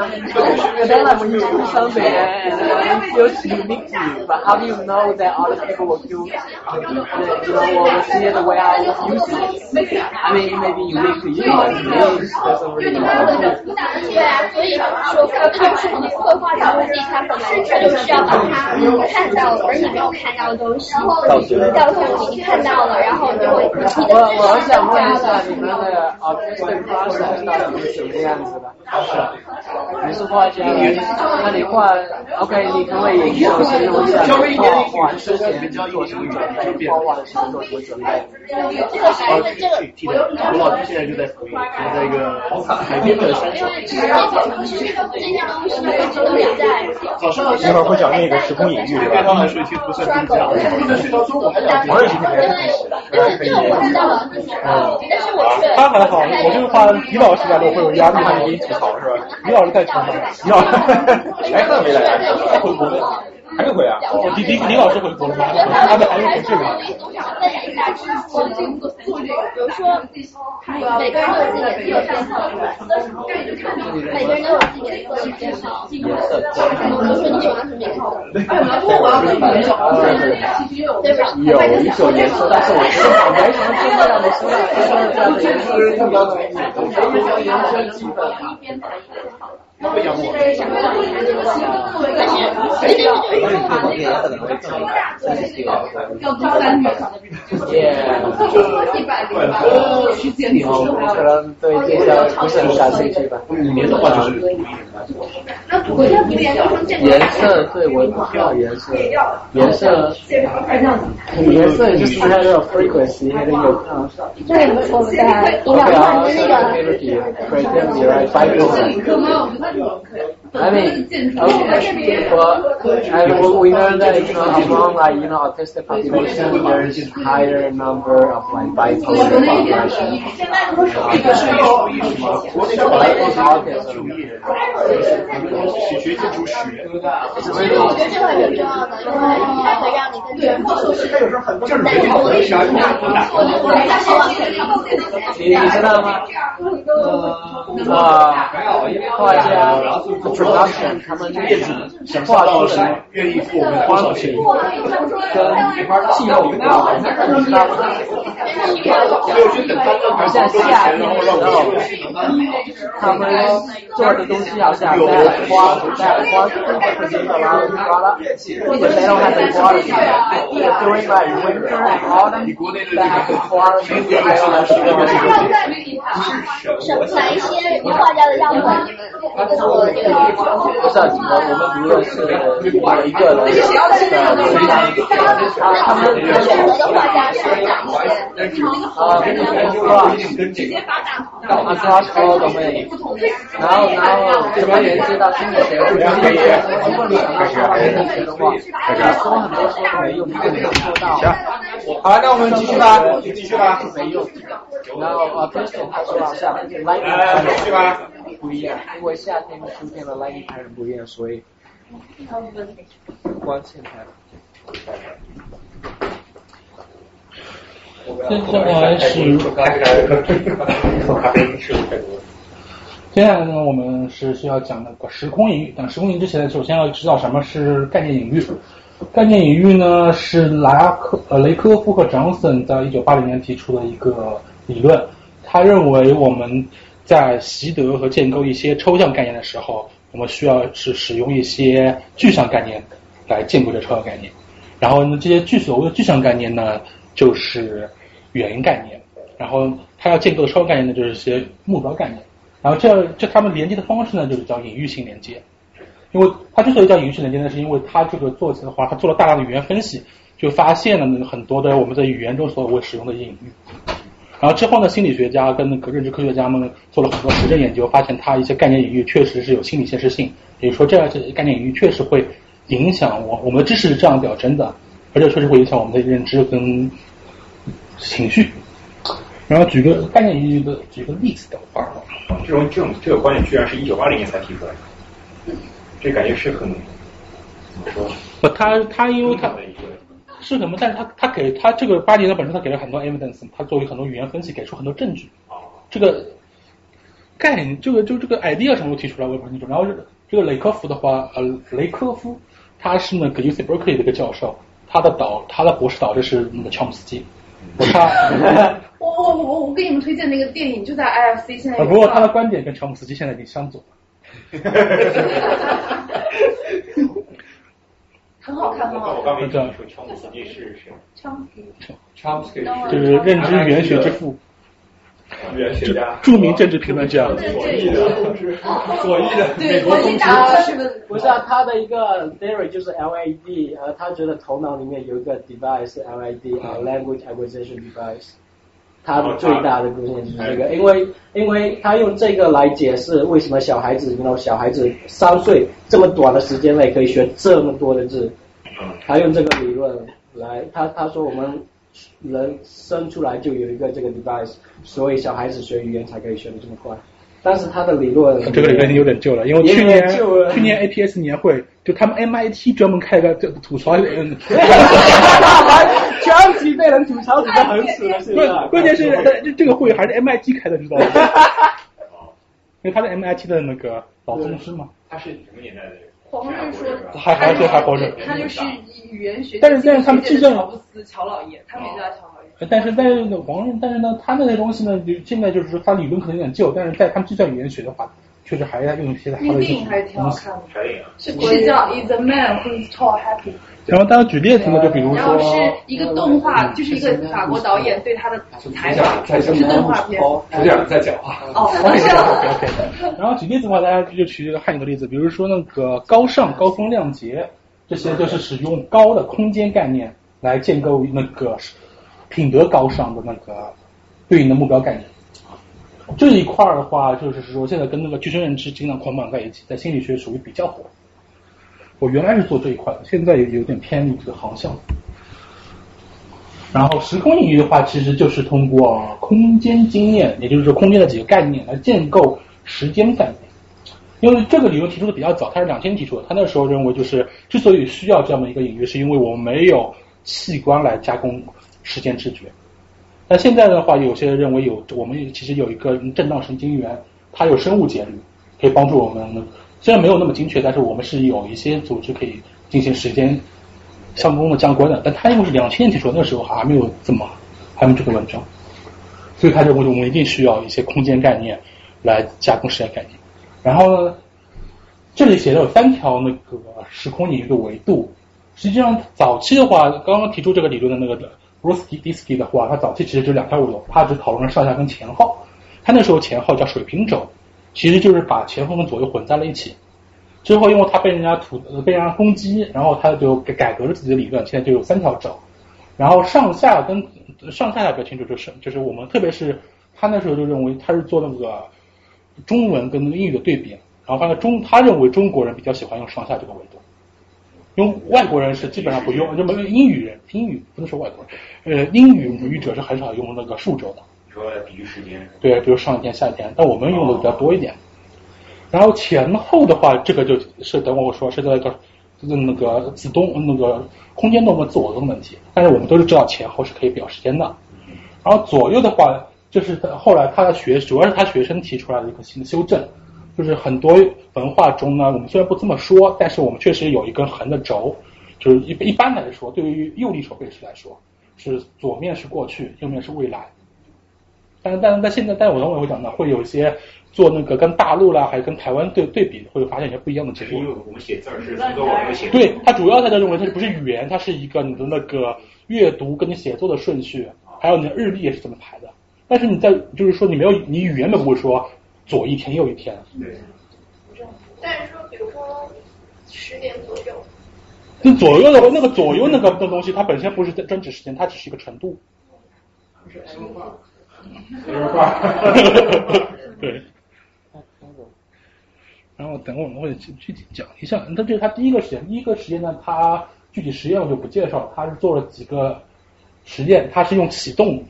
Speaker 5: understand. Then like when you do something and it feels unique to you, but how do you know that other people will do, you know, will see it the way I use it? I mean, it may be unique to you, but to me, it doesn't really matter.
Speaker 1: 对啊，所以说，这就是你绘画的目的，它本来它就是要把它看到而你没有看到的东西然后你，你看到了，然后你就会你的知识增加了。
Speaker 5: 你们的 artistic process 到底是什么样子的？你是画家，那你画，OK，你可以首先用一下画画之前做准备？画画的时候做什么准备？
Speaker 1: 这个这个，
Speaker 14: 我老师现在就在福建，在一个海边的山
Speaker 3: 一会儿会讲那个时空隐喻，对吧？
Speaker 14: 对方来说其实不算睡到中午还讲。
Speaker 3: 我也是这
Speaker 1: 个。就是这个我知道了，但是我却。
Speaker 6: 他还好，我这个话李老师来了会有压力，他给你吐槽是吧？李老师太强了，李老师，<laughs>
Speaker 3: 哎，他没来，他回国了。还没回啊？
Speaker 6: 李李李老师回国了吗？他们还有同事吗？
Speaker 1: 分享一下知识，做这个，比如说，每个人都有自己的自由偏好，每个人都有自己的个人偏好。比如说你喜欢什么颜色？
Speaker 5: 有一种颜色，但是我觉得没什么真正的说，就是这样的颜色是比较容易，非常颜色基本。
Speaker 14: 不讲我。
Speaker 8: 要挑男女。
Speaker 5: 耶。哦，可能对这个不是很感兴趣吧。
Speaker 14: 五年的话就是
Speaker 5: 颜色对我不需要颜色，颜色颜色就是它的 frequency 还得有啊。
Speaker 1: 这我们在音那就可以。
Speaker 5: I mean, okay, but I, we know that you know among like you know autistic population there is higher number of like bipolar population. autism.
Speaker 14: 学建筑史，
Speaker 1: 我觉得这个很重要的，因为它会让你更专注。
Speaker 11: 他有时候很多就是
Speaker 1: 在我的想法，我我他希望
Speaker 5: 你你知道吗？啊，画家主要是他们业主画出的
Speaker 13: 愿意付我们多少钱？
Speaker 5: 跟气候有关。好像夏天的时候，他们做的东西好像在花在花树上面的啦啦啦，一直没有看到花的。During like winter and autumn, they have 花的。
Speaker 16: 什哪一些画家的样本？你们不知道，我们
Speaker 5: 我们读的是一个人。他们
Speaker 16: 选择的画家是哪一些？
Speaker 5: 啊，直接发大图。啊，cross all the way。然后，然后什么人知道心理学？如果你想到说心理学的话，说很多说没用，你没有做到。
Speaker 3: 行，好了，那我们继续吧，继续吧。
Speaker 5: 没用。然后啊 e o n 他说好像 light
Speaker 3: 继续吧。
Speaker 5: 不一样，因为夏天跟秋天的 light 不一样，所以光线才。
Speaker 6: 接下来是，<laughs> 接下来呢，我们是需要讲那个时空隐喻。讲时空隐喻之前，首先要知道什么是概念隐喻。概念隐喻呢，是拉克呃雷科夫和张森在一九八零年提出的一个理论。他认为我们在习得和建构一些抽象概念的时候，我们需要是使用一些具象概念来建构这抽象概念。然后呢，这些具所谓的具象概念呢，就是原概念。然后他要建构的抽象概念呢，就是一些目标概念。然后这这他们连接的方式呢，就是叫隐喻性连接。因为它之所以叫隐喻性连接呢，是因为它这个做起来的话，它做了大量的语言分析，就发现了很多的我们在语言中所会使用的隐喻。然后之后呢，心理学家跟那个认知科学家们做了很多实证研究，发现它一些概念隐喻确实是有心理现实性，也就是说这样些概念隐喻确实会影响我我们的知识是这样表征的，而且确实会影响我们的认知跟情绪。然后举个概念隐喻的举个例子的话，
Speaker 3: 这种这种这个观点居然是一九八零年才提出来的。这感觉是很怎么说？
Speaker 6: 不，他他因为他是什么？但是他他给他这个八年的本身，他给了很多 evidence，他作为很多语言分析，给出很多证据。这个概念，这个就这个 idea 什么都提出来，我也不清楚。然后这个雷科夫的话，呃，雷科夫他是那个 U C Berkeley 的一个教授，他的导他的博士导师是那个乔姆斯基。
Speaker 14: 他 <laughs> 我我我我给你们推荐那个电影，就在 I F C 现在。
Speaker 6: 不过他的观点跟乔姆斯基现在已经相左了。<laughs>
Speaker 14: 很好看，很好看。
Speaker 3: 我刚没这样说，乔姆斯基是谁？
Speaker 14: 乔
Speaker 3: 乔姆斯基
Speaker 6: 就是认知语言学之父，
Speaker 3: 语言学家，
Speaker 6: 著名政治评论家，
Speaker 3: 左翼的，左翼的，
Speaker 14: 对，
Speaker 3: 国
Speaker 14: 翼党是不是？
Speaker 5: 不是啊，他的一个 theory 就是 LAD，呃，他觉得头脑里面有一个 device LAD，呃，language acquisition device。他的最大的贡献就是这个，因为因为他用这个来解释为什么小孩子，你知道小孩子三岁这么短的时间内可以学这么多的字，他用这个理论来，他他说我们人生出来就有一个这个 device，所以小孩子学语言才可以学的这么快。但是他的理论，
Speaker 6: 这个理论已经有点旧了，因为去年去年 APS 年会，就他们 MIT 专门开个这吐槽，<laughs> <laughs> 嗯，
Speaker 5: 全体被人吐槽吐的很死了，是
Speaker 6: 吧？关键是这这个会还是 MIT 开的，知道吗？<laughs> 因为他是 MIT 的那个老宗师嘛。
Speaker 3: 他是什么年代的？
Speaker 14: 黄任说，
Speaker 6: 还还是还活着，
Speaker 14: 他就是语言学，
Speaker 6: 但是但是他们计算
Speaker 14: 乔布斯乔老爷，他们也叫乔老爷。
Speaker 6: 但是但是黄任，但是呢，他那些东西呢，就现在就是说，他理论可能有点旧，但是在他们计算语言学的话，确实还在用一些他的
Speaker 14: 那个电影还是挺好看的，
Speaker 3: 是
Speaker 14: 是叫《Is a Man Who Is Tall Happy》。
Speaker 6: 然后大家举例子呢，就比如说，
Speaker 14: 然后是一个动画，就是一个法国导演对他的采访，是动画片。
Speaker 13: 是这样，在讲话。
Speaker 14: 哦
Speaker 6: ，OK <laughs> OK。然后举例子的话，大家就举一个汉语的例子，比如说那个高尚、高风亮节，这些就是使用高的空间概念来建构那个品德高尚的那个对应的目标概念。这一块的话，就是说现在跟那个具身认知经常捆绑在一起，在心理学属于比较火。我原来是做这一块的，现在有有点偏离这个航向。然后时空隐喻的话，其实就是通过空间经验，也就是说空间的几个概念来建构时间概念。因为这个理论提出的比较早，他是两千提出的。他那时候认为，就是之所以需要这样的一个隐喻，是因为我们没有器官来加工时间知觉。那现在的话，有些认为有我们其实有一个震荡神经元，它有生物节律，可以帮助我们。虽然没有那么精确，但是我们是有一些组织可以进行时间相关的相关的。但他因为是两千年提出，那时候还没有这么还没有这个文章，所以他认为我们一定需要一些空间概念来加工时间概念。然后呢，这里写的有三条那个时空领域的维度。实际上早期的话，刚刚提出这个理论的那个 Bruce Dysky 的话，他早期其实就两条维度，他只讨论了上下跟前后。他那时候前后叫水平轴。其实就是把前后跟左右混在了一起，之后因为他被人家吐被人家攻击，然后他就改改革了自己的理论，现在就有三条轴，然后上下跟上下比较清楚，就是就是我们特别是他那时候就认为他是做那个中文跟英语的对比，然后发现中他认为中国人比较喜欢用上下这个维度，因为外国人是基本上不用，就没英语人英语不能说外国人，呃英语母语者是很少用那个数轴的。
Speaker 3: 说比喻时间，
Speaker 6: 对，比如上一天、下一天，但我们用的比较多一点。然后前后的话，这个就是等我说是在一个那个自动那个空间动和自我动的问题。但是我们都是知道前后是可以表时间的。然后左右的话，就是后来他的学主要是他学生提出来的一个新的修正，就是很多文化中呢，我们虽然不这么说，但是我们确实有一根横的轴，就是一一般来说，对于右立手背式来说，是左面是过去，右面是未来。但是但是在现在，但我等会会讲到，会有一些做那个跟大陆啦，还有跟台湾对对比，会发现一些不一样的结果。
Speaker 3: 因为我们写字是自动文写。
Speaker 6: 对，它主要在这认为它不是语言，它是一个你的那个阅读跟你写作的顺序，还有你的日历也是怎么排的。但是你在就是说你没有你语言本不会说左一天右一天。
Speaker 3: 对。
Speaker 9: 但是说，比如说十点左右。
Speaker 6: 那左右的那个左右那个的东西，它本身不是专指时间，它只是一个程度。
Speaker 3: 是生化。
Speaker 6: 说话，对。然后等会我们会具体讲一下，那这是他第一个实验。第一个实验呢，它具体实验我就不介绍，它是做了几个实验，它是用启动，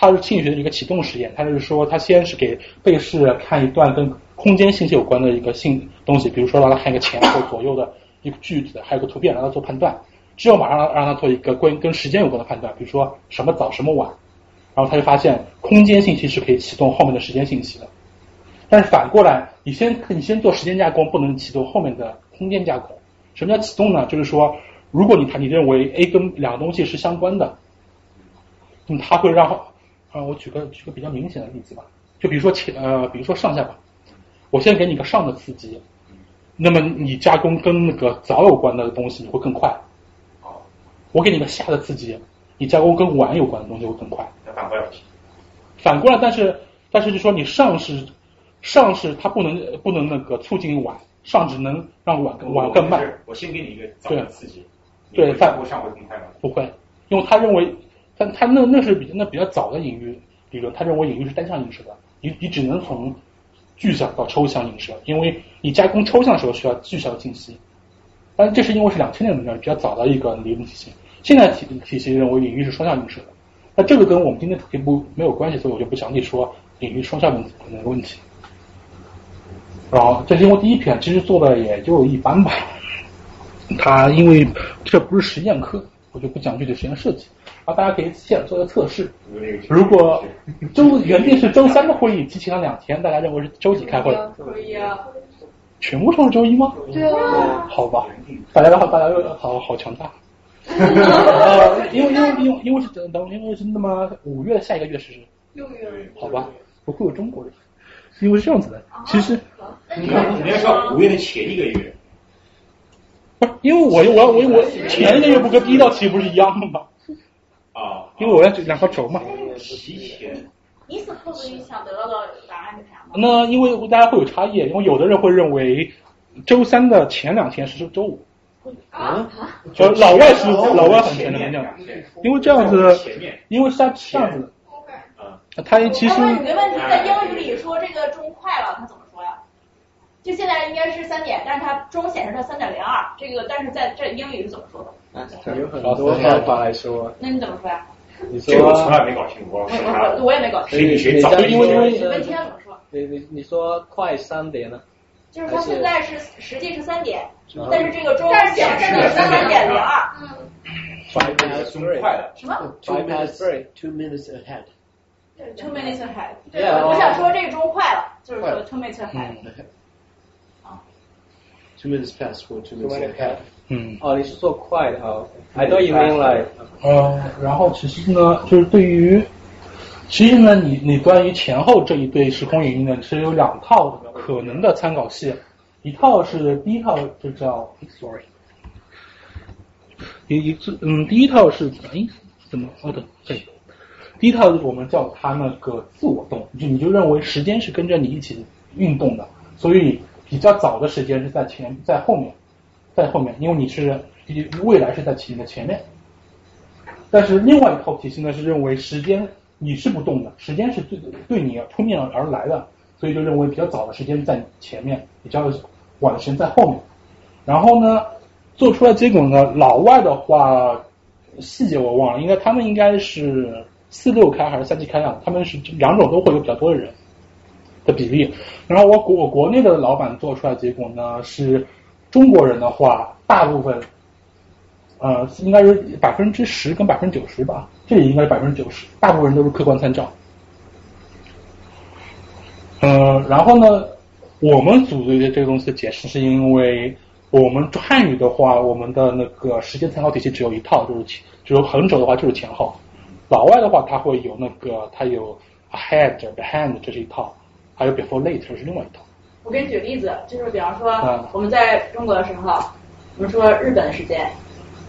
Speaker 6: 它是心理学的一个启动实验。它就是说，他先是给被试看一段跟空间信息有关的一个信东西，比如说让他看一个前后左右的一个句子，还有个图片，让他做判断。之后马上让他做一个关跟时间有关的判断，比如说什么早什么晚。然后他就发现空间信息是可以启动后面的时间信息的，但是反过来，你先你先做时间加工，不能启动后面的空间加工。什么叫启动呢？就是说，如果你他你认为 A 跟两个东西是相关的，那么它会让啊，我举个举个比较明显的例子吧，就比如说前呃，比如说上下吧，我先给你个上的刺激，那么你加工跟那个早有关的东西你会更快。我给你个下的刺激。你加工跟晚有关的东西会更快。
Speaker 3: 反过来，
Speaker 6: 反过来，但是但是就说你上是上是它不能不能那个促进晚，上只能让晚晚更慢。
Speaker 3: 我先给你一个早的刺激，
Speaker 6: 对，
Speaker 3: 反过上会更快吗？
Speaker 6: 不会，因为他认为，但他那那是比那比较早的隐喻理论，他认为隐喻是单向映射的，你你只能从具象到抽象映射，因为你加工抽象的时候需要具象信息。但这是因为是两千年的比较早的一个理论体系。现在体体系认为隐喻是双向映射的，那这个跟我们今天题目没有关系，所以我就不详细说隐喻双向映射的问题。然后这是因为第一篇其实做的也就一般吧，<laughs> 它因为这不是实验课，我就不讲具体实验设计，啊大家可以现做个测试。如果 <laughs> 周原定是周三的会议，提前了两天，大家认为是周几开会？
Speaker 9: 可以啊。
Speaker 6: 全部都是周一吗？
Speaker 9: 对啊。
Speaker 6: 好吧，大家的话，大家好好强大。<laughs> 呃，因为因为因为因为是等因为是那么五月下一个月是
Speaker 9: 六月，
Speaker 6: 好吧，不会有中国人，因为是这样子的，其实
Speaker 3: 你看你要说五月的前一个月，
Speaker 6: 不是因为我我我我前一个月不跟第一道题不是一样的吗？
Speaker 3: 啊，
Speaker 6: 因为我要两个轴嘛。
Speaker 3: 提前。
Speaker 12: 你是考虑想得到的答案是啥吗？
Speaker 6: 那因为大家会有差异，因为有的人会认为周三的前两天是周五。
Speaker 9: 啊，
Speaker 6: 呃，老外是老外很全的这样，因为这样子，因为是他这样子，啊，他其实。
Speaker 12: 我问你个问题，在英语里说这个钟快了，他怎么说呀？就现在应该是三点，但是它钟显示它三点零二，这个但是在这英语是怎么说的？
Speaker 5: 啊，有很多方法来说。
Speaker 12: 那你怎么说呀？
Speaker 5: 你说。
Speaker 3: 这个我从来没搞清楚过。
Speaker 12: 我我也没搞清楚。
Speaker 3: 你你早
Speaker 5: 因为因为。
Speaker 12: 天怎么说？
Speaker 5: 你你你说快三点呢？
Speaker 12: 就是它现在是实际是三点，但是这个钟显示的是三点零二。
Speaker 5: 嗯 Five minutes three
Speaker 3: 快了。
Speaker 12: 什么
Speaker 5: ？Five past three,
Speaker 13: two minutes ahead。
Speaker 12: ，two minutes ahead。对，我想说这个钟快了，就是说 two minutes ahead。
Speaker 13: 啊，two minutes past or two minutes ahead。
Speaker 5: 嗯，
Speaker 8: 哦，你是说快的啊？I don't even like。
Speaker 6: 然后其实呢，就是对于，其实呢，你你关于前后这一对时空语音呢，其实有两套可能的参考系，一套是第一套就叫，sorry，一一次嗯，第一套是哎怎么哦对对，第一套我们叫它那个自我动，就你就认为时间是跟着你一起运动的，所以比较早的时间是在前在后面。在后面，因为你是未来是在你的前面，但是另外一套体系呢是认为时间你是不动的，时间是对对你扑面而来的，所以就认为比较早的时间在前面，比较晚的时间在后面。然后呢，做出来结果呢，老外的话细节我忘了，应该他们应该是四六开还是三七开啊？他们是两种都会有比较多的人的比例。然后我国我国内的老板做出来结果呢是。中国人的话，大部分，呃，应该是百分之十跟百分之九十吧，这里应该是百分之九十，大部分人都是客观参照。嗯，然后呢，我们组对这个东西的解释是因为我们汉语的话，我们的那个时间参考体系只有一套，就是前，就是横轴的话就是前后。老外的话，他会有那个，他有 ahead、behind，这是一套，还有 before、later 是另外一套。
Speaker 12: 我给你举个例子，就是比方说我们在中国的时候，我们说日本的时间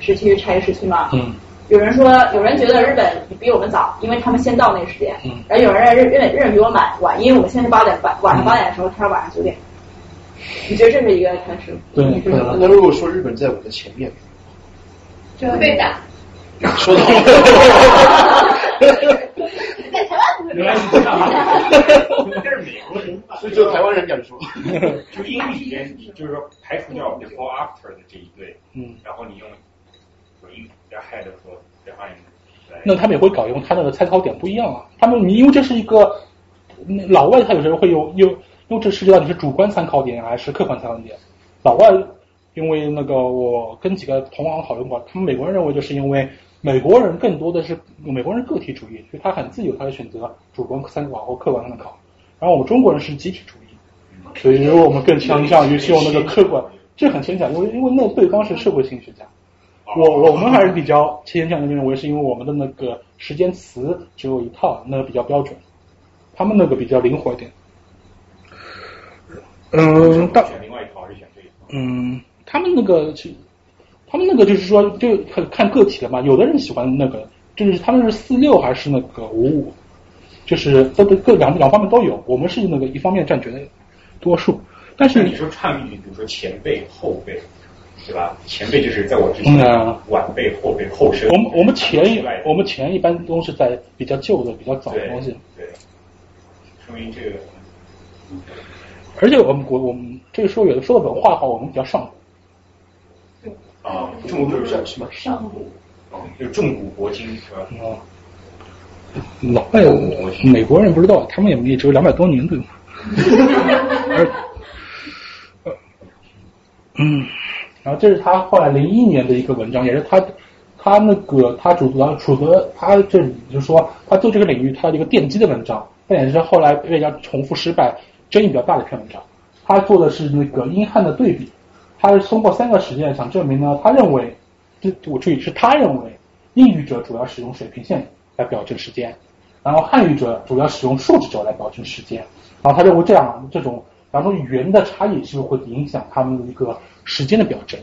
Speaker 12: 时区差一个时区嘛。
Speaker 6: 嗯。
Speaker 12: 有人说，有人觉得日本比我们早，因为他们先到那个时间。嗯。然后有人认认认为比我晚晚，因为我们现在八点半晚上八点的时候，他是晚上九点。你觉得这是一个开始？
Speaker 6: 对。
Speaker 13: 那如果说日本在我的前面，
Speaker 9: 就会被打。
Speaker 13: 说的好。
Speaker 9: 在台湾不会。
Speaker 3: 原来是这样。这是美国人，
Speaker 13: 所以就台湾人敢说。<laughs>
Speaker 3: 就英语里面，就是说排除掉 before after 的这一对，
Speaker 6: 嗯，
Speaker 3: 然后你用
Speaker 6: 那他们也会搞用，他那个参考点不一样啊。他们因为这是一个老外，他有时候会有有，因为这涉及到你是主观参考点还是客观参考点。老外因为那个我跟几个同行讨论过，他们美国人认为就是因为。美国人更多的是美国人个体主义，所以他很自由，他的选择主观参考或客观参考。然后我们中国人是集体主义，所以我们更倾向于用那个客观，这很牵强，因为因为那对方是社会心理学家，我我们还是比较倾向于认为是因为我们的那个时间词只有一套，那个比较标准，他们那个比较灵活一点。嗯，但
Speaker 3: 选另外一套还是选这一套？
Speaker 6: 嗯，他们那个其。他们那个就是说，就看看个体的嘛。有的人喜欢那个，就是他们是四六还是那个五五，就是都各两两方面都有。我们是那个一方面占绝对多数。但是
Speaker 3: 你说唱语，比如说前辈后辈，对吧？前辈就是在我之前，晚辈后辈后生。
Speaker 6: 我们我们前我们前一般都是在比较旧的、比较早的东西。
Speaker 3: 对，说明这个。
Speaker 6: 而且我们国我们这个说有的说的文化的话，我们比较上古。
Speaker 3: 啊，重古是什么？上古，哦就重古铂金是吧？啊，
Speaker 6: 老外美国人不知道，他们也也只有两百多年对吗？<laughs> 嗯，然后这是他后来零一年的一个文章，也是他他那个他主要楚泽他这里就是说他做这个领域他的一个奠基的文章，但也是后来被人家重复失败、争议比较大的一篇文章。他做的是那个英汉的对比。他是通过三个实验想证明呢，他认为，这我注意是他认为，英语者主要使用水平线来表征时间，然后汉语者主要使用数字轴来表征时间，然后他认为这样这种两种语言的差异是不是会影响他们的一个时间的表征？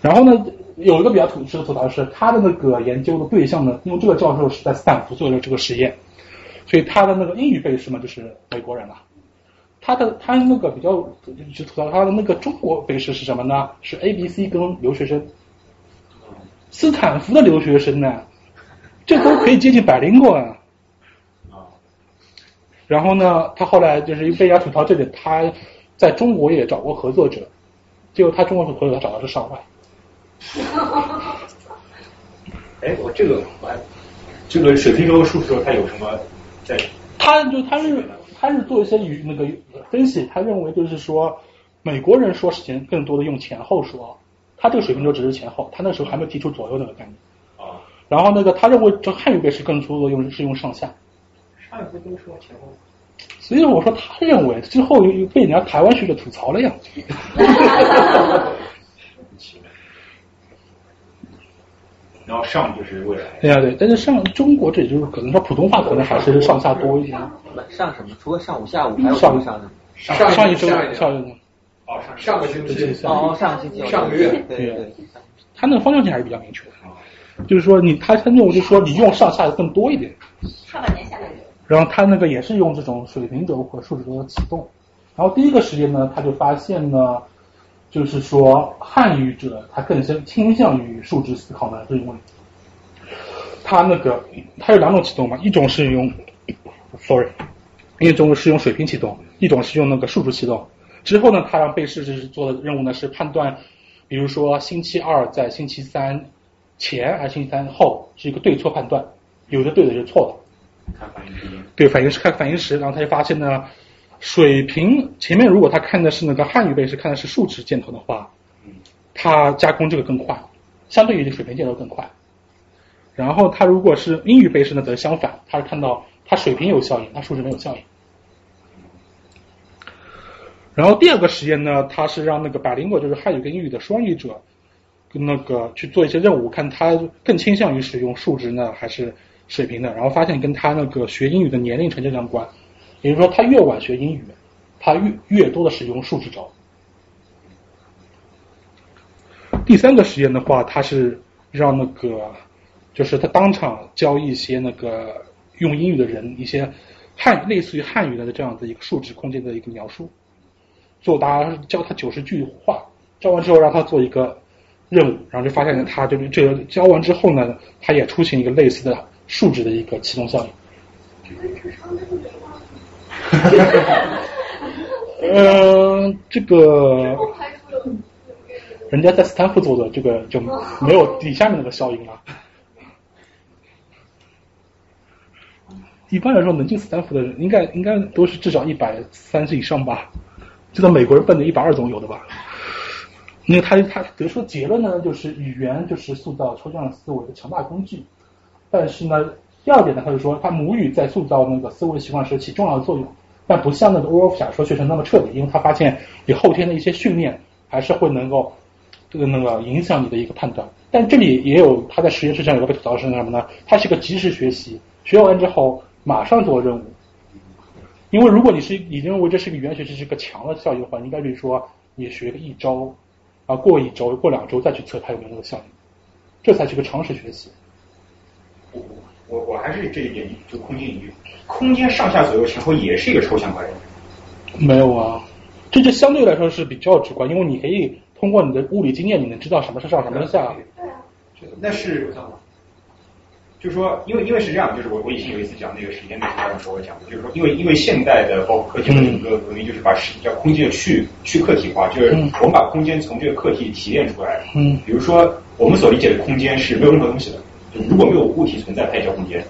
Speaker 6: 然后呢，有一个比较土值的吐槽是，他的那个研究的对象呢，因为这个教授是在斯坦福做的这个实验，所以他的那个英语背诗嘛就是美国人了。他的他那个比较就吐槽他的那个中国背诗是什么呢？是 A B C 跟留学生，斯坦福的留学生呢，这都可以接近百灵果啊。然后呢，他后来就是被人家吐槽这里，他在中国也找过合作者，结果他中国合作者找的是上外。
Speaker 3: 哎，我这个我这个水平轴数说他有什么在？
Speaker 6: 他就他是。他是做一些语那个分析，他认为就是说，美国人说事情更多的用前后说，他这个水平轴只是前后，他那时候还没有提出左右那个概念。
Speaker 3: 啊。
Speaker 6: 然后那个他认为这汉语背是更多的用是用上下。
Speaker 11: 上一步都说前后。
Speaker 6: 所以我说他认为之后又被人家台湾学者吐槽了呀。<laughs>
Speaker 3: 然后上就是未来。
Speaker 6: 对呀对，但是上中国这就是可能说普通话可能还是上下多一点。
Speaker 8: 上什么？除了上午、下午还有
Speaker 6: 上
Speaker 8: 上的？
Speaker 6: 上
Speaker 8: 上
Speaker 6: 一周上
Speaker 3: 一哦上上个星期
Speaker 8: 哦上个星期
Speaker 3: 上个月
Speaker 8: 对对。
Speaker 6: 他那个方向性还是比较明确的，就是说你他他认为就是说你用上下的更多一点。
Speaker 12: 上半年下来。
Speaker 6: 然后他那个也是用这种水平轴和数值轴的启动。然后第一个实验呢，他就发现呢，就是说汉语者他更倾倾向于数值思考呢，是因为他那个他有两种启动嘛，一种是用，sorry，一种是用水平启动，一种是用那个数值启动。之后呢，他让被试就是做的任务呢是判断，比如说星期二在星期三前还是星期三后是一个对错判断，有的对的，有的错的。
Speaker 3: 看反应时。
Speaker 6: 对，反应是看反应时，然后他就发现呢。水平前面如果他看的是那个汉语背是看的是竖直箭头的话，他加工这个更快，相对于水平箭头更快。然后他如果是英语背试呢，则相反，他是看到他水平有效应，他竖直没有效应。然后第二个实验呢，他是让那个百灵果就是汉语跟英语的双语者，跟那个去做一些任务，看他更倾向于使用数值呢还是水平的，然后发现跟他那个学英语的年龄成就相关。也就是说，他越晚学英语，他越越多的使用数值轴。第三个实验的话，他是让那个，就是他当场教一些那个用英语的人一些汉类似于汉语的这样的一个数值空间的一个描述，做答教他九十句话，教完之后让他做一个任务，然后就发现他就是这个教完之后呢，他也出现一个类似的数值的一个启动效应。嗯，<laughs> 这个人家在斯坦福做的，这个就没有底下面那个效应了。一般来说，能进斯坦福的人，应该应该都是至少一百三十以上吧。这个美国人奔的一百二总有的吧。因为他他得出的结论呢，就是语言就是塑造抽象思维的强大工具。但是呢，第二点呢，他就说他母语在塑造那个思维习惯时起重要的作用。但不像那个 o r 假说学成那么彻底，因为他发现你后天的一些训练还是会能够这个那个影响你的一个判断。但这里也有他在实验室上有个被吐槽是什么呢？他是个及时学习，学完之后马上做任务。因为如果你是你认为这是个语言学习是个强的效应的话，应该比如说你学个一周，啊过一周过两周再去测它有没有那个效应，这才是个常识学习。
Speaker 3: 我我我还是这一点就空间。空间上下左右前后也是一个抽象概念。
Speaker 6: 没有啊，这就相对来说是比较直观，因为你可以通过你的物理经验，你能知道什么是上，什么是下。
Speaker 3: 对啊。那是，就是说，因为因为是这样，就是我我以前有一次讲那个时间的时候，我讲的，就是说，因为因为现代的包括科技的整个革命，就是把时叫空间去去客体化，就是我们把空间从这个客体提炼出来。
Speaker 6: 嗯。
Speaker 3: 比如说，我们所理解的空间是没有任何东西的，如果没有物体存在，它也叫空间。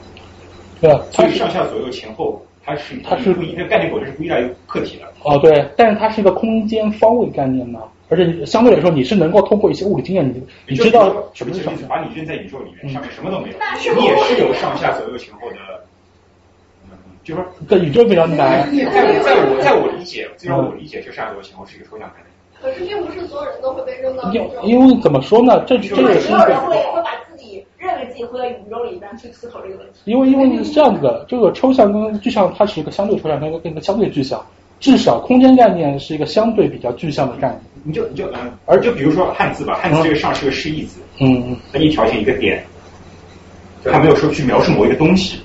Speaker 6: 对，
Speaker 3: 它是上下左右前后，它是
Speaker 6: 它是
Speaker 3: 不一，这概念本身是不依赖于客体的。
Speaker 6: 哦，对，但是它是一个空间方位概念呢，而且相对来说，你是能够通过一些物理经验，你你知道什么是上
Speaker 3: 下。把你扔在宇宙里面，上面什么都没有，你也是有上下左右前后的。就说
Speaker 6: 在宇宙非常难。
Speaker 3: 在在我在我理解，虽然我理解这上下左右前后是一个抽象概念。
Speaker 9: 可是并不是所有人都会被扔到宇宙。
Speaker 6: 因为怎么说呢？这这也是一个。
Speaker 12: 认为自己会在宇宙里边去思考这个问题。
Speaker 6: 因为因为是这样子的，这个抽象跟具象它是一个相对抽象，跟跟一个相对具象。至少空间概念是一个相对比较具象的概念。
Speaker 3: 你就你就嗯，而就比如说汉字吧，汉字这个上是个示意字，
Speaker 6: 嗯，
Speaker 3: 它一条线一个点，它没有说去描述某一个东西。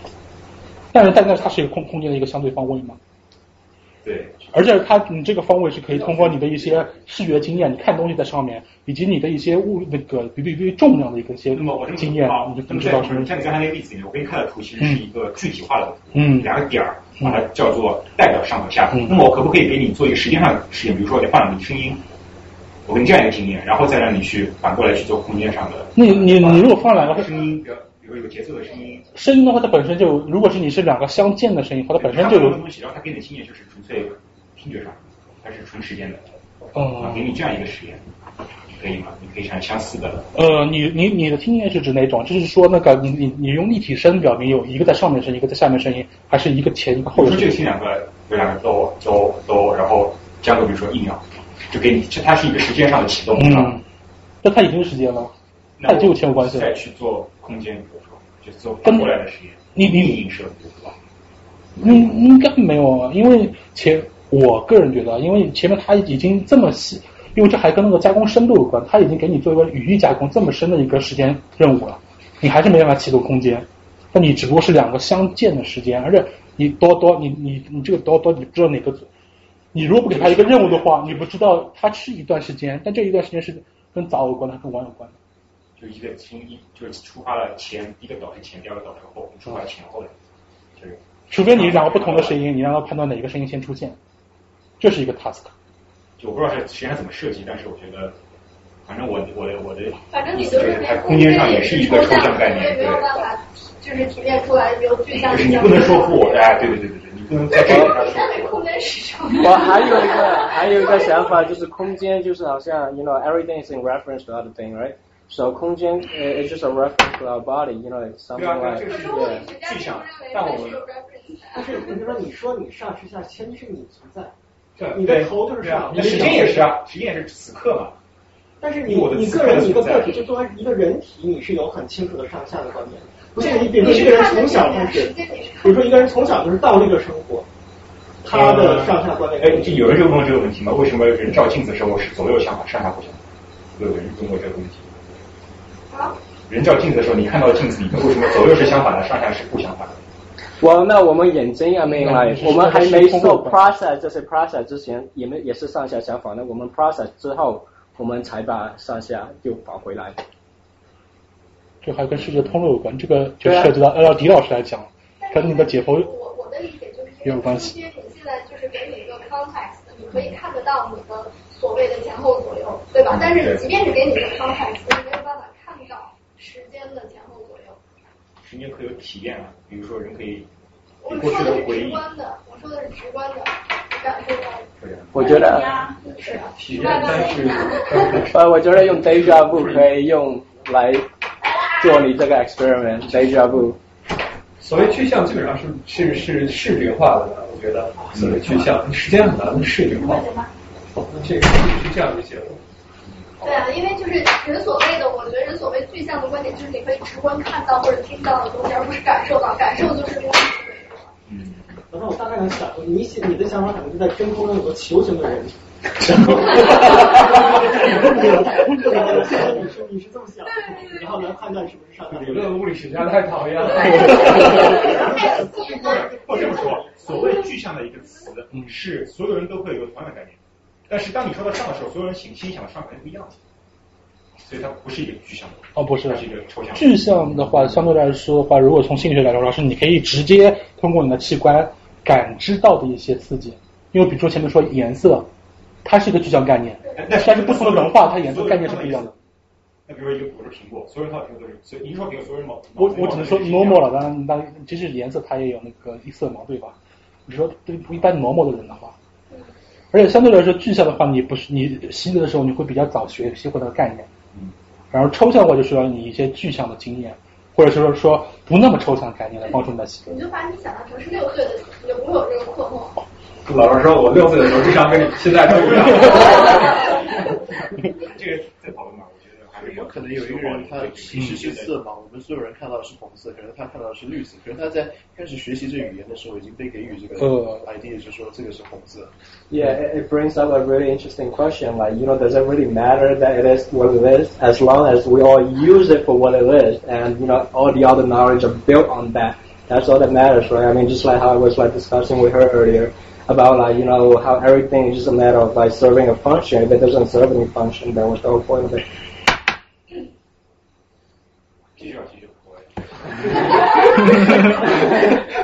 Speaker 6: 但是但是它是一个空空间的一个相对方位嘛。
Speaker 3: 对，
Speaker 6: 而且它你这个方位是可以通过你的一些视觉经验，你看东西在上面，以及你的一些物那个比比比重量的一个些经验，你就知道是。
Speaker 3: 像你刚才那个例子里面，我给你看的图其实是一个具体化的，
Speaker 6: 嗯，
Speaker 3: 两个点儿，把它叫做代表上和下。那么我可不可以给你做一个时间上的实验？比如说，我放两个声音，我给你这样一个经验，然后再让你去反过来去做空间上的。
Speaker 6: 你你你如果放两个
Speaker 3: 声音。比如有节奏的声音，
Speaker 6: 声音的话，它本身就，如果是你是两个相间的声音，或者本身就有
Speaker 3: 东西，然后它给你的经验就是纯粹听觉上，它是纯时间的。啊，给你这样一个实验，可以吗？你可以产相似的。
Speaker 6: 呃，你你你的听验是指哪种？就是说那个你你你用立体声表明有一个在上面声音，一个在下面声音，还是一个前一个后？
Speaker 3: 比如说这个听两个，有两个哆哆哆，然后间隔比如说一秒，就给你，这它是一个时间上的启动，
Speaker 6: 嗯，那它已经是时间了，它已经有前后关系了。
Speaker 3: 再去做空间，比如说就做反过来的实验，
Speaker 6: 你你
Speaker 3: 影射，对吧？
Speaker 6: 嗯，应该没有啊，因为前我个人觉得，因为前面它已经这么细，因为这还跟那个加工深度有关，它已经给你做一个语义加工这么深的一个时间任务了，你还是没办法启动空间，那你只不过是两个相间的时间，而且你多多你你你这个多多你不知道哪个，你如果不给他一个任务的话，你不知道它是一段时间，但这一段时间是跟早有关的，跟晚有关的。
Speaker 3: 就一个从一就是触发了前一个导是前，第二个导是后，触发前后的，这个。
Speaker 6: 除非你两个不同的声音，你让他判断哪个声音先出现，这是一个 task。
Speaker 3: 就我不知道是实验怎么设计，但是我觉得，反正我我的我的，
Speaker 9: 反正你就是
Speaker 3: 在空间上也是一个抽象概念，
Speaker 9: 对。没有办法，就是提炼出来有具象。
Speaker 3: 就是你不能说服我，哎，对对对对对，你不能在这个
Speaker 9: 上。<laughs> 空间史上。
Speaker 5: 我还有一个还有一个想法，就是空间就是好像，you know everything is in reference to other thing, right? So 空间呃，it's just a reference to our body, you know, something like
Speaker 3: 这是一个具象，但我们。
Speaker 11: 但是，比如说，你说你上是下，前提是你存在，
Speaker 3: 对，
Speaker 11: 你的头就是上，
Speaker 3: 你时间也是啊，时间也是此刻嘛。
Speaker 11: 但是你你个人，你个个体，就作为一个人体，你是有很清楚的上下的观念。不是你，比如说一个人从小开始，比如说一个人从小就是倒立着生活，他的上下观念。
Speaker 3: 哎，就有人就问这个问题吗？为什么人照镜子的时候是左右相反，上下不相？有人问过这个问题。
Speaker 9: 啊？
Speaker 3: 人照镜子的时候，你看到镜子里面为什么左右是相反的，上下是不相反的？
Speaker 5: 我那我们眼睛啊，没来，我们还没做 process 这些 process 之前，也没也是上下相反的。我们 process 之后，我们才把上下又返回来。
Speaker 6: 这还跟视觉通路有关，这个就涉及到要狄老师来讲，跟你的解剖
Speaker 9: 我我的理解就是，
Speaker 6: 也有关系。
Speaker 9: 因为你现在就是给你一个 context，你可以看得到你的所谓的前后左右，对吧？但是即便是给你一个 context，你没有办法看到时间的前后。
Speaker 3: 时间可有体验啊，比如说人可以。
Speaker 9: 我说的是直观的，我说的是直观的感受到。
Speaker 5: 我觉得。
Speaker 9: 是
Speaker 3: 体验，但是。<laughs>
Speaker 5: 呃，我觉得用 deja vu 可以用来做你这个 experiment deja vu。
Speaker 13: 所谓趋向基本上是是是视觉化的，我觉得所谓趋向，时间很难视觉化。这个是这样理解的。
Speaker 9: 对啊，因为就是人所谓的，我觉得人所谓具象的观点，就是你可以直观看到或者听到的东西，而不是感受到。感受就是另外一回事。
Speaker 11: 嗯。然后我大概能想，你你的想法可能是在真空中有个球形的人。然后，<laughs> 你是你是这么想，然后来判断是不是上帝。
Speaker 13: 理论物理学家太讨厌了。
Speaker 3: 或这么说，所谓具象的一个词，是所有人都会有同样的概念。但是当你说到上的时候，所有人心心想的上肯定不一样，所以它不是一个具象的。
Speaker 6: 哦，不是，
Speaker 3: 是一个抽象。
Speaker 6: 具象的话，相对来说的话，如果从心理学来说，是你可以直接通过你的器官感知到的一些刺激。因为比如说前面说颜色，它是一个具象概念，但是不同的文化，它颜色概念是不一样的。
Speaker 3: 那比如说一个果是苹果，所有人套苹果都是，所以你说苹果所有人毛，
Speaker 6: 我我只能说 normal 了，当然当然，其实颜色它也有那个一色盲，对吧？你说对一般 normal 的人的话。而且相对来说，具象的话，你不是你习得的时候，你会比较早学习会那个概念。
Speaker 3: 嗯。
Speaker 6: 然后抽象化就需要你一些具象的经验，或者是说说不那么抽象的概念来帮助你的习得。
Speaker 9: 你就把你想象成是六岁的，你就不会有这个困惑。
Speaker 13: 老师说，我六岁的时候智商跟你现在都一样。<laughs>
Speaker 3: 这个最讨论吗？
Speaker 13: 有可能有一个人，他其实是色盲，我们所有人看到的是红色，可能他看到的是绿色，可是他在开始学习这语言的时候，已经被给予这个 idea，就说这个是红色。
Speaker 5: Yeah, it brings up a really interesting question. Like, you know, does it really matter that it is what it is, as long as we all use it for what it is, and you know, all the other knowledge are built on that. That's all that matters, right? I mean, just like how I was like discussing with her earlier about like you know how everything is just a matter of like serving a function. If it doesn't serve any function, then what's the whole point of it? <laughs>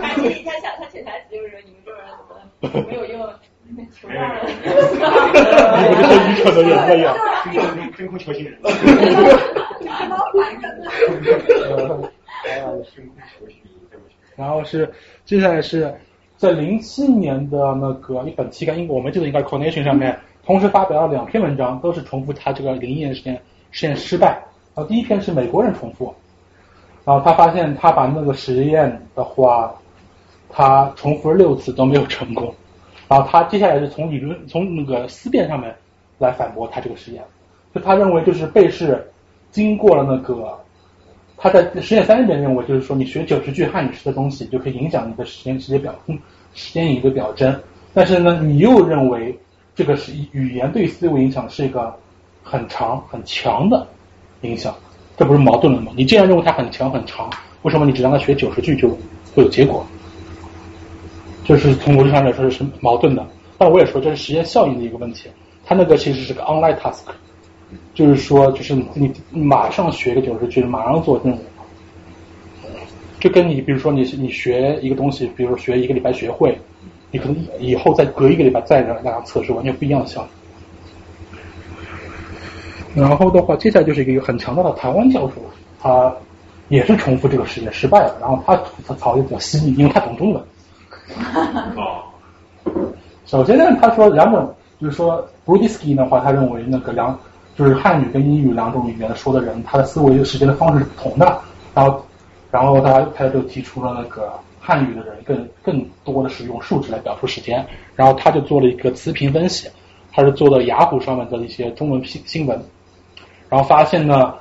Speaker 12: 他其实他想他潜台词就是说你们这种人怎么没有用，求让了。
Speaker 6: 我这是愚蠢的人在呀，
Speaker 3: 真真空球星人。
Speaker 6: 然后是接下来是在零七年的那个一本期刊，应我们记得应该 Connection 上面同时发表了两篇文章，都是重复他这个零一年实验实验失败。啊，第一篇是美国人重复，然后他发现他把那个实验的话，他重复了六次都没有成功。然后他接下来是从理论从那个思辨上面来反驳他这个实验，就他认为就是被试经过了那个他在实验三里面认为就是说你学九十句汉语诗的东西就可以影响你的时间时间表时间一个表征，但是呢你又认为这个是语言对思维影响是一个很长很强的影响，这不是矛盾了吗？你既然认为它很强很长，为什么你只让他学九十句就会有结果？就是从逻辑上来说是矛盾的，但我也说这是实验效应的一个问题。它那个其实是个 online task，就是说就是你马上学个九十句，马上做任务，就跟你比如说你你学一个东西，比如说学一个礼拜学会，你可能以后再隔一个礼拜再让大家测试，完全不一样的效应。然后的话，接下来就是一个很强大的台湾教授，他也是重复这个实验失败了，然后他吐槽就比较犀利，因为他懂中文。<laughs> 首先呢，他说两种，就是说 b r u d i s k y 的话，他认为那个两就是汉语跟英语两种语言说的人，他的思维时间的方式是不同的。然后，然后他他就提出了那个汉语的人更更多的是用数值来表述时间。然后他就做了一个词频分析，他是做的雅虎上面的一些中文新新闻，然后发现呢，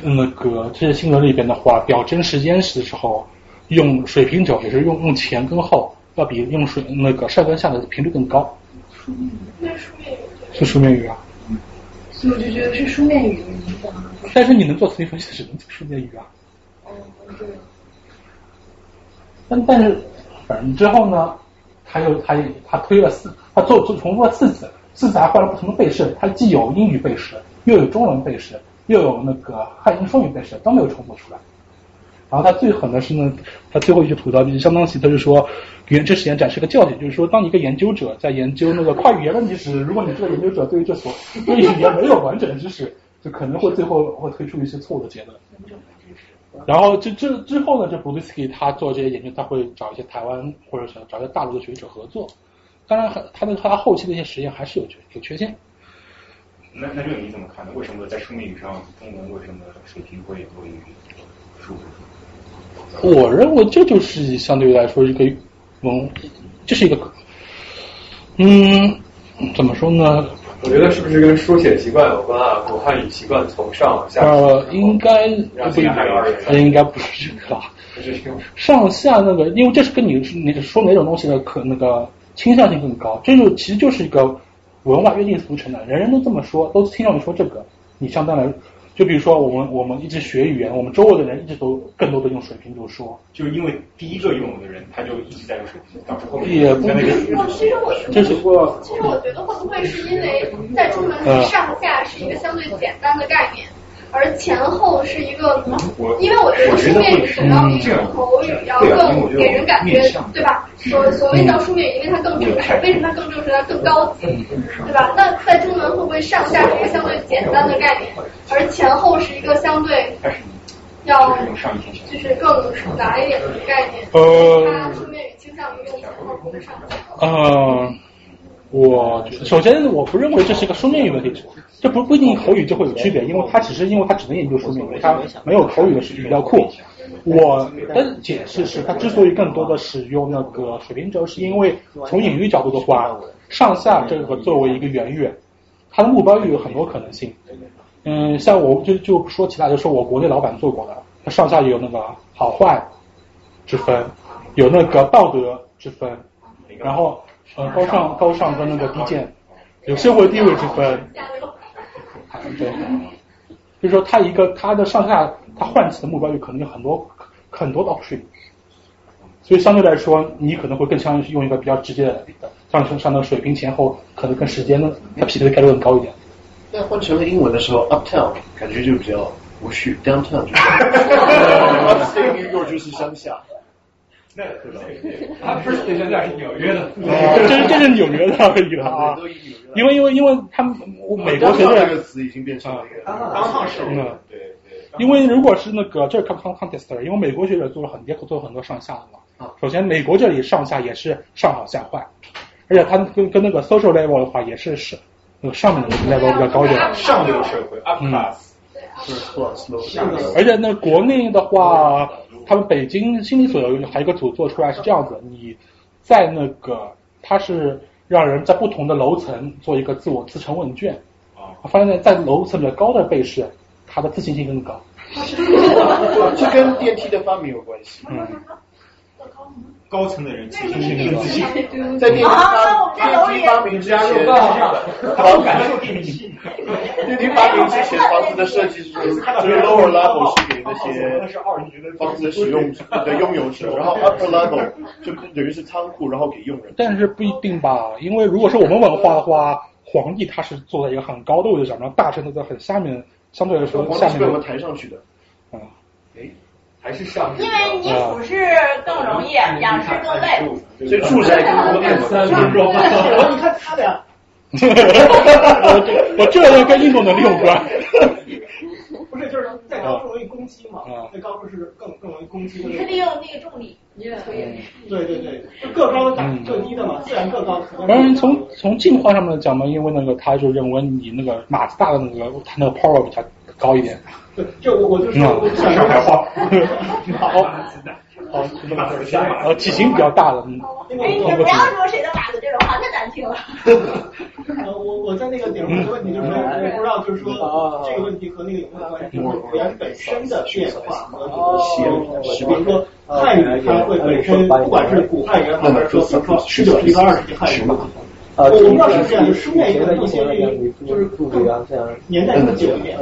Speaker 6: 那个这些新闻里边的话，表真实间时的时候。用水平轴也是用用前跟后，要比用水那个上跟下的频率更高。
Speaker 9: 书面语，那书面语
Speaker 6: 是书面语啊。
Speaker 14: 所以我就觉得是书面语的影响。
Speaker 6: 但是你能做词义分析，只能做书面语啊。
Speaker 14: 哦，对。
Speaker 6: 但但是反正之后呢，他又他他推了四，他做做重复了四次，四次还换了不同的背试，他既有英语背试，又有中文背试，又有那个汉英双语背试，都没有重复出来。然后他最狠的是呢，他最后一句吐槽就是相当于他就说，语言这实验展示个教训，就是说，当一个研究者在研究那个跨语言问题时，如果你这个研究者对于这所对语言没有完整的知识，就可能会最后会推出一些错误的结论。然后这这之后呢，这 b u d i s k y 他做这些研究，他会找一些台湾或者是找一些大陆的学者合作。当然，他的他后期的一些实验还是有缺有缺陷。
Speaker 3: 那那这个你怎么看呢？为什么在书面语上，中文为什么水平会多于数？
Speaker 6: 我认为这就是相对于来说一个文，这是一个，嗯，怎么说呢？
Speaker 13: 我觉得是不是跟书写习惯有关啊？古汉语习惯从上往下。
Speaker 6: 呃，应该不应该，应该不是这个 <laughs> 吧？上下那个，因为这是跟你你说哪种东西的可那个倾向性更高，这就其实就是一个文化约定俗成的，人人都这么说，都听到你说这个，你相当来。就比如说，我们我们一直学语言，我们周围的人一直都更多的用水平度说，
Speaker 3: 就是因为第一个用的人他就一直在用水平，导致后面
Speaker 6: 也不
Speaker 3: 那个。
Speaker 9: 其实我
Speaker 6: 这是我。
Speaker 9: 其实我觉得会不会是因为在中文里上下是一个相对简单的概念？而前后是一个，因为我觉得书面语总要比口语要更给人感觉，对吧？所所谓叫书面语，因为它更正式，为什么它更正式？它更高级，对吧？那在中文会不会上下是一个相对简单的概念，而前后是一个相对要就是更复杂一点的概念？它书面语倾向于用前后不是上下。
Speaker 6: 嗯。我首先我不认为这是一个书面语问题，这不不一定口语就会有区别，因为它只是因为它只能研究书面语，它没有口语的语料库。我的解释是，它之所以更多的使用那个水平轴，是因为从隐喻角度的话，上下这个作为一个圆月，它的目标域有很多可能性。嗯，像我就就不说其他，就说我国内老板做过的，它上下有那个好坏之分，有那个道德之分，然后。呃，高尚高尚跟那个低贱，有社会地位之分，对，就是说他一个他的上下他唤起的目标就可能有很多很多的 option，所以相对来说你可能会更相用一个比较直接的，上升上的水平前后可能跟时间呢它匹配的概率更高一点。
Speaker 7: 那换成了英文的时候，uptown 感觉就比较无序，downtown 就 <laughs> 是 <laughs> <laughs>
Speaker 13: 就是乡下。
Speaker 3: 那他不是现在是纽约的，
Speaker 6: 这是这是纽约的而已了啊。因为因为因为他们美国学
Speaker 13: 这个词已经变成了
Speaker 3: 刚刚是
Speaker 6: 嗯对对。因为如果是那个这是 c o n contest，因为美国学者做了很也做了很多上下的嘛。首先美国这里上下也是上好下坏，而且它跟跟那个 social level 的话也是是那个上面的 level 比较高一点。
Speaker 3: 上流社会 up class，
Speaker 6: 而且那国内的话，他们北京心理所有还有一个组做出来是这样子，你在那个他是让人在不同的楼层做一个自我自成问卷，啊，发现在楼层比较高的被试，他的自信心更高。<laughs>
Speaker 13: 这跟电梯的发明有关系。
Speaker 6: 嗯。<laughs>
Speaker 3: 高层的人其实是更自信。
Speaker 13: 在电梯发电梯发明之前，房
Speaker 3: 感受电梯。
Speaker 13: 电梯发明之前，房子的设计是就是 lower level 是给那些房子的使用者的 <laughs> 拥有者，然后 upper level 就等于是仓库，然后给佣人。
Speaker 6: 但是不一定吧，因为如果是我们文化的话，皇帝他是坐在一个很高的位置上，然后大臣都在很下面，相对来说下面。
Speaker 13: 被我们抬上去的。
Speaker 3: 还是上，
Speaker 12: 因为你俯视更容易，仰视更累。
Speaker 13: 所以住在更多点
Speaker 11: 三分钟。<laughs> 你看他俩。
Speaker 6: 我 <laughs> 这我这个跟运动能力有关。<laughs>
Speaker 11: 不是，就是在高处容易攻击嘛？在高处是更更容易攻击。
Speaker 12: 你是利用那个重力，你的
Speaker 11: 推。对对对，个高的打个低的嘛，自然个高。
Speaker 6: 当然，从从进化上面讲嘛，因为那个他就认为你那个马子大的那个，他那个 power 比较高一点。
Speaker 11: 对，<laughs> 就我我就说
Speaker 6: 上海话。好，好，呃，体型比较大的。
Speaker 12: 哎，你不要说谁的马子这种话太难听了。<laughs>
Speaker 11: 呃，我我在那个点一个问题，就是我不知道，就是说这个问题和那个有没有关系？就是语言本身的变化和这个写语，比如说汉语，它会本身不管是古汉语还是说比如说十九世纪和二十世纪汉语嘛。我不知道是这样，就书面语的一些就是更年代更久一点，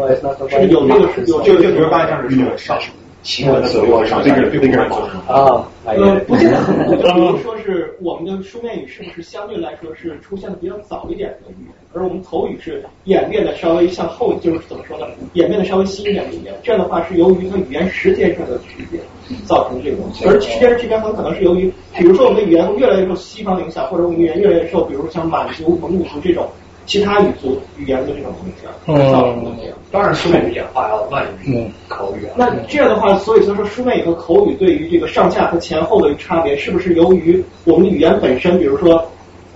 Speaker 11: 是有这个是有就，就比如刚才像是说上新闻的左右上这个这个啊，呃，不见得很比如说是我们的书面语是不是相对来说是出现的比较早一点的语言，而我们口语是演变的稍微向后，就是怎么说呢？演变的稍微新一点的语言，这样的话是由于它语言时间上的区别造成这个东西，而时间的区别很可能是由于，比如说我们的语言越来越受西方影响，或者我们语言越来越受，比如说像满族、蒙古族这种。其他语族语言的这种影响，造成的这样。
Speaker 3: 当然，书面语演化要慢于口语。
Speaker 11: 那这样的话，所以就说书面语和口语对于这个上下和前后的差别，是不是由于我们的语言本身，比如说，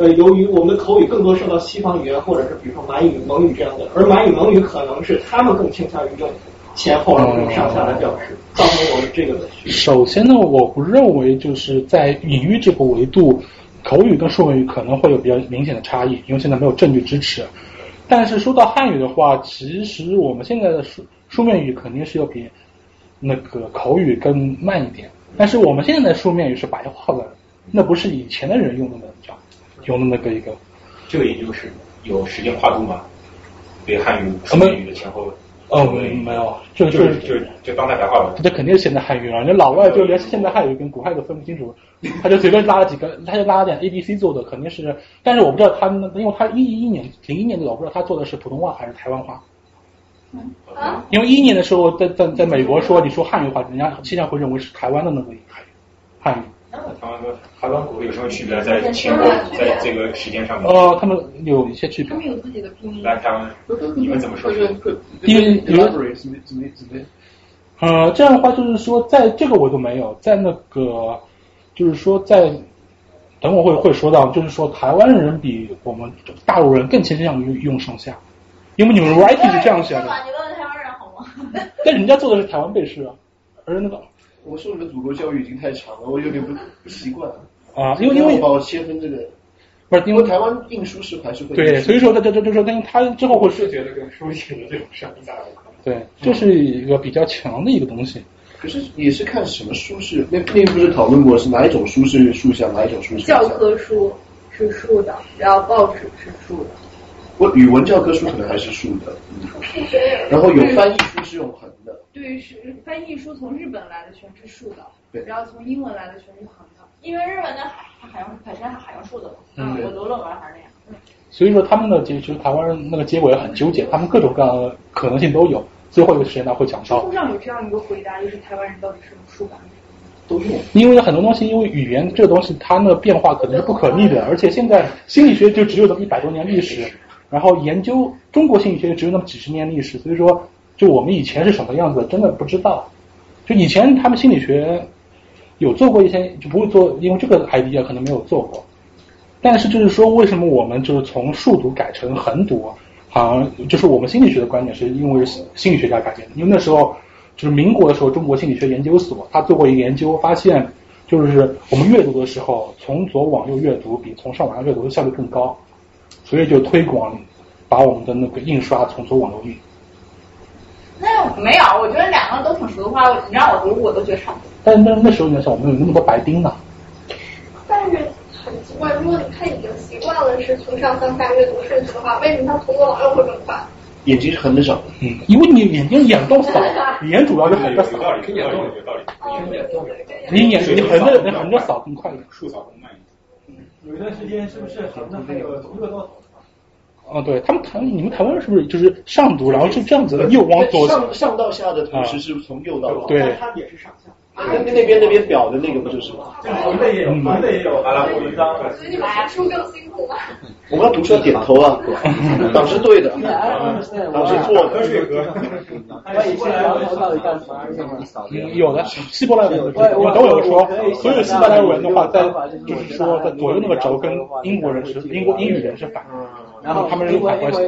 Speaker 11: 呃，由于我们的口语更多受到西方语言，或者是比如说满语、蒙语这样的，而满语、蒙语可能是他们更倾向于用前后而不用上下来表示，造成我们这个。
Speaker 6: 首先呢，我不认为就是在隐喻这个维度。口语跟书面语可能会有比较明显的差异，因为现在没有证据支持。但是说到汉语的话，其实我们现在的书书面语肯定是要比那个口语更慢一点。但是我们现在的书面语是白话文，那不是以前的人用的那叫用那么个一个。
Speaker 3: 这个也就是有时间跨度嘛？对汉语书面语的前后。
Speaker 6: 哦，没有，就
Speaker 3: 是就是就当代白话文。
Speaker 6: 这肯定是现代汉语了，那老外就连现代汉语跟古汉语都分不清楚，他就随便拉了几个，他就拉了点 A B C 做的，肯定是。但是我不知道他，因为他一一年零一年的，我不知道他做的是普通话还是台湾话。
Speaker 12: 啊。
Speaker 6: 因为一一年的时候，在在在美国说你说汉语话，人家现在会认为是台湾的那个汉语。
Speaker 3: 台湾和台湾国有什么区别？在前后，在这个时间上面？
Speaker 6: 哦，他们有一些区别。
Speaker 9: 他们有自己的拼音。
Speaker 3: 来，台湾，你们怎么说？
Speaker 6: 因为因为呃，这样的话就是说，在这个我都没有，在那个就是说，在等我会会说到，就是说台湾人比我们大陆人更倾向于用上下，因为你们 writing 是这样写的。
Speaker 12: 你问问台湾人好吗？
Speaker 6: 但人家做的是台湾背诗啊，而那个。
Speaker 13: 我受的祖国教育已经太长了，我有点不不习惯。
Speaker 6: 啊，因为因为
Speaker 13: 把我切分这个，
Speaker 6: 不是
Speaker 13: 因为台湾印书是还是会
Speaker 6: 对，所以说他这这就说，但是他之后会
Speaker 3: 是觉得跟书写的这种上下
Speaker 6: 对，这是一个比较强的一个东西。
Speaker 13: 可是也是看什么书是，那那不是讨论过是哪一种书是竖向，哪一种书是
Speaker 9: 教科书是竖的，然后报纸是竖的。
Speaker 13: 我语文教科书可能还是竖的，然后有翻译书是用横的。
Speaker 9: 对，是翻译书从日本来的全是竖的，对，然后从英文来的全是横的。
Speaker 12: 因为日文的海海洋本身是海洋竖的嘛，嗯，我读论文还是那样。嗯，
Speaker 6: 所以说他们的结局，台湾人那个结果也很纠结，他们各种各样的可能性都有。最后一个时间段会讲到。
Speaker 9: 书上有这样一个回答，就是台湾人到底是用竖版
Speaker 13: 都用。
Speaker 6: 因为很多东西，因为语言这个东西，它的变化可能是不可逆的，而且现在心理学就只有这么一百多年历史。然后研究中国心理学只有那么几十年历史，所以说就我们以前是什么样子，真的不知道。就以前他们心理学有做过一些，就不会做，因为这个 idea 可能没有做过。但是就是说，为什么我们就是从数读改成横读？好像就是我们心理学的观点，是因为心理学家改变的。因为那时候就是民国的时候，中国心理学研究所他做过一个研究，发现就是我们阅读的时候，从左往右阅读比从上往下阅读的效率更高，所以就推广把我们的那个印刷从左往右印。
Speaker 12: 那没有，我觉得两个都挺熟的话，你让我读我都觉得差不多。
Speaker 6: 但那那时候你想，我们有那么多白丁呢。
Speaker 9: 但是。很奇怪，如果他已经习惯了是从上向下阅读顺序的话，为什么他从左往右会更快？
Speaker 13: 眼睛是横着扫，
Speaker 6: 嗯，因为你眼睛眼动扫，<laughs> 眼主要就横着扫。
Speaker 3: 有道理，有道理，有道理。
Speaker 6: 你眼你横着你横着扫更快一点，
Speaker 3: 竖扫更慢一
Speaker 11: 点。有一段时间是不是横着还有热到？
Speaker 6: 哦，对他们台你们台湾是不是就是上读，然后是这样子的，右往左
Speaker 13: 上上到下的同时是从右到左？
Speaker 6: 对，
Speaker 11: 它也是上下。
Speaker 13: 那那边那边表的那个不就是吗？
Speaker 11: 横的也有，横的也有，阿拉伯文章。
Speaker 9: 所以你们读书更辛苦吗？
Speaker 13: 我们要读书要点头啊，<laughs> 党是对的，党是错的。
Speaker 6: 有的希伯来文，我等会儿说，所有希伯来文的话，在就是说在左右那个轴跟英国人是英国英语人是反，然后他们是反关系。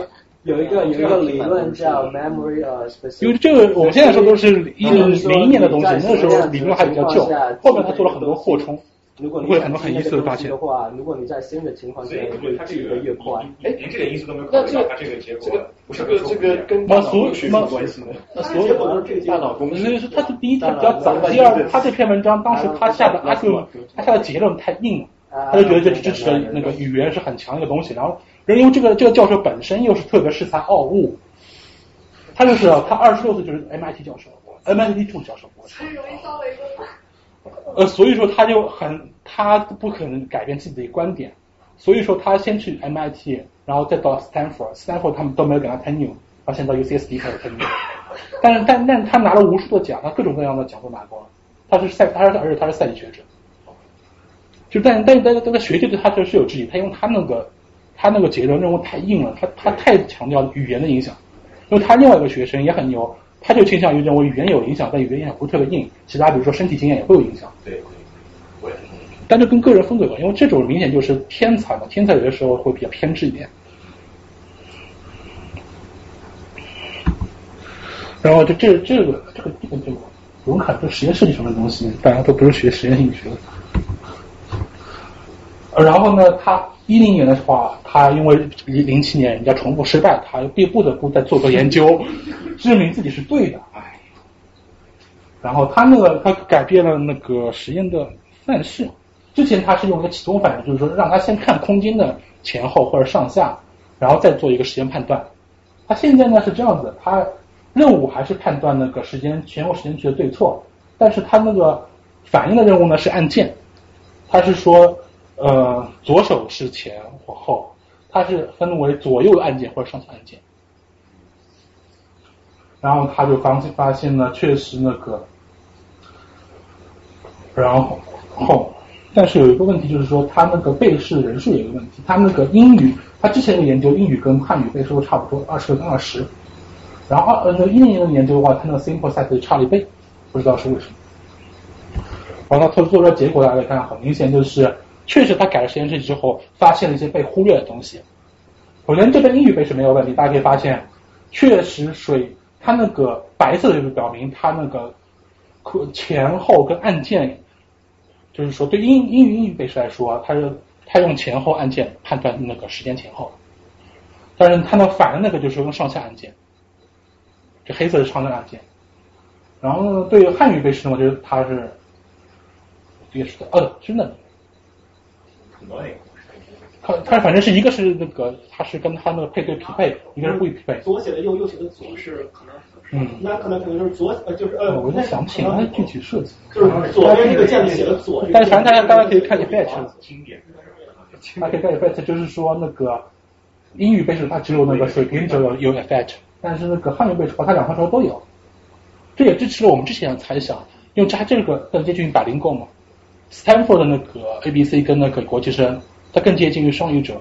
Speaker 5: 有一个有一个理论叫 memory 呃，
Speaker 6: 因为这个我们现在说都是一零零一年的东西，那个时候理论还比较旧，后面他做了很多扩充，如果你会有很多很意思的发现。
Speaker 5: 的话，如果你在新的情况下，会
Speaker 3: 它这
Speaker 5: 个越快。
Speaker 3: 哎，连这个因素都没有考虑到，它这个结果，
Speaker 13: 这个这个跟大脑学有关系的。
Speaker 6: 那所有都是大脑功能。所以说，他是第一，他比较早；第二，他这篇文章当时他下的阿克，他下的结论太硬了，他就觉得这支持的那个语言是很强一个东西，然后。因为这个这个教授本身又是特别恃才傲物，他就是他二十六岁就是 MIT 教授，MIT 助理教授。
Speaker 9: 很容易遭围攻。
Speaker 6: 呃，所以说他就很他不可能改变自己的观点，所以说他先去 MIT，然后再到 Stanford，Stanford 他们都没有给他 tenure，然后现在 UCSD 开始 tenure。但是但但他拿了无数的奖，他各种各样的奖都拿过了，他是赛他是而且他是赛级学者，就但但但但在学界对他就是有质疑，他用他那个。他那个结论认为太硬了，他他太强调语言的影响，因为他另外一个学生也很牛，他就倾向于认为语言有影响，但语言影响不是特别硬，其他比如说身体经验也会有影响。
Speaker 3: 对，我也
Speaker 6: 但这跟个人风格有关，因为这种明显就是天才嘛，天才有的时候会比较偏执一点。然后就这这个这个这个这个，我们看这实验设计上的东西，大家都不是学实验心理学的。然后呢，他。一零年的话，他因为零零七年人家重复失败，他又必不得不再做做研究，<laughs> 证明自己是对的。哎，然后他那个他改变了那个实验的范式，之前他是用一个启动反应，就是说让他先看空间的前后或者上下，然后再做一个时间判断。他现在呢是这样子，他任务还是判断那个时间前后时间区的对错，但是他那个反应的任务呢是按键，他是说。呃，左手是前或后，它是分为左右按键或者上下按键。然后他就发现发现呢，确实那个，然后，但是有一个问题就是说，他那个背试人数有一个问题，他那个英语，他之前的研究英语跟汉语背试差不多，二十跟二十，然后二呃那一零年的研究的话，他那个 sample size 差了一倍，不知道是为什么。然后他做出来结果，大家看，很明显就是。确实，他改了实验室之后，发现了一些被忽略的东西。首先，这边英语背是没有问题，大家可以发现，确实水它那个白色的就是表明它那个可前后跟按键，就是说对英英语英语背试来说，它是它用前后按键判断那个时间前后，但是它那反的那个就是用上下按键，这黑色是上下按键。然后呢，对于汉语背试呢，我觉得它是也是的，呃，真的。他他反正是一个是那个，它是跟它那个配对匹配，一个是不匹配。
Speaker 11: 左写的右，右写的左是可能，
Speaker 6: 嗯，
Speaker 11: 那可能可能就是左呃就是呃，
Speaker 6: 我在想不起来具体设计。
Speaker 11: 就是左边这个键写的左。
Speaker 6: 但是反正大家大家可以看 effect，大家可以看 effect，就是说那个英语背书它只有那个水平只有有 effect，但是那个汉语背书它两方说都有，这也支持了我们之前的猜想，用加这个更接近于百灵果嘛。Stanford 的那个 ABC 跟那个国际生，它更接近于双语者，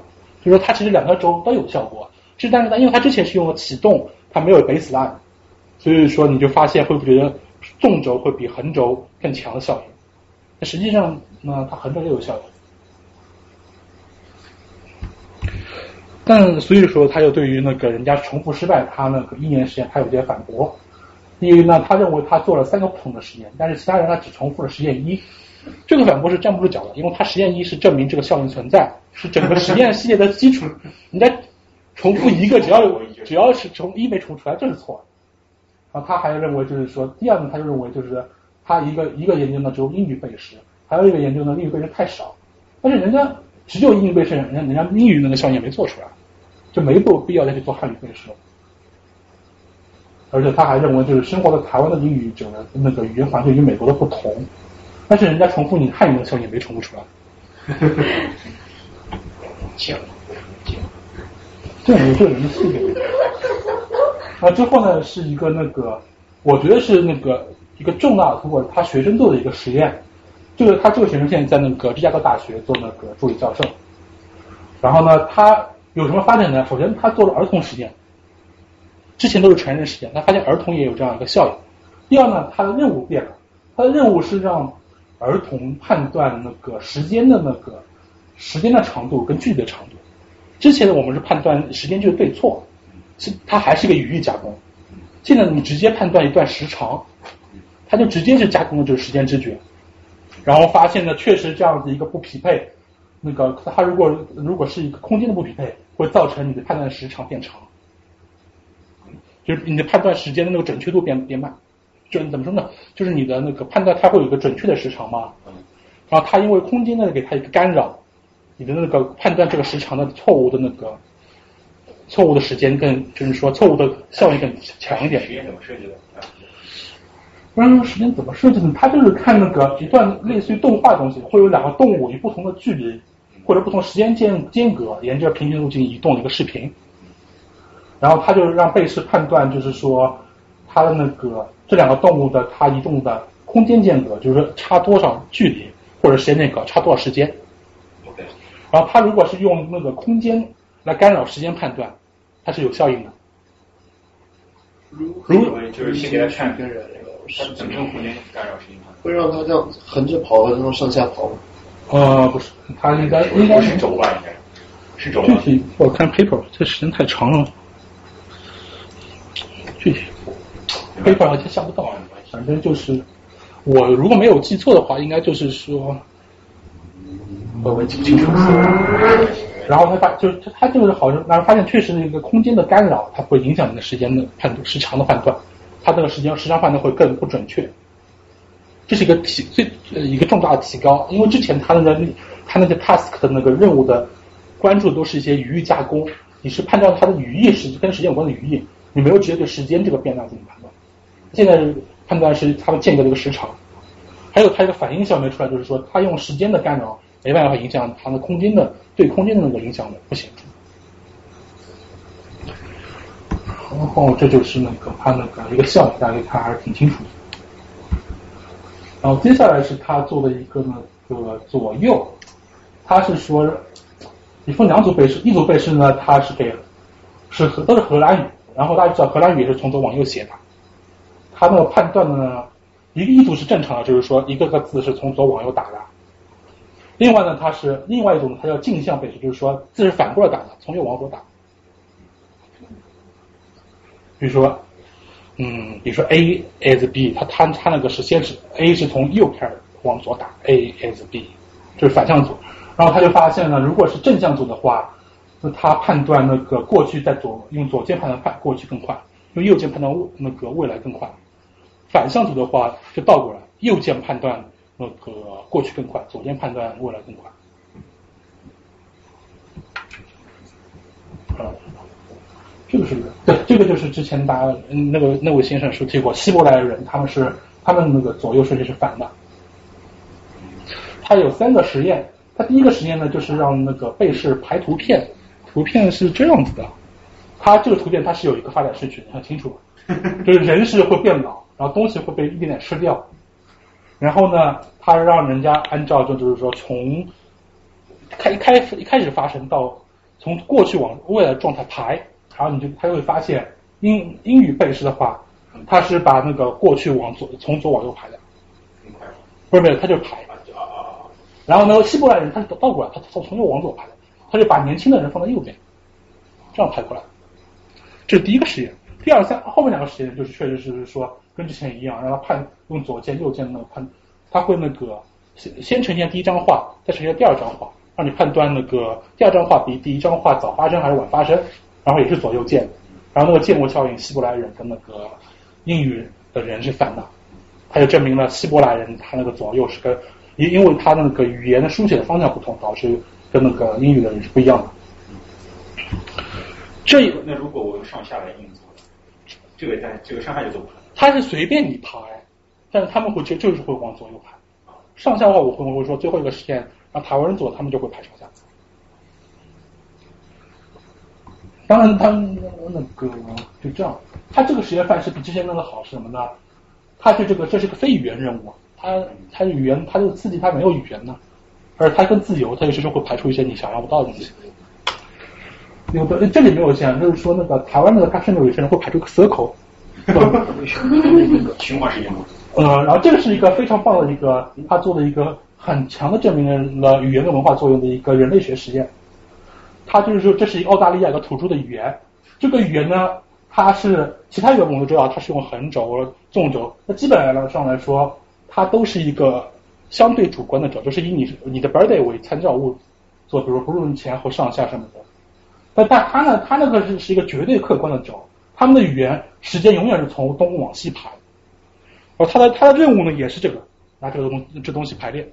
Speaker 6: 就是说它其实两个轴都有效果，是但是它因为它之前是用了启动，它没有 baseline，所以说你就发现会不会觉得纵轴会比横轴更强的效应，那实际上呢它横轴也有效果。但所以说，他又对于那个人家重复失败，他那个一年实验，他有些反驳。因为呢，他认为他做了三个不同的实验，但是其他人他只重复了实验一。这个反驳是站不住脚的，因为他实验一是证明这个效应存在，是整个实验系列的基础。<laughs> 人家重复一个，只要只要是从一没重复出来，这是错的。然后他还认为，就是说，第二呢，他就认为就是他一个一个研究呢只有英语背诗，还有一个研究呢英语背诗太少。但是人家只有英语背诗，人家人家英语那个效应没做出来，就没有必要再去做汉语背诗了。而且他还认为，就是生活在台湾的英语者的那个语言环境与美国的不同，但是人家重复你汉语的效应没重复出来。<laughs> 这有这个人的性格。啊，之后呢是一个那个，我觉得是那个一个重大的突破，他学生做的一个实验。这个他这个学生现在在那个芝加哥大学做那个助理教授。然后呢，他有什么发展呢？首先，他做了儿童实验。之前都是成人实验，他发现儿童也有这样一个效应。第二呢，他的任务变了，他的任务是让儿童判断那个时间的那个时间的长度跟距离的长度。之前呢，我们是判断时间就是对错，是它还是一个语义加工。现在你直接判断一段时长，他就直接是加工的就是时间知觉。然后发现呢，确实这样子一个不匹配，那个他如果如果是一个空间的不匹配，会造成你的判断时长变长。就是你的判断时间的那个准确度变变慢，就怎么说呢？就是你的那个判断它会有一个准确的时长嘛，然后它因为空间呢给它一个干扰，你的那个判断这个时长的错误的那个错误的时间更就是说错误的效应更强一点。
Speaker 3: 时间怎么设计的？
Speaker 6: 不然时间怎么设计的？它就是看那个一段类似于动画的东西，会有两个动物以不同的距离或者不同时间间间隔沿着平行路径移动的一个视频。然后他就让被试判断，就是说它的那个这两个动物的它移动的空间间隔，就是说差多少距离或者时间间隔差多少时间。OK 然后它如果是用那个空间来干扰时间判断，它是有效应的。
Speaker 3: 如果就是先给他看跟人那个，他怎么用空间干扰时间判断？
Speaker 13: 会让他这样横着跑，然后上下跑吗？
Speaker 6: 呃，不是，它应该应该
Speaker 3: 是轴吧，应该是轴。
Speaker 6: 具体我看 paper，这时间太长了。具体，paper 下不到，反正就是我如果没有记错的话，应该就是说，我我记不清楚。然后他发就是他他就是好像，然后发现确实那个空间的干扰，它会影响你的时间的判断时长的判断，它这个时间时长判断会更不准确。这是一个提最一个重大的提高，因为之前他那个他那个 task 的那个任务的关注都是一些语义加工，你是判断它的语义是跟时间有关的语义。你没有直接对时间这个变量进行判断，现在判断是它们间隔的一个时长，还有它一个反应效没出来，就是说它用时间的干扰没办法影响它的空间的对空间的那个影响的不显著。然后这就是那个它那个一个效应，大家看还是挺清楚的。然后接下来是他做的一个那个左右，他是说你分两组背试，一组背试呢，它是给是都是荷兰语。然后大家知道荷兰语也是从左往右写的，他那个判断的呢，一个一组是正常的，就是说一个个字是从左往右打的。另外呢，它是另外一种，它叫镜像背试，就是说字是反过来打的，从右往左打。比如说，嗯，比如说 A is B，它它它那个是先是 A 是从右开始往左打，A is B，就是反向组。然后他就发现呢，如果是正向组的话。那他判断那个过去在左用左键判断判过去更快，用右键判断那个未来更快。反向组的话就倒过来，右键判断那个过去更快，左键判断未来更快。啊，这个是对，这个就是之前大家那个那位先生说提过，希伯来人他们是他们那个左右顺序是反的。他有三个实验，他第一个实验呢就是让那个被试排图片。图片是这样子的，它这个图片它是有一个发展顺序，你看清楚，就是人是会变老，然后东西会被一点点吃掉，然后呢，他让人家按照就就是说从开一开一开始发生到从过去往未来状态排，然后你就他就会发现英英语背诗的话，他是把那个过去往左从左往右排的，不是不是，他就排，然后呢，希伯来人他是倒过来，他从从右往左排的。他就把年轻的人放在右边，这样排过来。这是第一个实验。第二三后面两个实验就是确实是说跟之前一样，让他判用左键右键那个判，他会那个先先呈现第一张画，再呈现第二张画，让你判断那个第二张画比第一张画早发生还是晚发生，然后也是左右键，然后那个芥末效应，希伯来人跟那个英语的人是反的，他就证明了希伯来人他那个左右是跟因因为他那个语言的书写的方向不同，导致跟那个英语的人是不一样的。这
Speaker 3: 那如果我用上下来印错，这个在这个上下就走不出来。
Speaker 6: 他是随便你排，但是他们会就就是会往左右排。上下的话，我会我会说最后一个实验让台湾人做，他们就会排上下。当然，他那个就这样，他这个实验范式比之前那个好是什么呢？他是这个这是个非语言任务，他他语言他这个刺激他没有语言呢，而他更自由，他有时就会排出一些你想象不到的东西。有的这里没有线，就是说那个台湾那个他甚至有些人会排出个 circle，
Speaker 3: 循环实验吗？<laughs>
Speaker 6: 呃，然后这个是一个非常棒的一个他做的一个很强的证明了语言跟文化作用的一个人类学实验。他就是说这是澳大利亚一个土著的语言，这个语言呢，它是其他语言我们都知道它是用横轴、纵轴，那基本上来说，它都是一个相对主观的轴，就是以你你的 birthday 为参照物做，比如不论前后上下什么的。但但他呢，他那个是是一个绝对客观的轴，他们的语言时间永远是从东往西排，而他的他的任务呢也是这个拿这个东这东西排列，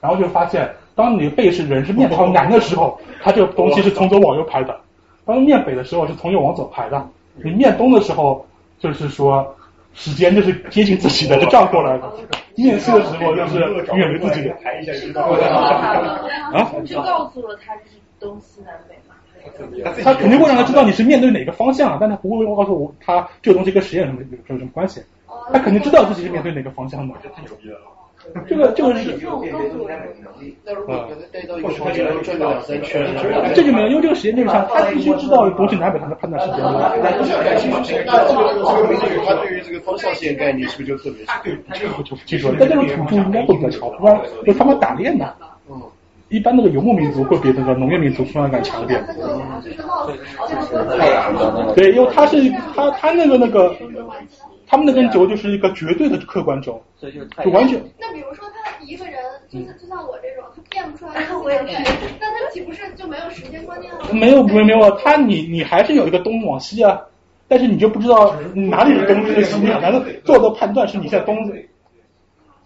Speaker 6: 然后就发现，当你背是人是面朝南的时候，它这个东西是从左往右排的；当面北的时候是从右往左排的。你面东的时候，就是说时间就是接近自己的，就这样过来的；面西的时候就是远离自己的。
Speaker 12: 啊？就告诉了他是东西南北嘛。
Speaker 6: 他肯定会让他知道你是面对哪个方向，但他不会告诉我他这个东西跟实验什么有什么关系。他肯定知道自己是面对哪个方向的。这个这个是，啊，这就没有，因为这个实验就是他他必须知道东西南北他能判断时间。
Speaker 13: 他对于这个方向性概念是不是就特别？
Speaker 6: 对，这个就记住了。但这个土著应该会比较强，不然就他们打猎的。嗯。一般那个游牧民族会比那个农业民族方向感强一点。对，因为他是他他那个那个，他们那根轴就是一个绝对的客观轴，就完全。
Speaker 9: 那比如说他一个人，就是就像我这种，他变不出来我也是，那他岂不是就没有时间观念了？
Speaker 6: 没有没有没有，他你你还是有一个东往西啊，但是你就不知道哪里是东是西，反正做的判断是你在东。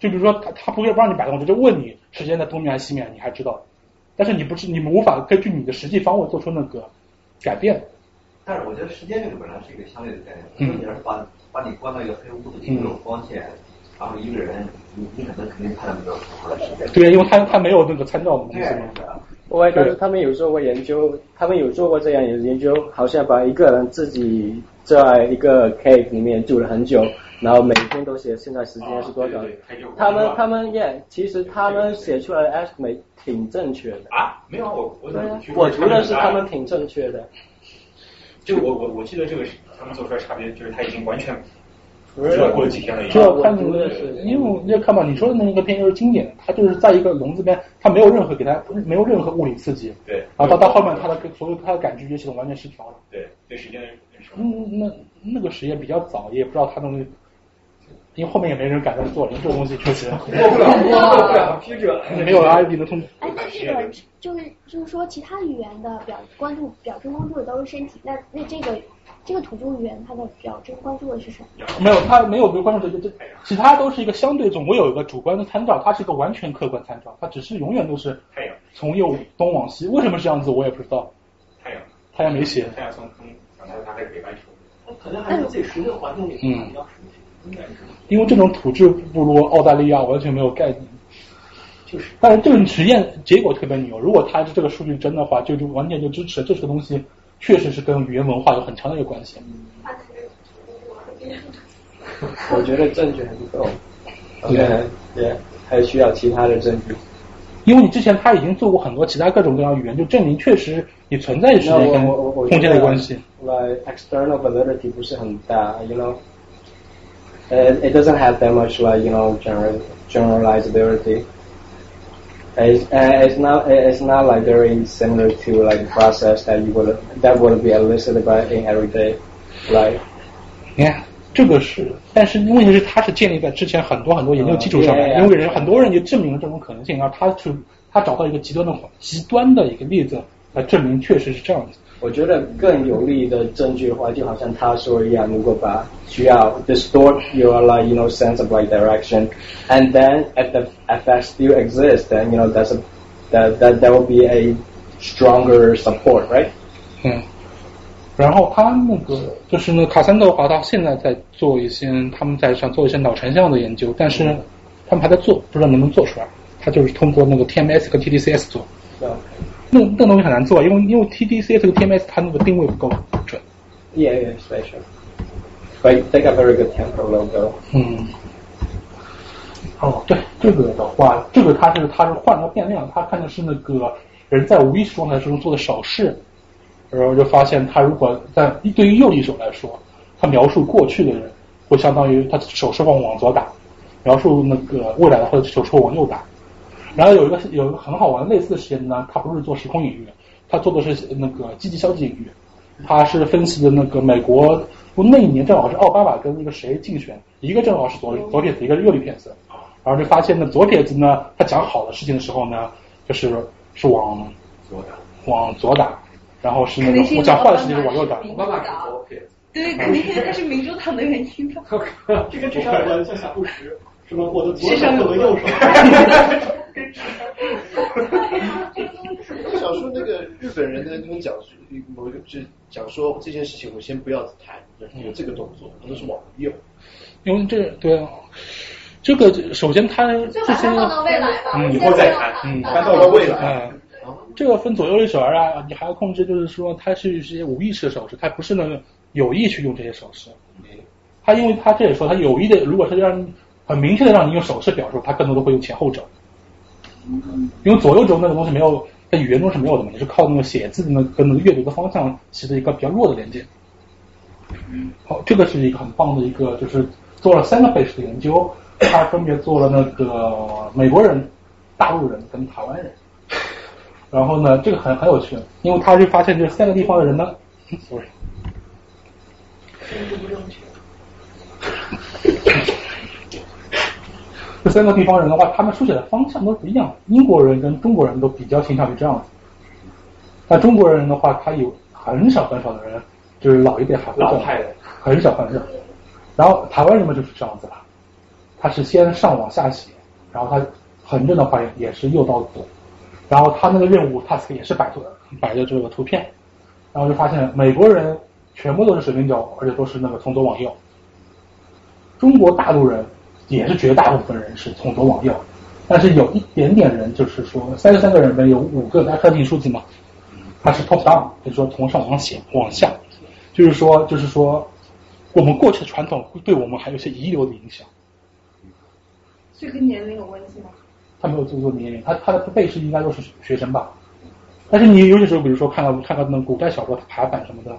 Speaker 6: 就比如说他他不会让你摆动，就问你时间在东面还是西面，你还知道，但是你不是你们无法根据你的实际方位做出那个改变。
Speaker 2: 但是我觉得时间这个本来是一个相对的概念，说你要是把把你关到一个黑屋子里，没有光线，然后一个人，你你可能肯定判断不了符合时间。
Speaker 6: 对，因为他他没有那个参照的东西嘛。
Speaker 5: 我但是他们有做过研究，他们有做过这样的研究，好像把一个人自己在一个 cave 里面住了很久。然后每天都写现在时间是多少？他们他们耶，其实他们写出来的 estimate 挺正确的。
Speaker 3: 啊，没有我我
Speaker 5: 我觉得是他们挺正确的。
Speaker 3: 就我我我记得这个是他们做出来差别，就是他已经完全不知道过了几天了。
Speaker 6: 就要看你的，因为你要看吧，你说的那个片就是经典的，它就是在一个笼子边，它没有任何给它没有任何物理刺激。
Speaker 3: 对。
Speaker 6: 然后到到后面，它的所有它的感知觉系统完全失调了。
Speaker 3: 对，对时间
Speaker 6: 嗯，那那个实验比较早，也不知道它东西。因为后面也没人敢再做了，这个东西确实过
Speaker 2: 不了，过不了批准，<laughs>
Speaker 6: 没有 I D 的通知。
Speaker 15: 哎，那这个就是就是说，其他语言的表关注表征关注的都是身体，那那这个这个土著语言它的表征关注的是什么？
Speaker 6: 没有，它没有被关注的，这这其他都是一个相对总会有一个主观的参照，它是一个完全客观参照，它只是永远都是
Speaker 3: 太阳
Speaker 6: 从右东往西，为什么这样子我也不知道。
Speaker 3: 太阳，
Speaker 6: 太阳没写。
Speaker 3: 太阳从东，然后它还是北半球。
Speaker 11: 可能还是自己熟悉的环境里比较熟悉。
Speaker 6: 因为这种土质部落，澳大利亚完全没有概念。
Speaker 11: 就是，
Speaker 6: 但是这个实验结果特别牛。如果它是这个数据真的话，就就完全就支持这个东西，确实是跟语言文化有很强的一个关系。
Speaker 5: 我觉得证据还不够，对对，还需要其他的证据。
Speaker 6: 因为你之前他已经做过很多其他各种各样语言，就证明确实也存在时间跟空间的关系。
Speaker 5: Like external validity 不是很大，you know。it, it doesn't have that much like you know general generalizability. It's, uh, it's not it's not like very similar to like the process that you would that would be elicited by in everyday life.
Speaker 6: 你看，这个是，但是问题是它是建立在之前很多很多研究基础上面，因为人很多人就证明了这种可能性，然后他去他找到一个极端的极端的一个例子来证明确实是这样子。
Speaker 5: 我觉得更有力的证据的话，就好像他说一样，如果把需要 distort your like you know sense of like direction, and then if the effect still exists, then you know that's a that that that will be a stronger support, right?
Speaker 6: 嗯。然后他那个就是那个卡森德华，他现在在做一些他们在想做一些脑成像的研究，但是他们还在做，不知道能不能做出来。他就是通过那个 TMS 和 TDCS 做。 那那东西很难做，因为因为 TDC 这个 TMS 它那个定位不够准。
Speaker 5: Yeah, yeah, special. But they got very good temporal logo.
Speaker 6: 嗯。哦，对，这个的话，这个它是它是换了变量，它看的是那个人在无意识状态中做的手势，然后就发现他如果在对于右一手来说，他描述过去的人会相当于他手势往往左打，描述那个未来的或者手势往右打。然后有一个有一个很好玩类似的实验呢，它不是做时空隐喻，它做的是那个积极消极隐喻，它是分析的那个美国，那一年正好是奥巴马跟那个谁竞选，一个正好是左左撇子，一个右撇子，然后就发现呢左撇子呢，他讲好的事情的时候呢，就是是往左打，往左打，然后是那个我讲坏的事情是往右打。
Speaker 1: 奥巴马是左撇子。对，肯定因为他是民主党的原因吧。<laughs>
Speaker 11: 这个至少我像小布什，什么我的左手我的右手。<laughs>
Speaker 13: 我想说那个日本人呢，他们讲某一个就讲说这件事情，我先不要谈，有这个动作，他都是往右。
Speaker 6: 因为这对啊，这个首先他
Speaker 9: 这些
Speaker 3: 嗯，以后再谈，嗯，搬到了未来。
Speaker 6: 这个分左右一手啊，你还要控制，就是说他是一些无意识的手势，他不是那个有意去用这些手势。他因为他这里说他有意的，如果是让很明确的让你用手势表述，它更多的会用前后轴。因为左右轴那个东西没有在语言中是没有的嘛，你是靠那个写字的那跟那个阅读的方向起的一个比较弱的连接。好，这个是一个很棒的一个，就是做了三个 base 的研究，他分别做了那个美国人、大陆人跟台湾人。然后呢，这个很很有趣，因为他就发现这三个地方的人呢，sorry，
Speaker 1: 政治不正确。<laughs>
Speaker 6: 这三个地方人的话，他们书写的方向都不一样。英国人跟中国人都比较倾向于这样子，那中国人的话，他有很少很少的人，就是老一辈还会
Speaker 3: 老派的，
Speaker 6: 很少很少。然后台湾人们就是这样子了，他是先上往下写，然后他横着的话也是右到左，然后他那个任务 task 也是摆图摆的这个图片，然后就发现美国人全部都是水平角，而且都是那个从左往右，中国大陆人。也是绝大部分人是从左往右，但是有一点点人，就是说三十三个人里面有五个，大家看清数字吗？它是 top down，就是说从上往下往下，就是说就是说我们过去的传统会对我们还有一些遗留的影响。
Speaker 1: 这跟年龄有关系吗？
Speaker 6: 他没有做做年龄，他他的背是应该都是学生吧？但是你有些时候，比如说看到看到那古代小说排版什么的。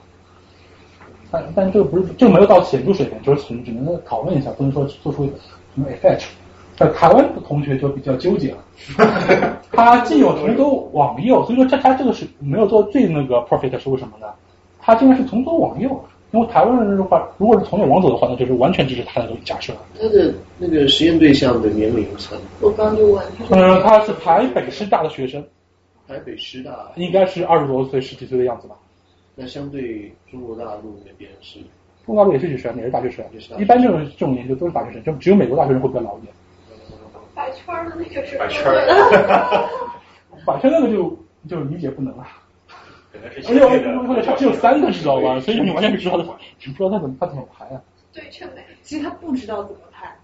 Speaker 6: 但但这个不是，这个没有到显著水平，就是只只能讨论一下，不能说做出什么 effect。但台湾的同学就比较纠结了，<laughs> 他既有从左往右，所以说他他这个是没有做最那个 profit 是为什么呢？他竟然是从左往右，因为台湾人的话，如果是从右往左的话，那就是完全支持他的这个假设。
Speaker 13: 他的那个实验对象的年龄层，
Speaker 1: 我刚就问，
Speaker 6: 嗯，他是台北师大的学生，
Speaker 13: 台北师大
Speaker 6: 应该是二十多岁、十几岁的样子吧。
Speaker 13: 那相对中国大陆那边是，
Speaker 6: 中国大陆也是学生，也是大学生，一般这种这种研究都是大学生，就只有美国大学生会比较老一点。
Speaker 9: 摆圈的那个是
Speaker 3: 摆圈的 <laughs>
Speaker 6: 摆圈那个就就理解不能了。<laughs> 而且而且他只有三个，知道吧？所以你完全不知道他，<laughs> 你不知道他怎么他怎么排啊？
Speaker 9: 对称的，
Speaker 1: 其实他不知道怎么排。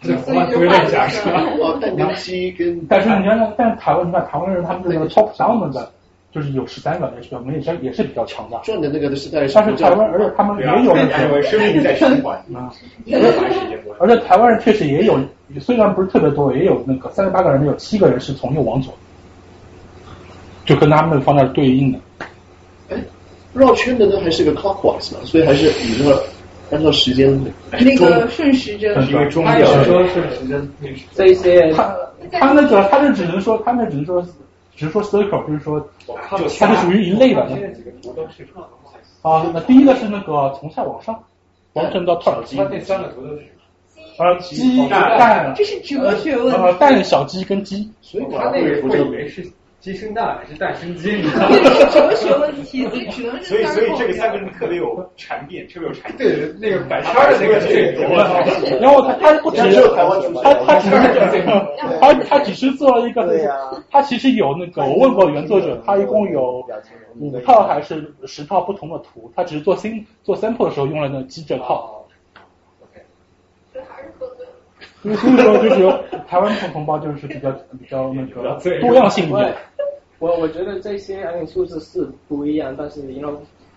Speaker 3: 所以就换
Speaker 13: 假设。哦，但跟鸡跟，
Speaker 6: 但是你看，但是台湾你看台湾人他们这个 top down 的。就是有十三个，也是比较，也是也是比较强大。
Speaker 13: 赚的那个是在，
Speaker 6: 但是台湾，而且他们也有那
Speaker 3: 个生命在循环
Speaker 6: 啊，<laughs> 而且台湾人确实也有，虽然不是特别多，也有那个三十八个人，有七个人是从右往左，就跟他们的方向对应的。
Speaker 13: 哎，绕圈的那还是个 clockwise 嘛，所以还是以那个按照时间
Speaker 1: 那个顺时针，
Speaker 3: 因为中
Speaker 5: 间说是时针，这些他。
Speaker 6: 他那个他就只能说他那只能说只是说 circle，就是说它是属于一类的。啊，那第一个是那个从下往上，完成到 top。
Speaker 3: 它那三个图都是。
Speaker 6: 呃，鸡蛋，
Speaker 14: 这是哲学问题。
Speaker 6: 呃，蛋小鸡跟鸡，
Speaker 3: 所以他那个图以为是鸡生蛋还是蛋生鸡？
Speaker 14: 这是哲学问题，所以只能是。
Speaker 3: 所以所以这个三个人特别有禅变，特别有禅。对，那个摆圈的那个这
Speaker 6: 然后他他不只他他只是 <laughs> 他他只是做了一个，他其实有那个我问过原作者，他一共有五套还是十套不同的图，他只是做新做 sample 的时候用了那鸡这套。<laughs> 所以说就是台湾同同胞就是比较比较那个多样性一点。
Speaker 5: 我我觉得这些安全数字是不一样，但是因为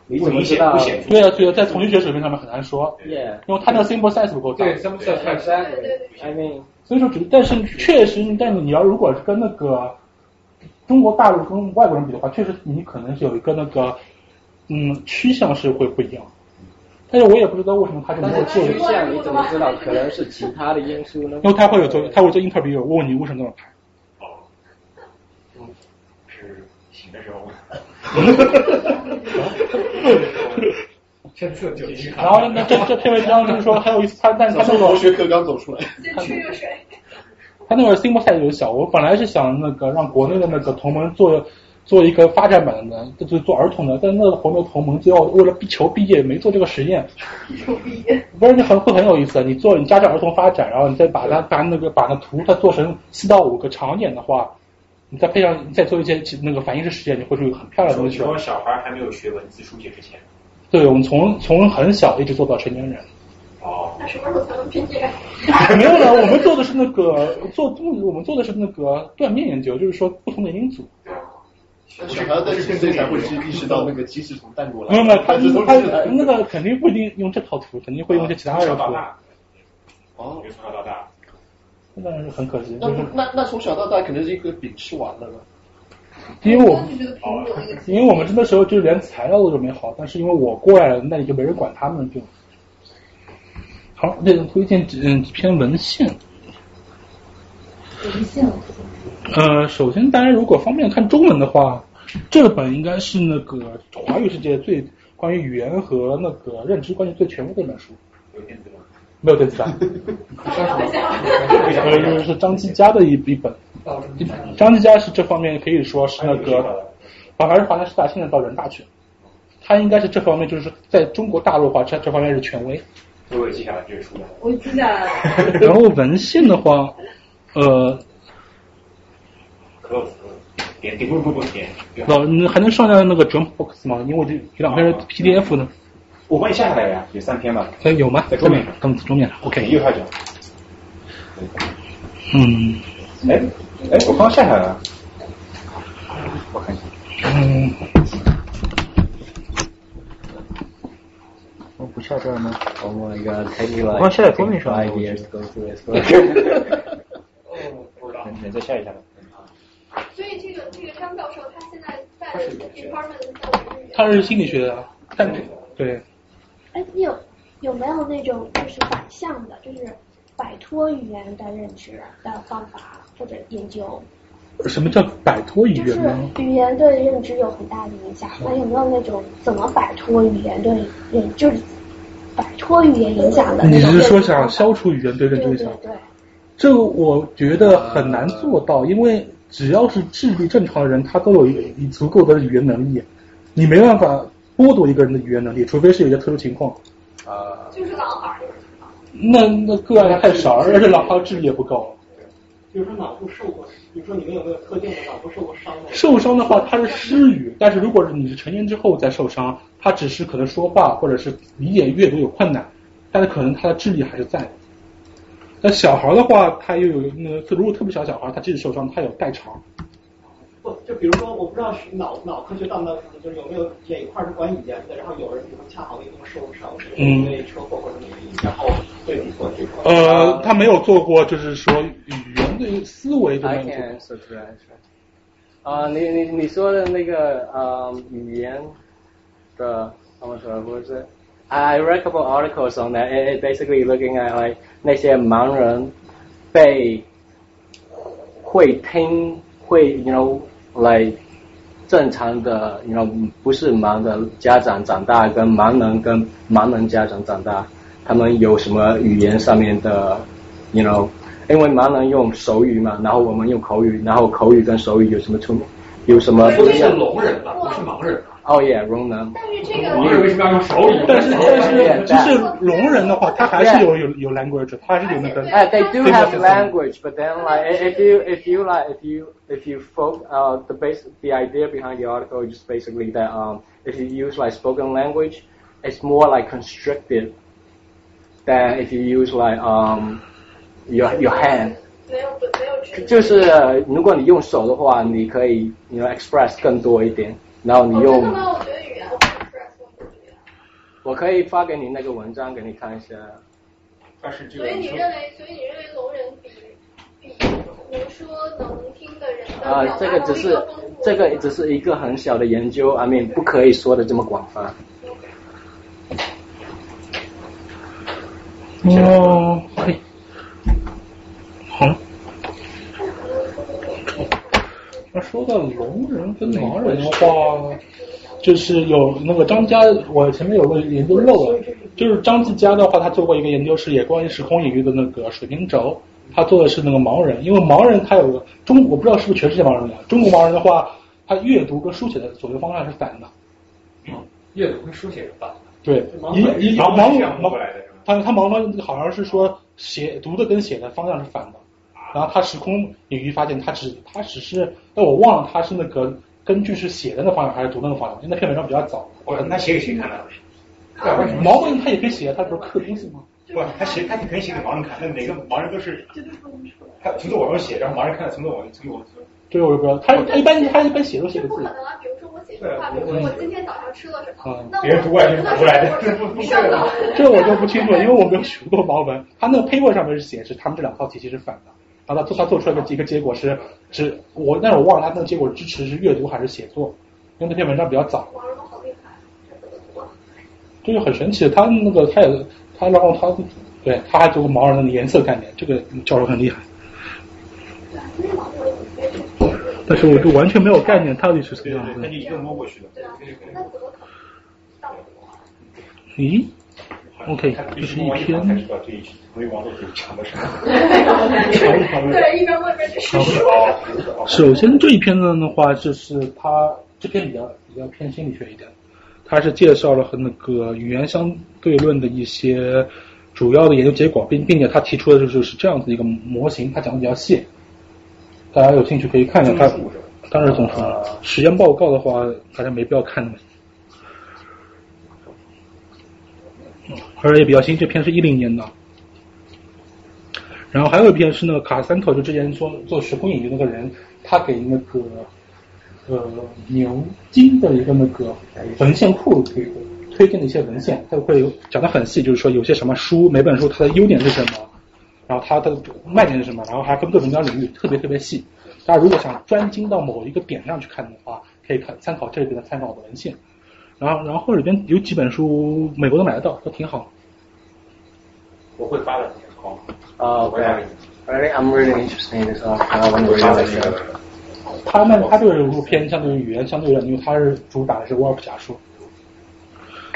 Speaker 5: 你怎么知道？
Speaker 6: 对啊对啊，在统计学水平上面很难说。
Speaker 5: Yeah。
Speaker 6: 因为它那个 symbol size 不够大。
Speaker 3: 对，symbol size 太小。
Speaker 5: I mean，
Speaker 6: 所以说只但是确实，但你要如果是跟那个中国大陆跟外国人比的话，确实你可能是有一个那个嗯趋向是会不一样。但是我也不知道为什么他就没有做。
Speaker 5: 趋向你怎么知道？可能是其他的因素呢？
Speaker 6: 因为他会有做，他会做 interview，问你为什么这么拍。
Speaker 3: 哦。嗯，是醒的时候。
Speaker 6: 然后那这这篇文章就是说还有一次他但他那个
Speaker 13: 学课刚走出来。<laughs>
Speaker 9: 先吹个水。
Speaker 6: 他那个 symbol size 有小，我本来是想那个让国内的那个同盟做。做一个发展版的，就是做儿童的，但那个活动同盟就要为了求毕业，没做这个实验。
Speaker 9: 求毕业，
Speaker 6: 不是你很会很有意思。你做你加上儿童发展，然后你再把它把那个把那图它做成四到五个长一点的话，你再配上你再做一些那个反应式实验，你会出一个很漂亮的东西。
Speaker 3: 说小孩还没有学文字书写之前。
Speaker 6: 对，我们从从很小一直做到成年人。
Speaker 3: 哦。
Speaker 9: 那什么时候才能毕业？
Speaker 6: 没有了，我们做的是那个做我们做的是那个断面研究，就是说不同的因组。
Speaker 13: 小孩在现在才会意识到那个鸡是从蛋过来。
Speaker 6: 没有没有，他他那个肯定不一定用这套图，肯定会用一些其他的图。
Speaker 3: 哦，从小到大。
Speaker 6: 那是很可惜。
Speaker 13: 那那那从小到大，肯定是一个饼吃完了的。
Speaker 6: 因为我们因为我们那时候就连材料都准备好，但是因为我过来了，那里就没人管他们就。好，那个推荐嗯几篇文献。
Speaker 14: 文献。
Speaker 6: 呃，首先，大家如果方便看中文的话，这本应该是那个华语世界最关于语言和那个认知关系最全部的一本书。
Speaker 3: 有电子版？
Speaker 6: 没有电子版。呃，是张继佳的一一本。张继佳是这方面可以说是那个，反而是华南师大现在到人大去。他应该是这方面就是在中国大陆话这这方面是权威。
Speaker 3: 我也记下来这个书了。
Speaker 14: 我记下来了。
Speaker 6: 然后文献的话，呃。
Speaker 3: 点点不不不点。
Speaker 6: 老，你还能上架那个 Dropbox 吗？因为这有两篇是 PDF 呢。
Speaker 3: 我帮你下下来呀，有三篇吧。
Speaker 6: 哎，有吗？
Speaker 3: 在桌面上。
Speaker 6: 刚桌面上。OK。
Speaker 3: 右下角。
Speaker 6: 嗯。
Speaker 3: 哎哎，我刚下下来了。我看一下。嗯。
Speaker 8: 我不下这儿吗
Speaker 5: ？Oh my god! Take you
Speaker 8: 我刚下在桌面上。
Speaker 5: Five years go through this.
Speaker 3: 哦，你再下一下吧。
Speaker 9: 所以这个这个张教授他现在在的 department
Speaker 6: 他是心理学的，但对。
Speaker 15: 哎，有有没有那种就是反向的，就是摆脱语言的认知的方法或者研究？
Speaker 6: 什么叫摆脱语言
Speaker 15: 呢？语言对认知有很大的影响，那有没有那种怎么摆脱语言对认，就是摆脱语言影响的？
Speaker 6: 你是说想消除语言对认知影响？
Speaker 15: 对。
Speaker 6: 这个我觉得很难做到，因为。只要是智力正常的人，他都有一足够的语言能力，你没办法剥夺一个人的语言能力，除非是有些特殊情况。
Speaker 9: 啊。就是老孩
Speaker 6: 那那个案太少，而且老孩智力也不高。
Speaker 11: 比如说脑部受过，比如说你们有没有特定的脑部受过伤？
Speaker 6: 受伤的话，他是失语，但是如果是你是成年之后再受伤，他只是可能说话或者是理解阅读有困难，但是可能他的智力还是在。那小孩的话，他又有那个，如果特别小小孩，他即使受伤，他有代偿。
Speaker 11: 不，就比如说，我不知道是脑脑科学到没有，就是有没有哪一块是管语言的，然后有人比如恰好因为受伤，是因为车祸或者什么原因，然后对你做这块。
Speaker 6: 呃，他没有做过，就是说语言的思维都没有做过。
Speaker 5: 啊，你你你说的那个呃语言的怎么说不是？I read a couple articles on that. It, it basically looking at like 那些盲人被会听会，you know 来正常的你知道不是盲的家长长大，跟盲人跟盲人家长长大，他们有什么语言上面的，you know，因为盲人用手语嘛，然后我们用口语，然后口语跟手语有什么出有什么？
Speaker 4: 不是聋人吧？不是盲人。
Speaker 5: 哦耶，聋人。
Speaker 9: 但是这个，
Speaker 4: 盲人为什么要用手语？
Speaker 6: 但是但是，其实聋人的话，他还是有有有 language，<laughs> 他是有那个。
Speaker 5: 哎，they do have language，but then like if you if you like if you if you folk uh the base the idea behind the article is just basically that um if you use like spoken language, it's more like constricted than if you use like um your your hand.
Speaker 9: 没有没有
Speaker 5: 就是如果你用手的话，你可以你要 express 更多一点。 然后你用，我可以发给你那个文章给你看一下。
Speaker 9: 所以你认为，所以你认为聋人比比能说能听的人
Speaker 5: 啊，这个只是这个只是一个很小的研究，I mean 不可以说的这么广泛。
Speaker 6: 哦，可以，好。那说到聋人跟盲人的话，就是有那个张家，我前面有个研究漏了，就是张继佳的话，他做过一个研究是也关于时空领域的那个水平轴，他做的是那个盲人，因为盲人他有个中，我不知道是不是全世界盲人一样，中国盲人的话，他阅读跟书写的左右方向是反的。
Speaker 4: 阅读跟书写是反的。
Speaker 6: 对，一一盲盲，他他盲人好像是说写读的跟写的方向是反的。然后他时空领域发现，他只他只是，但我忘了他是那个根据是写的那方向还是读的那个方向，因为那篇文章比较早。
Speaker 3: 我那写给谁看的？
Speaker 6: 盲人他也可以写，他不是刻东西吗？
Speaker 3: 不，他写他可以写给盲人看，那每个盲人都是，他从这往上写，然后盲人看从这往从右。
Speaker 6: 对，我也不知道，他他一般他一般写都写个字。
Speaker 9: 不可能啊，比如说我写句话，比如说我今天早上吃了什么，那
Speaker 3: 别人读过来就读出来的，<laughs>
Speaker 6: 这我就不清楚，因为我没有学过盲文。他那个 paper 上面是显示他们这两套体系是反的。然后他做他做出来的一个结果是，是我但是我忘了他那个结果支持是阅读还是写作，因为那篇文章比较早。这就很神奇，他那个他也他然后他对他还做过盲人的颜色概念，这个教授很厉害。但是我就完全没有概念，到底是什么样子。
Speaker 3: 那你一个摸过去的。
Speaker 6: 咦？OK，这是一篇。<laughs>
Speaker 9: 对，一边问边去
Speaker 6: 首先这一篇呢的话，就是它这篇比较比较偏心理学一点，它是介绍了和那个语言相对论的一些主要的研究结果，并并且他提出的就是是这样子一个模型，他讲的比较细，大家有兴趣可以看一下他。当然，总说实验报告的话，大家没必要看。而且也比较新，这篇是一零年的。然后还有一篇是那个卡森特，就之前说做时空隐喻那个人，他给那个呃牛津的一个那个文献库给推荐的一些文献，他会有讲的很细，就是说有些什么书，每本书它的优点是什么，然后它的卖点是什么，然后还分各种各样领域，特别特别细。大家如果想专精到某一个点上去看的话，可以看参考这里边的参考的文献。然后，然后里边有几本书，美国都买得到，都挺好。
Speaker 3: 我会发的，好。
Speaker 5: 啊，OK。I'm really interested in this. I want to read it.
Speaker 6: 他们他这个偏相对于语言相对论，因为他是主打的是沃尔夫假说。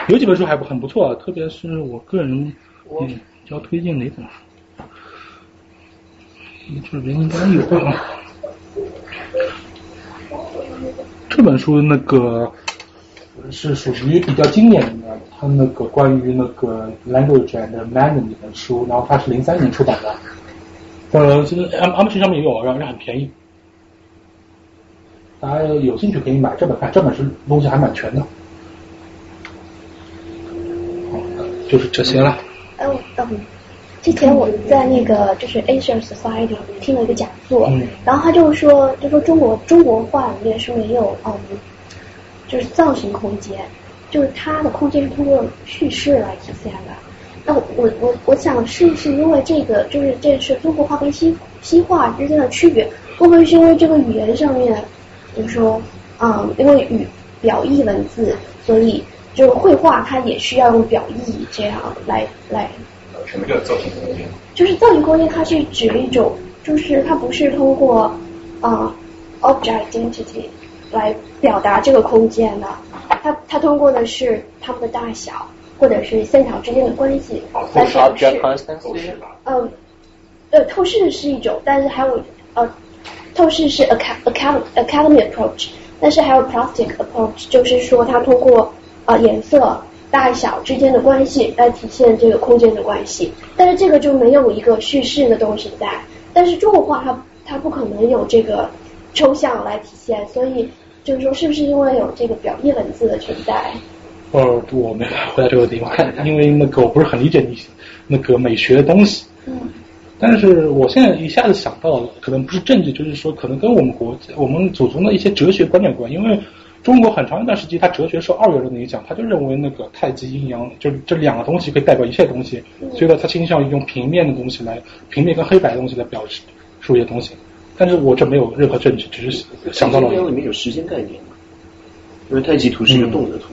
Speaker 6: 有几本书还不很不错，特别是我个人嗯，要推荐哪本书？这边应该有啊。这本书那个。是属于比较经典的，他那个关于那个 language and man 的一本书，然后它是零三年出版的，呃，其实 M M P 上面也有，然后很便宜，大家有兴趣可以买这本看，这本是东西还蛮全的。好，就是这些了。
Speaker 15: 嗯嗯，之前我在那个就是 Asian Society 听了一个讲座，然后他就说，就说中国中国画里面是没有嗯。就是造型空间，就是它的空间是通过叙事来体现的。那我我我想是不是因为这个，就是这是中国话跟西西画之间的区别，会不会是因为这个语言上面，比如说啊，因为语表意文字，所以就是绘画它也需要用表意这样来来。
Speaker 3: 什么叫造型空间？
Speaker 15: 就是造型空间，它是指一种就是它不是通过啊 object identity 来表达这个空间的，它它通过的是它们的大小或者是线条之间的关系来表示。嗯，呃，透视是一种，但是还有呃，透视是 acad academy approach，但是还有 plastic approach，就是说它通过呃颜色。大小之间的关系来体现这个空间的关系，但是这个就没有一个叙事的东西在。但是中国画它它不可能有这个抽象来体现，所以就是说是不是因为有这个表意文字的存在？
Speaker 6: 呃，我没法回答这个问题，我看因为那个我不是很理解你那个美学的东西。
Speaker 15: 嗯。
Speaker 6: 但是我现在一下子想到了，可能不是政治，就是说可能跟我们国我们祖宗的一些哲学观念有关，因为。中国很长一段时期，它哲学受二元论的影响，他就认为那个太极阴阳，就是这两个东西可以代表一切东西，所以呢，他倾向于用平面的东西来，平面跟黑白的东西来表示说一些东西。但是我这没有任何证据，只是想到了。
Speaker 7: 里面有时间概念嘛？因为太极图是一个动的图。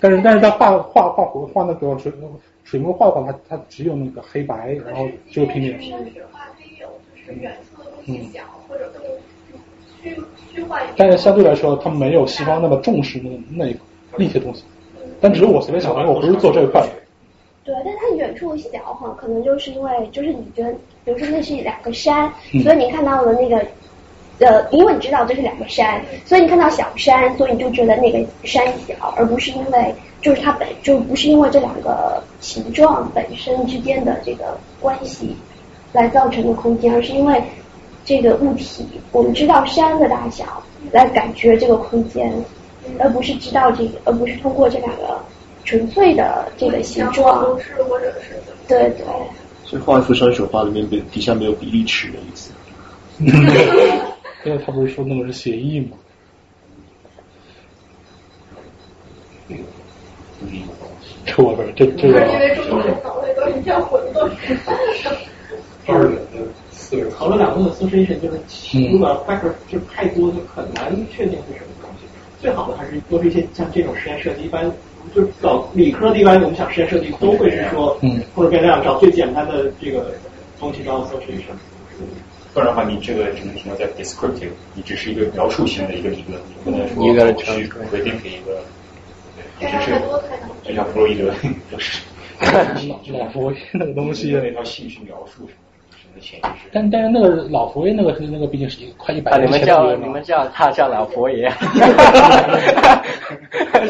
Speaker 6: 但是，但是他画画画画那个水水墨画的话，他他只有那个黑白，然后只有平面。嗯。但是相对来说，他没有西方那么重视那那那些东西。但只是我随便想的，我不是做这一块。
Speaker 15: 对，但它远处小哈，可能就是因为就是你觉得，比如说那是两个山，所以你看到了那个呃，因为你知道这是两个山，所以你看到小山，所以你就觉得那个山小，而不是因为就是它本就不是因为这两个形状本身之间的这个关系来造成的空间，而是因为。这个物体，我们知道山的大小来感觉这个空间，而不是知道这个，而不是通过这两个纯粹的这个形状。对对。
Speaker 7: 所以画一幅山水画里面，底下没有比例尺的意思。<laughs>
Speaker 6: 因为他不是说那个是协议吗？这我不是这这个。因为中国人脑袋都是这样混
Speaker 11: 沌。二元的。讨论两个的 association 就是，如果 factor 就太多，就很难确定是什么东西。最好的还是都是一些像这种实验设计，一般就搞理科的，一般我们想实验设计都会是说，嗯或者变量找最简单的这个东西找 association。
Speaker 3: 不然的话，你这个只能停留在 descriptive，你只是一个描述型的一个理论，你不能说去回定给一个，对只是就像弗洛伊德就是，
Speaker 6: 老佛爷那个东西的
Speaker 3: 那套戏去描述。
Speaker 6: 但但是那个老佛爷那个是那个毕竟是一快一百
Speaker 16: 年前的你们叫你们叫他叫老佛爷，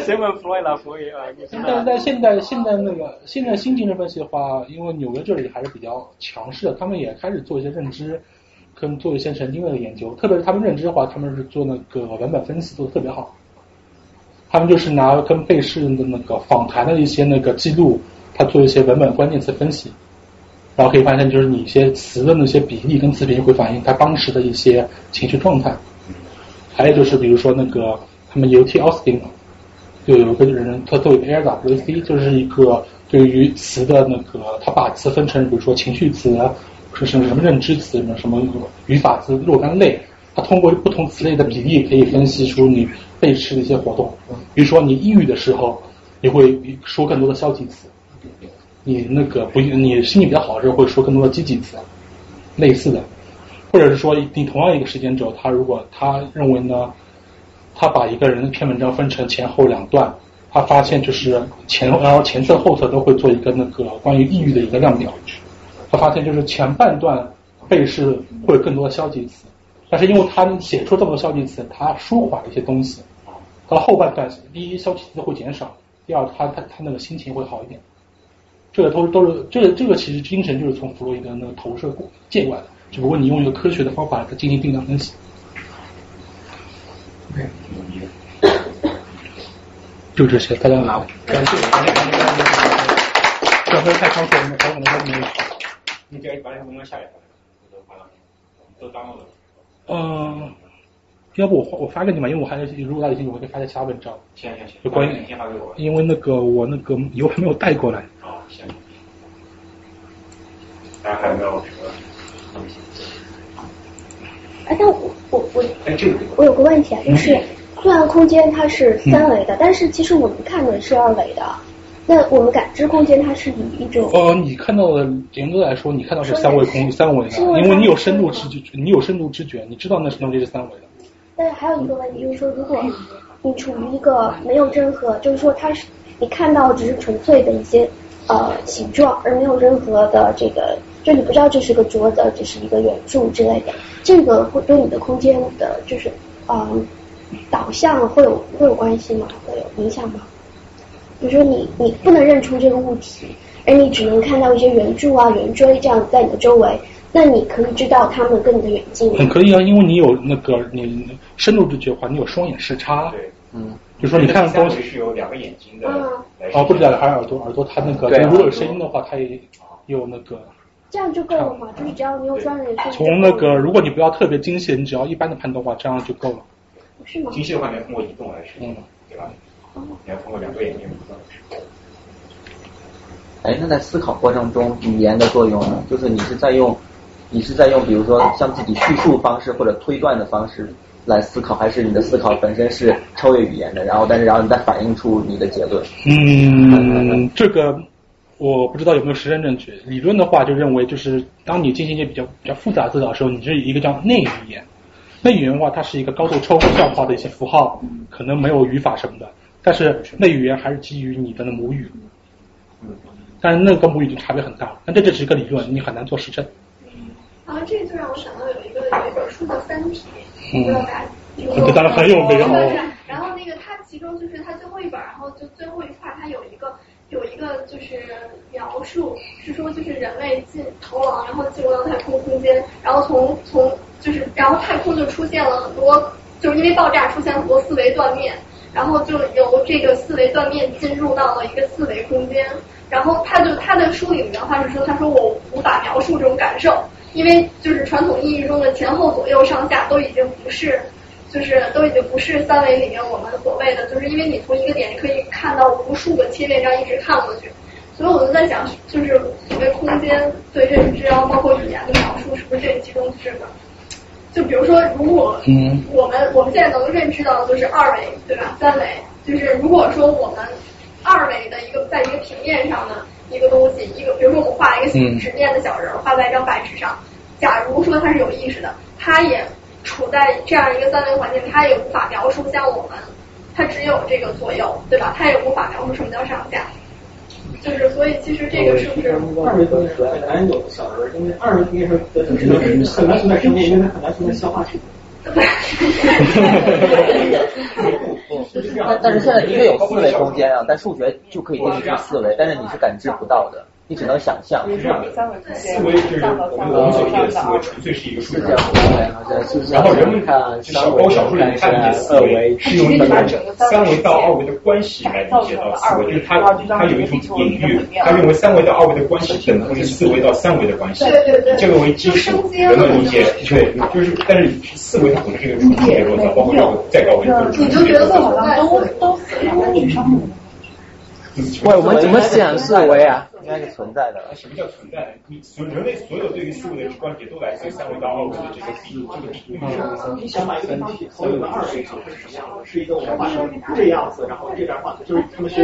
Speaker 16: 谁问弗洛伊老佛爷啊？
Speaker 6: 但但现在现在那个现在新精神分析的话，因为纽约这里还是比较强势的，他们也开始做一些认知跟做一些神经的研究，特别是他们认知的话，他们是做那个文本分析做的特别好。他们就是拿跟被试的那个访谈的一些那个记录，他做一些文本关键词分析。然后可以发现，就是你一些词的那些比例跟词频会反映他当时的一些情绪状态。还有就是，比如说那个他们 UT Austin 就有一个人，他做一个 ARWC，就是一个对于词的那个，他把词分成，比如说情绪词，是什么什么认知词，什么什么语法词若干类。他通过不同词类的比例，可以分析出你背诗的一些活动。比如说你抑郁的时候，你会说更多的消极词。你那个不，你心情比较好的时候会说更多的积极词，类似的，或者是说你同样一个时间轴，他如果他认为呢，他把一个人的篇文章分成前后两段，他发现就是前然后前侧后侧都会做一个那个关于抑郁的一个量表，他发现就是前半段背是会有更多的消极词，但是因为他写出这么多消极词，他舒缓一些东西，到后半段第一消极词会减少，第二他他他那个心情会好一点。这个都都是这个这个其实精神就是从弗洛伊德那个投射过借过来的，只不过你用一个科学的方法来进行定量分析。就这些，大家拿。感谢，感谢，感谢，感谢。这回太仓促了，我可能还没有。
Speaker 3: 你这把那文章下来，都发了，都当了。
Speaker 6: 嗯，要不我我发给你吧？因为我还如果大家有兴趣，我可以发些其他文章。
Speaker 3: 行行行。
Speaker 6: 就关于你，
Speaker 3: 先发给我。
Speaker 6: 因为那个我那个油还没有带过来。
Speaker 3: 哦行，大家还有没有什么东西？
Speaker 15: 哎，但我我我，哎，这个我有个问题啊，就是虽然空间它是三维的，但是其实我们看的是二维的，那我们感知空间它是以一种
Speaker 6: 呃，你看到的严格来说，你看到是三维空三维的，因为你有深度知觉，你有深度知觉，你知道那东西是三维的。
Speaker 15: 但是还有一个问题就是说，如果你处于一个没有任何，就是说它是你看到只是纯粹的一些呃形状，而没有任何的这个，就你不知道这是个桌子，这是一个圆柱之类的，这个会对你的空间的，就是嗯导向会有会有关系吗？会有影响吗？比如说你你不能认出这个物体，而你只能看到一些圆柱啊、圆锥这样在你的周围，那你可以知道他们跟你的远近。
Speaker 6: 很可以啊，因为你有那个你深度知觉的话，你有双眼视差。
Speaker 3: 对，
Speaker 6: 嗯，就说你看东西
Speaker 3: 是有两个眼睛的。
Speaker 6: 哦，不止两个，还有耳朵，耳朵它那个如果有声音的话，它也有那个。
Speaker 15: 这样就够了嘛？就是只要你有专人。
Speaker 6: 从那个，如果你不要特别精细，你只要一般的判断的话，这样就够了。
Speaker 15: 是吗？
Speaker 3: 精细的话，你要通过移动来实现嘛，对吧？你要通过两个眼睛移动。
Speaker 8: 哎，那在思考过程中，语言的作用呢？就是你是在用，你是在用，比如说像自己叙述方式或者推断的方式来思考，还是你的思考本身是超越语言的？然后，但是然后你再反映出你的结论。
Speaker 6: 嗯，<laughs> 这个我不知道有没有实证证据。理论的话就认为，就是当你进行一些比较比较复杂思考的时候，你是一个叫内语言。内语言的话，它是一个高度抽象化的一些符号，可能没有语法什么的。但是内语言还是基于你的母语。但是那个跟母语就差别很大，但这只是一个理论，你很难做实证。
Speaker 9: 然后这就让我想到有一个有一本书叫《三体》，不知道大家听说
Speaker 6: 然很有名
Speaker 9: 哦。然后那个它其中就是它最后一本，然后就最后一块它有一个有一个就是描述，是说就是人类进逃亡，然后进入到太空空间，然后从从就是然后太空就出现了很多，就是因为爆炸出现很多四维断面，然后就由这个四维断面进入到了一个四维空间。然后他就他的书里面话是说，他说我无法描述这种感受，因为就是传统意义中的前后左右上下都已经不是，就是都已经不是三维里面我们所谓的，就是因为你从一个点你可以看到无数个切面这样一直看过去，所以我就在想，就是所谓空间对认知啊，包括语言的描述，是不是这其中是个？就比如说，如果我们我们现在能认知到的就是二维，对吧？三维就是如果说我们。二维的一个，在一个平面上的一个东西，一个比如说我们画一个直面的小人，画在一张白纸上。假如说他是有意识的，他也处在这样一个三维环境，他也无法描述像我们，他只有这个左右，对吧？他也无法描述什么叫上下。就是所以其实这个是不是
Speaker 11: 二维空间很难有小人，因为二维平面上的是很难存在生命，因为很难存在消化系统。
Speaker 8: 但但是现在的确有四维空间啊，但数学就可以定义四维，但是你是感知不到的。你只能想象。
Speaker 3: 是这样的，思维就是我们我们所理解的思维，纯粹是一个数学。然后人们看小高小数里看理解思维，是用一个三维到二维的关系来理解到思维，就是他他有一种隐喻，他认为三维到二维的关系等同于四维到三维的关系。
Speaker 9: 对对对。
Speaker 3: 这个为基础，人们理解对，就是但是四维它本身是一个纯粹的构造，包括这个再高维都是。
Speaker 9: 你就觉得好像都都死了，女生。
Speaker 16: 喂，我们怎么想四维啊？
Speaker 8: 应该是存在的。
Speaker 3: 什么叫存在？你所人类所有对于事物的观点都来自于三维到二维的这个比这个比率。
Speaker 11: 你想把一个方体投影到二维上是什么样的？是一个我们画成这样子，然后这边画，就是他们学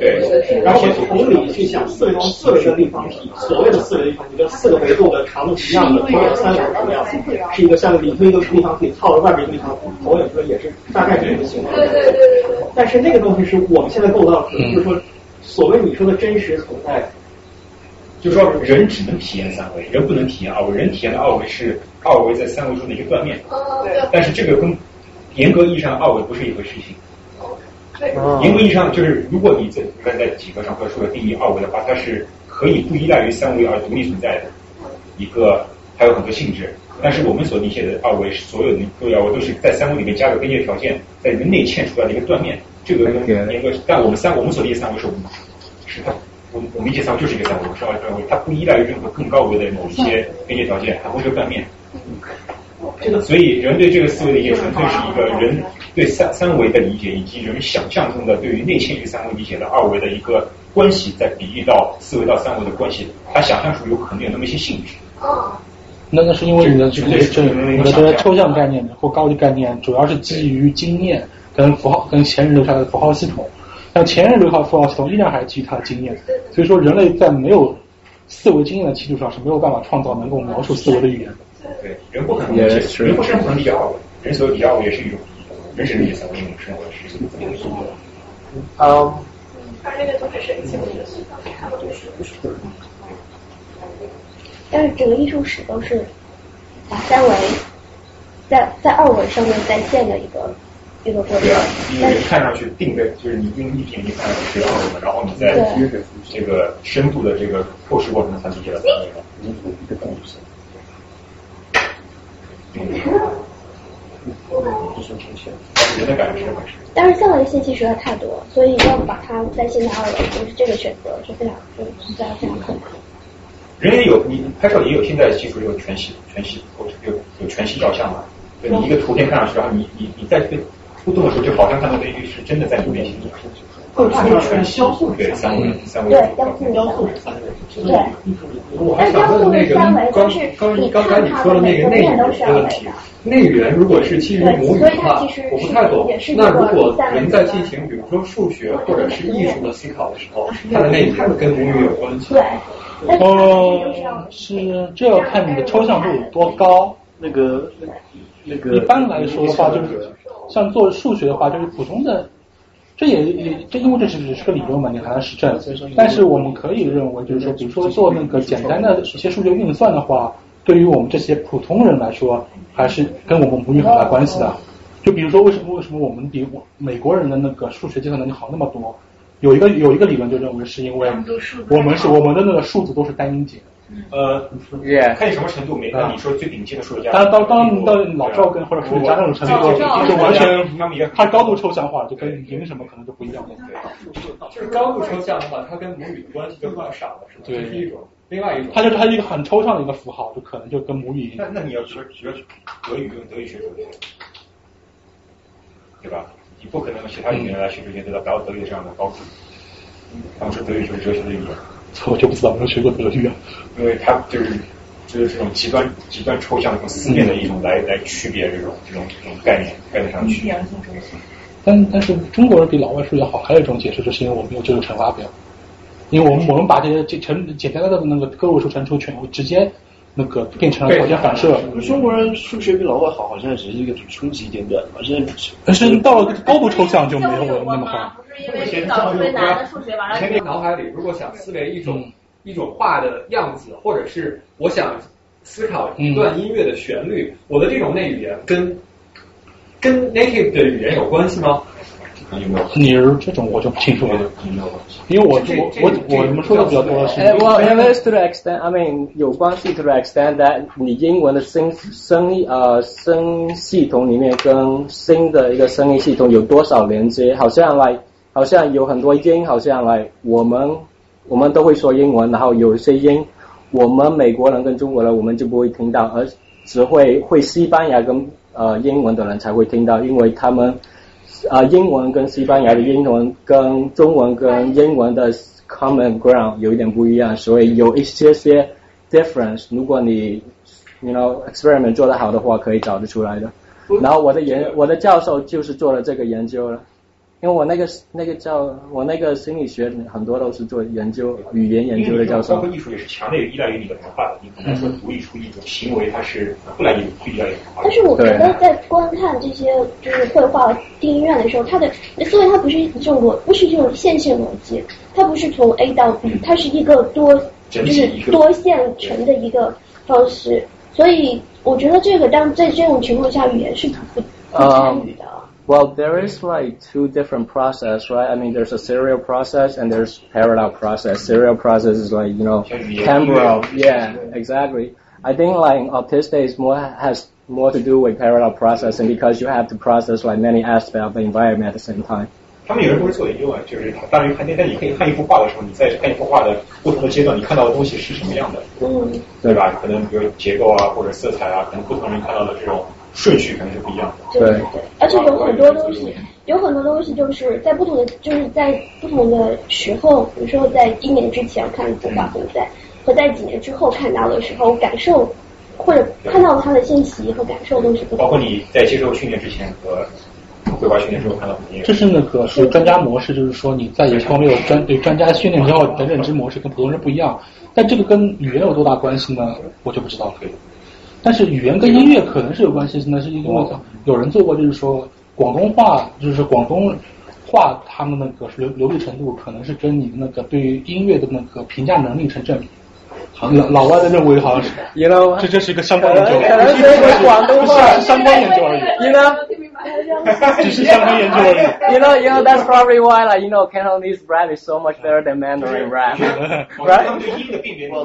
Speaker 3: 对。
Speaker 11: 然后从理去想四维中四维的立方体，所谓的四维立方体就四个维度的长度一样的投影三维什么样子，是一个像里头一个立方体套着外边一个立方体投影出来，也是大概这个形状。
Speaker 9: 对对对对对。
Speaker 11: 但是那个东西是我们现在构造出来，就是说所谓你说的真实存在。
Speaker 3: 就是说，人只能体验三维，人不能体验二维。人体验的二维是二维在三维中的一个断面。但是这个跟严格意义上的二维不是一回事情。严格意义上，就是如果你在在在几何上或者数学定义二维的话，它是可以不依赖于三维而独立存在的一个，它有很多性质。但是我们所理解的二维是所有的各二维都是在三维里面加个边界条件，在里面内嵌出来的一个断面。这个严格，但我们三我们所理解三维是五是的。我我理解上就是一个三维，三维三维，它不依赖于任何更高维的某一些边界条件，它不是断面。这个，所以人对这个思维的理解，纯粹是一个人对三三维的理解，以及人想象中的对于内嵌于三维理解的二维的一个关系，在比喻到四维到三维的关系，他想象出有可能有那么一些性质。
Speaker 6: 那那是因为你的这个这你的这些抽象概念或高级概念，主要是基于经验跟符号跟前人留下的符号系统。像前人留下符号系统依然还是基于他的经验，所以说人类在没有思维经验的基础上是没有办法创造能够描述思维的语言
Speaker 3: 的。对，人不可能，人不可能理解二维，人所谓理解二维也是一种，人是理解三维，一种生活是一种怎么样的？
Speaker 10: 嗯。
Speaker 9: 而那个都是神奇的。
Speaker 15: 但是整个艺术史都是把三维在在二维上面再现的一个一个过程。
Speaker 3: 因为看上去定位就是你用一点一看是二维的，然后你在这个深度的这个透视过程中才理解了三维的。人的感觉是
Speaker 15: 但是三维信息实在太多，所以要把它在现在二维，就是这个选择是非常是在非常困难。
Speaker 3: 人也有，你拍照也有，现在技术有全息全息有有全息照相嘛？对你一个图片看上去，然后你你你在被互动的时候，就好像看到那个是真的在你面前。
Speaker 11: 更差就是全消速
Speaker 3: 对三维三维
Speaker 15: 对雕塑三维对。
Speaker 13: 我还想问那个刚刚刚才你说的那个内语的问题，内语言如果是基于母语的话，我不太懂。那如果人在进行比如说数学或者是艺术的思考的时候，它的内语跟母语有关系？
Speaker 15: 对。
Speaker 6: 哦，是这要看你的抽象度有多高。
Speaker 13: 那个那个
Speaker 6: 一般来说的话，就是像做数学的话，就是普通的，这也也这因为这只是个理论嘛，你很难实证。但是我们可以认为，就是说，比如说做那个简单的一些数学运算的话，对于我们这些普通人来说，还是跟我们母语很大关系的。就比如说，为什么为什么我们比美国人的那个数学计算能力好那么多？有一个有一个理论就认为是因为我们是我们的那个数字都是单音节。
Speaker 3: 呃，看你什么程度，每个你说最顶级的数学家，
Speaker 6: 当当当到老赵跟或者数学家那种程度，就完全它高度抽象化，就跟语音什么可能就不一样了。
Speaker 13: 就是高度抽象的话，它跟母语的关系就更少了，是吧？这是一种，另外一种，
Speaker 6: 它就是它一个很抽象的一个符号，就可能就跟母语。
Speaker 3: 那那你要学学德语，用德语学数学，对吧？你不可能用其他语言来学数学得到德语这样的高度。他们说德语就是哲学的语言，
Speaker 6: 我就不知道没有学过德语啊。
Speaker 3: 因为它就是就是这种极端极端抽象、这种思辨的一种来来区别这种这种这种概念概念上的区别。
Speaker 6: 但但是中国人比老外数学好，还有一种解释，就是因为我们有这个乘法表，因为我们我们把这些这乘简单的那个个位数乘除全部直接那个变成了条件反射。
Speaker 13: 中国人数学比老外好，好像只是一个初级阶段，好像
Speaker 6: 但是到了高度抽象就没有那么好。
Speaker 12: 以前特别难的数学，完了。
Speaker 13: 前面脑海里如果想思维一种一种画的样子，或者是我想思考一段音乐的旋律，我的这种内语言跟跟 native 的语言有关系吗？
Speaker 6: 你是这种我就不清楚了，因为我我我我们说的比较多的是。
Speaker 5: Well, it is to the extent, I mean, 有关系 to the extent that 你英文的声声呃声系统里面跟新的一个声音系统有多少连接？好像 like 好像有很多音，好像来我们我们都会说英文，然后有些音我们美国人跟中国人我们就不会听到，而只会会西班牙跟呃英文的人才会听到，因为他们啊英文跟西班牙的英文跟中文跟英文的 common ground 有一点不一样，所以有一些些 difference。如果你 you know experiment 做得好的话，可以找得出来的。然后我的研我的教授就是做了这个研究了。因为我那个那个叫我那个心理学很多都是做研究语言研究的教授。
Speaker 3: 包括艺术也是强烈依赖于你的文化的，你不能说独立出一种行为，它是不来不依赖于文化。
Speaker 15: 但是我觉得在观看这些就是绘画、电影院的时候，它的思维它不是一种逻，不是这种线性逻辑，它不是从 A 到 B，它是一个多就是多线程的一个方式。所以我觉得这个当在这种情况下，语言是不不参与的。
Speaker 5: Well, there is like two different process, right? I mean, there's a serial process and there's parallel process. Serial process is like, you know, temporal. Yeah, exactly. I think like autistic is more, has more to do with parallel processing because you have to process like many aspects of the environment at the same time.
Speaker 3: 他们有人不是做研究啊，就是当然看电，但你可以看一幅画的时候，你在看一幅画的不同的阶段，你看到的东西是什么样的，
Speaker 15: 嗯，
Speaker 3: 对吧？可能比如结构啊，或者色彩啊，可能不同人看到的这种 顺序肯定是不一样的。
Speaker 15: 对，而且有很多东西，有很多东西就是在不同的，就是在不同的时候，比如说在一年之前看的画，对不对？和在几年之后看到的时候，感受或者看到他的信息和感受都是不同。
Speaker 3: 包括你在接受训练之前和绘画训练之后看到
Speaker 6: 这是那个是专家模式，就是说你在有方面有专对专家训练之后的认知模式跟普通人不一样。但这个跟语言有多大关系呢？我就不知道。但是语言跟音乐可能是有关系，那是因为有人做过，就是说广东话，就是广东话，他们那个流流利程度可能是跟你的那个对于音乐的那个评价能力成正比。老老外的认为好像是，这这是一个相关研究，
Speaker 5: 可能是广东话
Speaker 6: 相关研究而已。
Speaker 5: You know，
Speaker 6: 只是相关研究而已。
Speaker 5: You <laughs> know, you know that's probably why like you know Cantonese rap is so much better than Mandarin rap, <laughs> right?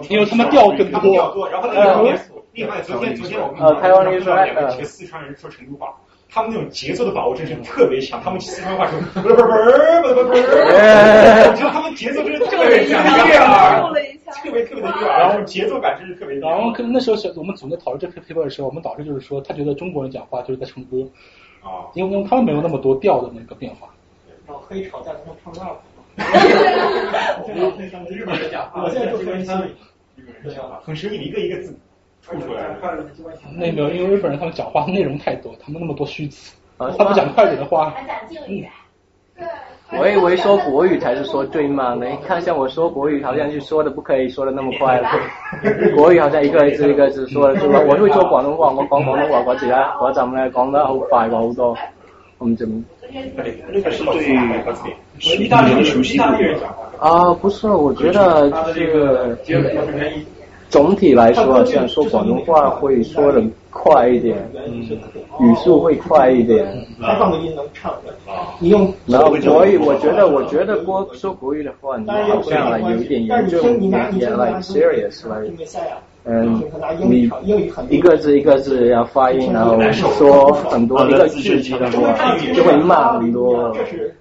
Speaker 6: 因为他们调更多。
Speaker 3: 然后那个另外昨天昨天我们呃，
Speaker 5: 台湾那
Speaker 3: 个两个几个四川人说成都话。他们那种节奏的把握真是特别强，他们四川话说不是不是不是不是不是，我觉得他们节奏真是特别强，悦耳，特别特别的悦耳，然后节奏感真是特别。
Speaker 6: 然后可能那时候是我们组内讨论这篇 paper 的时候，我们导师就是说，他觉得中国人讲话就是在唱歌
Speaker 3: 啊，
Speaker 6: 因为他们没有那么多调的那个变化。
Speaker 11: 然后可以吵架，他们唱 rap。日本人讲话，我现在就分析，
Speaker 3: 日本人讲话很生硬，一个一个字。
Speaker 6: 那个，因为日本人他们讲话内容太多，他们那么多虚词，他不讲快点的话，
Speaker 9: 嗯。
Speaker 5: 我以为说国语才是说最慢的，看像我说国语，好像就说的不可以说的那么快了。<laughs> 國語好像一個字一個字說的，是吧？我會說廣東話，我講廣東話嗰時咧，嗰陣咧講得好快過好多。我們怎麼？
Speaker 13: 那个是对意大利人熟悉度
Speaker 5: 啊，不是，我觉得这个。总体来说，像说广东话会说的快一点，语速会快一点。
Speaker 11: 开放的音能唱的，你用。
Speaker 5: 然后国语，我觉得，我觉得国说国语的话，你好像有一点严重，有点 like serious like。嗯，你一个字一个字要发音，然后说很多一个句子的话，就会慢很多。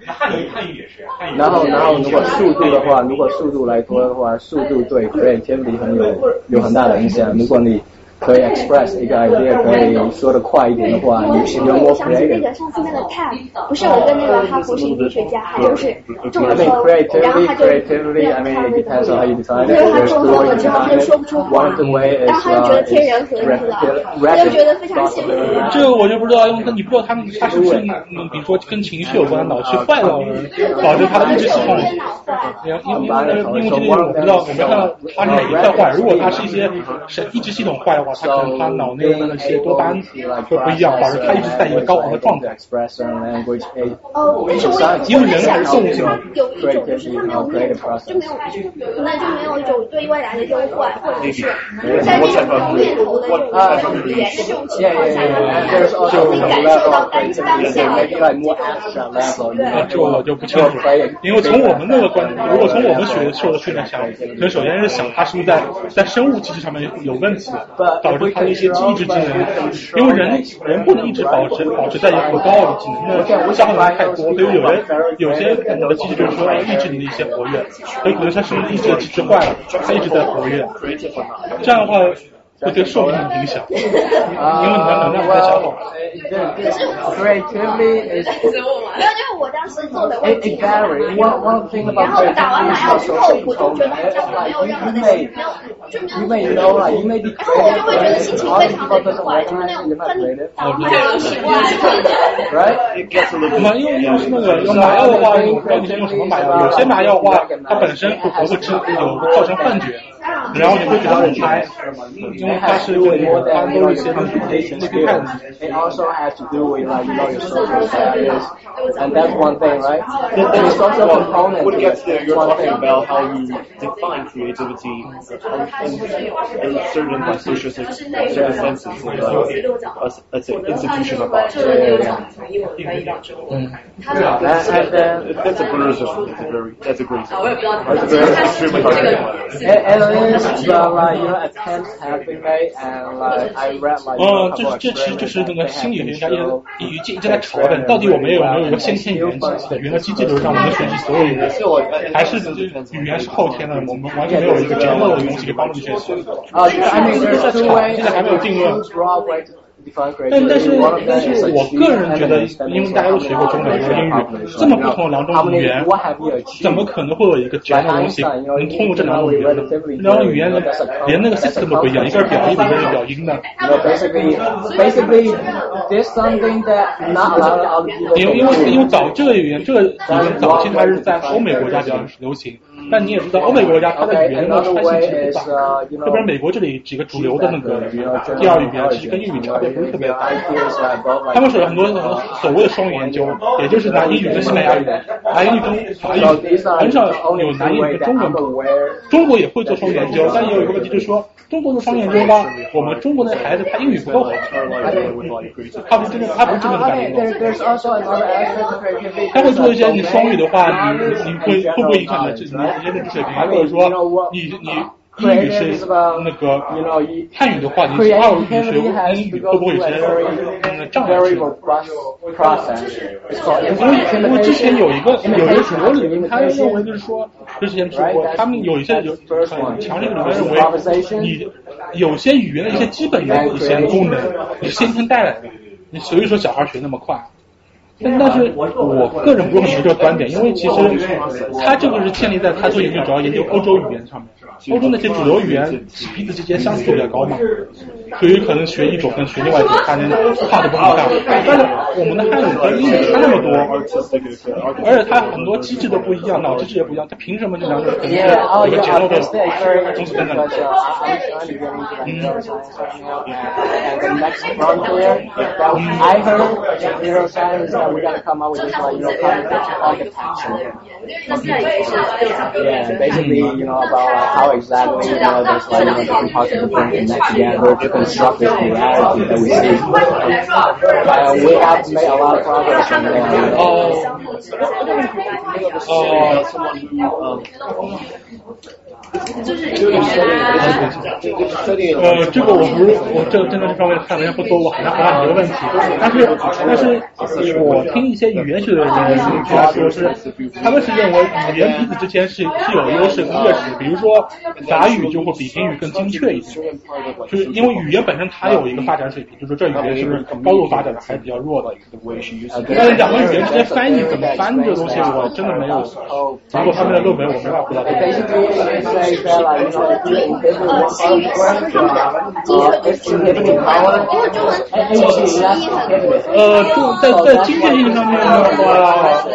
Speaker 3: 汉语汉语也是。
Speaker 5: 然后然后如果速度的话，如果速度来说的话，速度对 creativity 很有有很大的影响。如果你可以 express 一个 idea，可以说的快一点的话，你是有 more
Speaker 1: creative。那个上次那个 tab，不是我跟那个哈佛心理学家，他就是中了头，然后他就看那个，因为他中了之后他就说不出话，然后他就觉得天人合一了，他就觉得非常幸福。
Speaker 6: 这个我就不知道，因为你不知道他们他是不是嗯，比如说跟情绪有关，脑区坏了，导致他的意识系统。因为因为因为这个我不知道，我没看到他哪一块坏。如果他是一些神意志系统坏的话。他可能他脑内的那些多巴胺会不一样，导致他一直在一个高昂的状态。
Speaker 1: 哦，但是我
Speaker 6: 因为人还是动物
Speaker 1: 性，有一种就是他没有那种，就没有，那就没有一种对未来的忧患，或者是在那种念头的这种语言的这种情况下，就可以感受到当当下。
Speaker 6: 这我就不清楚，因为从我们那个观点，如果从我们学受的训练下来，可首先是想他是不是在在生物机制上面有问题。导致他的一些机制技能，因为人人不能一直保持保持在一个很高傲的技能，那消耗能太多，所以有人有些你的机制就是说抑制你的一些活跃，所以可能他是抑制机制坏了，他一直在活跃，这样的话。会对寿命影响，因为你的能量在消耗。
Speaker 5: 可是 creativity is
Speaker 1: 没有，就是我当时做的问题。然后打完麻药之后，我就觉得好像没有任何的没有就没有。然后我就会觉得心情非常的愉快，就是那种很当然习惯。
Speaker 6: Right？麻因为是那个麻药的话，看你是用什么麻药。有些麻药的话，它本身会会致有造成幻觉。然后你会觉得很嗨，因为它是对它都是一些那个那个看。
Speaker 5: It also has to do with like you know your social status, and that's one thing, right? The social component.
Speaker 13: What gets there? You're talking about how you define creativity in certain like social certain senses, like uh, let's say institutional thought.
Speaker 5: Mm.
Speaker 13: That's a criticism. That's a very that's a great. That's
Speaker 5: Uh,
Speaker 6: 哦，这这其实就是那个心理学家一直一直一直在吵的，到底我们有没有一个先天语言机制的？原来机器都是让我们学习所有语言，还是语言是后天的？我们完全没有一个结构的东西可以帮助你学习。
Speaker 5: 啊，<laughs> 现在还没有
Speaker 6: 定论。但但是但是我个人觉得，因为大家都学过中文和英语，这么不同的两种语言，怎么可能会有一个这样的东西能通过这两种语言呢？两种语言连那个 system 都不一样，一个是表意的，一个是表音的。<laughs> 因为因为因为早这个语言这个语言早期它是在欧美国家比较流行。但你也知道，欧美国家它的语言的差性其实不大，特别是美国这里几个主流的那个第二语言，其实跟英语差别不是特别大。他们说很多所谓的双语研究，也就是拿英语跟西班牙语，拿英语跟法语，很少有拿英语跟中文。中国也会做双语研究，但也有一个问题就是说，中国做双语研究吧，我们中国的孩子他英语不够好，他不是真的，他不是真的感觉。他会做一些你双语的话，你你会会不会影响你的自己？直接认知水平，或者说你你英语是那个汉语的话，你二语学英语会不会有些嗯障碍？因为因为之前有一个有一个主流理论，他认为就是说之前说过，他们有一些有很强烈的理论认为，你有些语言的一些基本的一些功能，你先天带来的，你所以说小孩学那么快。但但是我个人不认同这个观点，因为其实他这个是建立在他做研究主要研究欧洲语言上面。欧洲那些主流语言彼此之间相似度比较高嘛，所以可能学一种跟学另外一种它能跨的不很大。但是我们的汉语跟英语差那么多，而且它很多机制都不一样，脑机制也不一样，它凭什么这两种可能是一个节奏的东西在？嗯。
Speaker 16: Exactly, you know, there's like, you know, different parts of the brain connect together, different structures of reality that we see. Uh, we have made a lot of progress in there. Oh.
Speaker 6: Oh. 就是呃，这个我不是我这真的这方面看的人不多，我很难回答你这个问题。但是但是我听一些语言学的人他说是，他们是认为语言彼此之间是是有优势和劣势。比如说法语就会比英语更精确一些，就是因为语言本身它有一个发展水平，就是这语言是不是高度发展的还是比较弱的。但是两个语言之间翻译怎么翻这个东西，我真的没有。如果他们的论文我没法回答。呃，是中，在在经济性上面的话，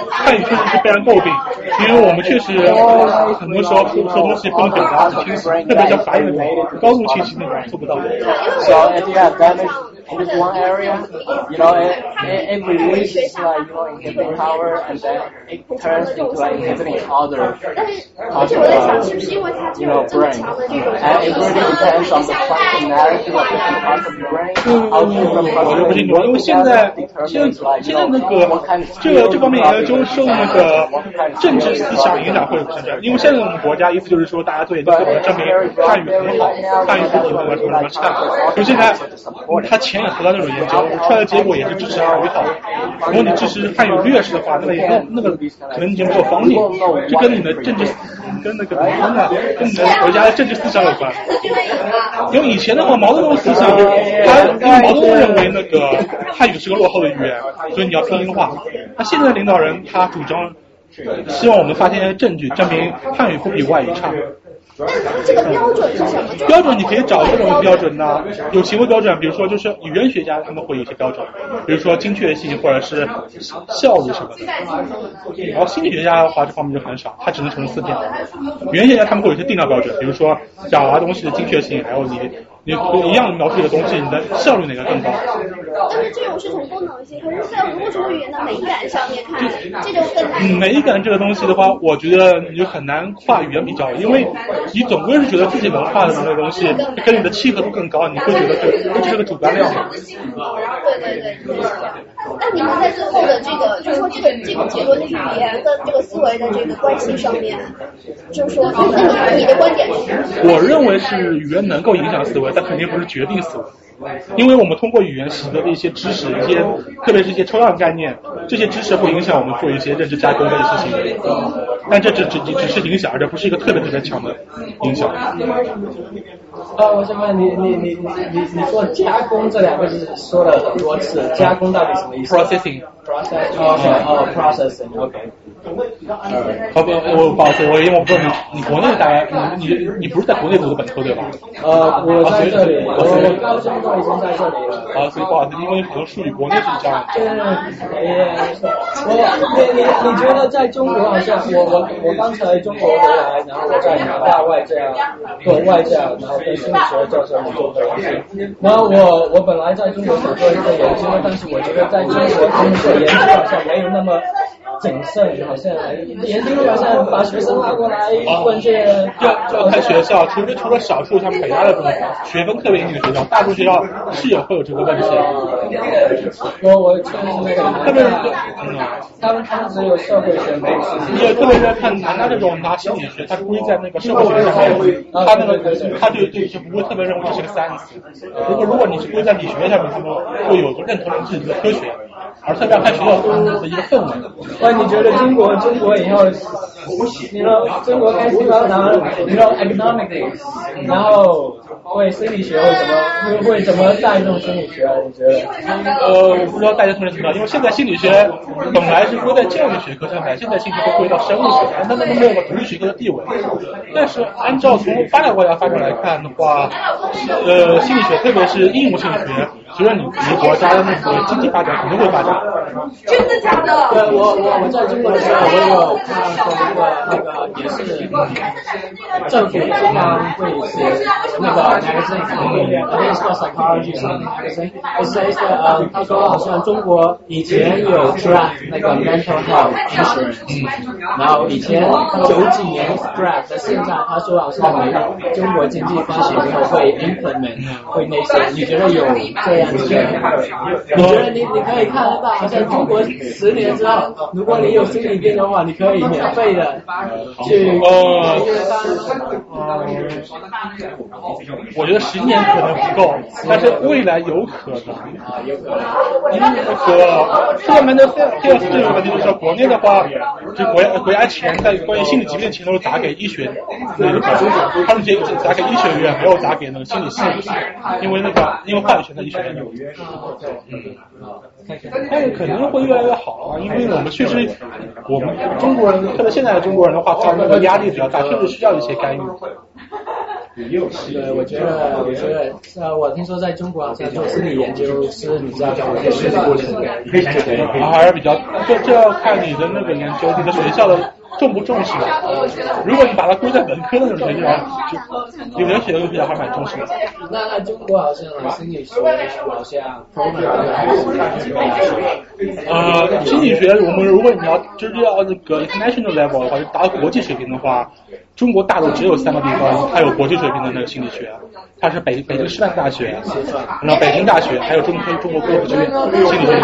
Speaker 6: 汉语确实是非常诟病，因为我们确实很多时候说东西不能表达很清楚，特别像法语、高度清晰的人做不到。
Speaker 16: In this one area, you know, it, it, it releases like, you know, inhibiting power and then it turns into like inhibiting other parts of the, you know, brain. And it really depends on the functionality of different parts of the brain, how different parts of the brain
Speaker 6: 因为现在现在现在那个这个这方面研究受那个政治思想影响会不是？因为现在我们国家意思就是说大家做研究，证明汉语很好，汉语不行什么什么什么差。就现在他前。也投到那种研究，出来的结果也是支持汉语好。如果你支持汉语劣势的话，那个那个可能已经没有方便。这跟你的政治，跟那个怎么说呢？跟你的国家的政治思想有关。因为以前的话，毛泽东思想，他因为毛泽东认为那个汉语是个落后的语言，所以你要拼音化。那现在领导人他主张，希望我们发现一些证据，证明汉语不比外语差。
Speaker 15: 那这个标准是什么？
Speaker 6: 标准你可以找各种标准呢，有行为标准，比如说就是语言学家他们会有一些标准，比如说精确性或者是效率什么的。然后心理学家的话这方面就很少，他只能从四点。语言学家他们会有一些定量标准，比如说表达东西的精确性，还有你。你一样描述的东西，你的效率哪个更高？
Speaker 15: 但是这种是从功能性，可是在如果从语言的美感上面看，这就更难。
Speaker 6: 美感这个东西的话，我觉得你就很难跨语言比较，因为你总归是觉得自己文化的那个东西跟你的契合度更高，你会觉得这这是个主观料。
Speaker 15: 对对对，那你们在最后的这个，就是说这个这个结论就是，语言跟这个思维的这个关系上面，就是说，那你你的观点是？
Speaker 6: 我认为是语言能够影响思维。那肯定不是决定死亡，因为我们通过语言习得的一些知识，一些特别是一些抽象概念，这些知识会影响我们做一些认知加工的一些行为。但这只只只是影响，这不是一个特别特别强的影响。
Speaker 5: 呃，我想问你，你你你你你说加工这两个字说了很多次，加工到底什么意思
Speaker 6: ？Processing，process，
Speaker 5: 哦，processing，OK。
Speaker 6: 好不，我不好意思，我因为我不知道你你国内大概你你你不是在国内读的本科对吧？
Speaker 5: 呃，我在这里，我我高中都已经在这里了。
Speaker 6: 啊，所以不好意思，因为可能术语国内是这样。
Speaker 5: 对，我你你你觉得在中国好像我我我刚才中国回来，然后我在南大外教做外教，然后跟心理学教授做的东西。然后我我本来在中国想做一个研究，但是我觉得在中国工作研究好像没有那么。谨慎，好像研究好像把学生拉过来问这
Speaker 6: 要要看学校，除非除了少数像北大的这种学分特别硬的学校，大多数学校是有会有这个问题。
Speaker 5: 我我确实那个，
Speaker 6: 特别是
Speaker 5: 他们他们只有社会学没有。
Speaker 6: 也，特别是看南大这种拿心理学，他归在那个社会学上面，他那个他就对就不会特别认为这是个 science。如果如果你是归在理学上面，他们会有个认同这是一个科学。而特别要看学校的一个氛围。
Speaker 5: 那你觉得中国中国以后，你说中国开始发展，你说 economics，然后会心理学会怎么会会怎么带动心理学啊？你觉得？
Speaker 6: 呃，我不知道大家同学怎么样，因为现在心理学本来是归在教育学科上面，现在心理学归到生物学，那那没有个独立学科的地位。但是按照从发达国家发展来看的话，呃，心理学特别是应用心理学。随着你你国家的那个经济发展肯定会发展。
Speaker 9: 真的假的？
Speaker 5: 对，我我我在中国的时候，我有看过一个那个也是政府经常会写那个 magazine，那个是叫 psychology magazine。It says that 呃，他说好像中国以前有 draft 那个 mental health insurance，然后以前九几年 draft，现在他说好像没有中国经济发展之后会 implement 会那些，你觉得有这？样子，我觉得你你可以看得到，好像中国十年之后，如果你有心理病的话，你可以免费的去。
Speaker 6: 呃，我觉得十年可能不够，但是未来有可能。因为那个专门的第二次这个问题就是说，国内的话，就国家国家钱在关于心理疾病的钱都是打给医学那个，他们直接打给医学院，没有打给那个心理系，因为那个因为话语权在医学。纽约，嗯，但是可能会越来越好啊，因为我们确实，我们中国人，特别现在的中国人的话，他那个压力比较大，确实需要一些干预。
Speaker 5: 对，我觉得，我觉得，呃，我听说在中国好像做心理研究是比较考验学习过程的，
Speaker 6: 还是比较，这这要看你的那个研究，你的学校的。重不重视？如果你把它归在文科的那种学校，就有的学校比较还蛮重视的。
Speaker 5: 那那中国好像心理学好像，
Speaker 6: 呃，心理学我们如果你要就是要那个 international level 的话，就达到国际水平的话。中国大陆只有三个地方，它有国际水平的那个心理学，它是北北京师范大学，然后北京大学，还有中科中国科技学院心理学，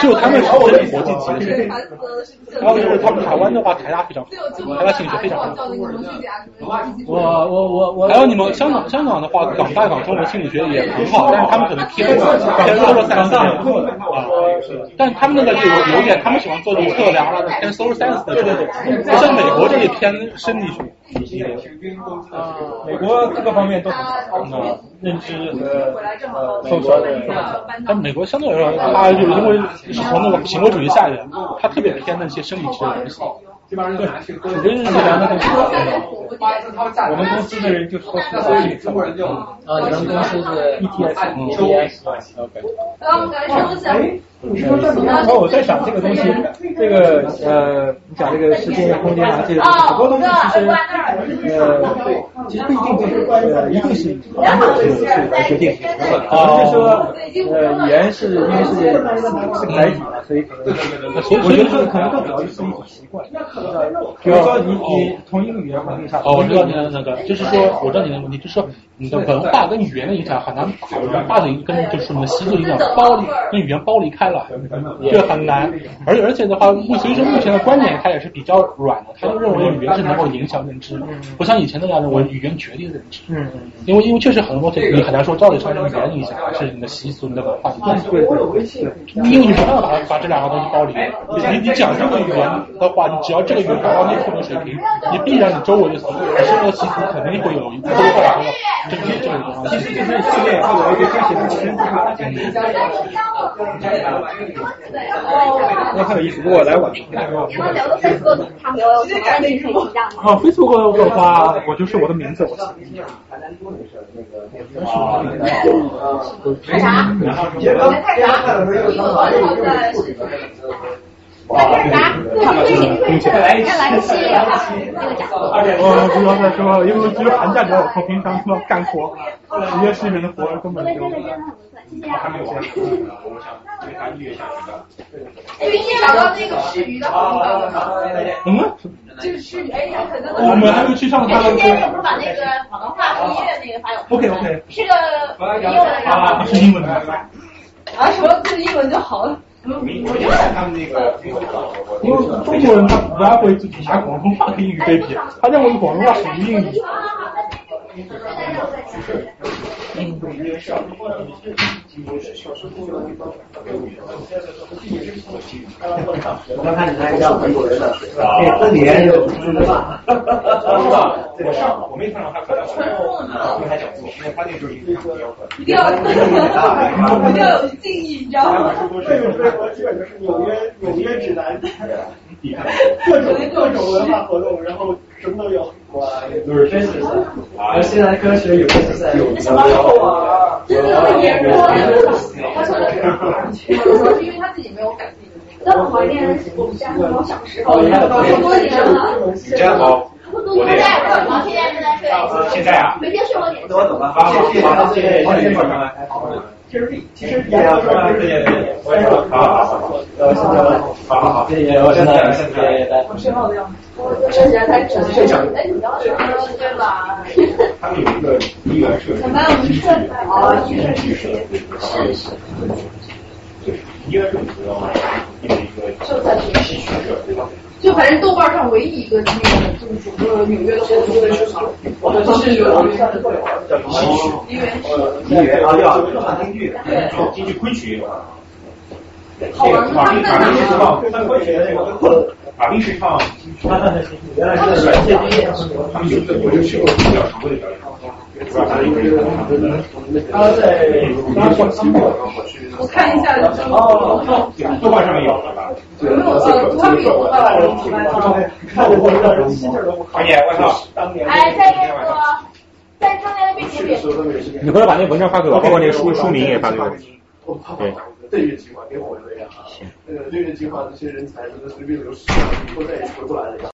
Speaker 6: 只有他们是真的国际级的水平。然后就是他们台湾的话，台大非常，台大心理学非常好。
Speaker 5: 我我我我。
Speaker 6: 还有你们香港香港的话，港大港中的心理学也很好，但是他们可能偏偏多了三四年啊。但他们那个就有有点，他们喜欢做的测量啊，偏 social science 的，对对对，像美国这里偏生理学。
Speaker 5: 啊，美国各个方面都很好，认知和呃，受教的。
Speaker 6: 但美国相对来说，它就因为是从那个行为主义下来，它特别偏那些生理学的东西。基本上对，我觉得是两个东西。我们公司的人就说是所以中国人就啊，
Speaker 5: 你们公司是 E T S，E T S，OK。
Speaker 11: 哎，你说这么然后我在想这个东西，这个呃，你讲这个时间、空间啊，这个很多东西其实呃，其实不一定就是呃，一定是是是决定，可能就是说呃，语言是因为是是载体嘛，所以可能我觉得这可能更主要是一种习惯。比如说你你同一个语言环境下，
Speaker 6: 哦，我知道你的那个，就是说我知道你的问题，就是说你的文化跟语言的影响很难大的跟就是我们的习俗影响包离跟语言包离开来。了，这很难。而而且的话，目其实目前的观点它也是比较软的，他就认为语言是能够影响认知，不像以前那样认为语言决定认知。嗯因为因为确实很多东西你很难说到底是语言影响还是你的习俗、你的文化影响。
Speaker 11: 对对。
Speaker 6: 因为你没办法把把这两个东西剥离。你你讲这个语言的话，你只要这个语言达到那特定水平，你必然你周围的生活习俗肯定会有一部分会有这个这个东西。
Speaker 11: 其实就是训练后的一个真实的天赋。
Speaker 16: 那很有意思，如果来晚上，
Speaker 1: 他聊的最多的，
Speaker 6: 话，我就是我的名字，我写。
Speaker 1: 太啥？太啥？
Speaker 6: 哇，看到这个，并且来一期，
Speaker 1: 来一期，那个假
Speaker 6: 我不要再说了，因为只有寒假比较有空，平常要干活，直接视频的活根本就。
Speaker 1: 真的真的很不错，谢谢。
Speaker 3: 还没有先，我想因为他预约下去的。
Speaker 14: 哎，你找到那个吃鱼的朋友了吗？
Speaker 6: 嗯？
Speaker 14: 就是吃鱼，哎，可能。
Speaker 6: 我们还没去上他的。
Speaker 12: 今天你不是把那个广东话和音乐那个发有
Speaker 6: OK OK。
Speaker 12: 是个英文的
Speaker 6: 啊，是英文的。
Speaker 14: 啊，什么是英文就好了。
Speaker 6: 因为中国人他不大会自己讲广东话跟英语对比，他认为广东话属于英语。<laughs>
Speaker 2: 我刚开始还叫很多人的，这年就不吃饭。
Speaker 3: 我上我没看到他可能跟他讲座，因为他那时候一定要
Speaker 14: 一定要有敬意，你知道吗？
Speaker 11: 这个微博基本就是纽约纽约指南，<laughs> 各种各种文化活动，然后什么都有。
Speaker 2: 哇，都是真实的。啊，现在科学有真实在有。
Speaker 14: 什么火？真的很严重。他说的是，因为他自己没有改自己的那个。那怀念我们家那种小时候，好多年了。
Speaker 3: 真好。
Speaker 12: 我现在我现在。
Speaker 3: 现在啊。
Speaker 12: 每天睡我点。
Speaker 2: 那我走了。好，谢谢，谢谢，谢谢，晚安。
Speaker 11: 其实其实也要说，
Speaker 3: 谢谢，谢谢，我也说，好好好，
Speaker 2: 呃，现在，
Speaker 3: 好好好，
Speaker 2: 谢谢，我现在，谢谢，来，
Speaker 14: 我睡好了，我睡起来才整。哎，你要说对吧？
Speaker 3: 他们有一个一元设计。
Speaker 14: 什么？我们设哦，一元设计是是。
Speaker 3: 对，医院设计知道吗？一个一个
Speaker 14: 就在这个
Speaker 3: 戏曲社，对吧？
Speaker 14: 就反正豆瓣上唯一一个那个就是整个纽约的活动的市场，我们是有
Speaker 3: 叫什么？
Speaker 14: 梨园
Speaker 2: 梨园啊，要唱京剧，
Speaker 3: 京剧昆曲。
Speaker 14: 好玩吗？他们
Speaker 3: 马斌是唱昆曲的那个，马斌是唱，
Speaker 2: 原来是软件毕业，
Speaker 3: 他们有一个有一个比较常规的表演。
Speaker 2: 他在拉上经过，
Speaker 14: 我看一下
Speaker 3: 哦，豆瓣上面有是吧？
Speaker 14: 没有呃，他们有啊。
Speaker 11: 看我这个新劲儿都不
Speaker 3: 好。姐，我操！
Speaker 12: 哎，在那个，在中间的背景里。
Speaker 3: 你回来把那文章发给我，包括那个书书名也发给我。
Speaker 13: 对。对越计划给我的呀，那个对越计划这些人才，真的随便流失，以后再也回不来了呀。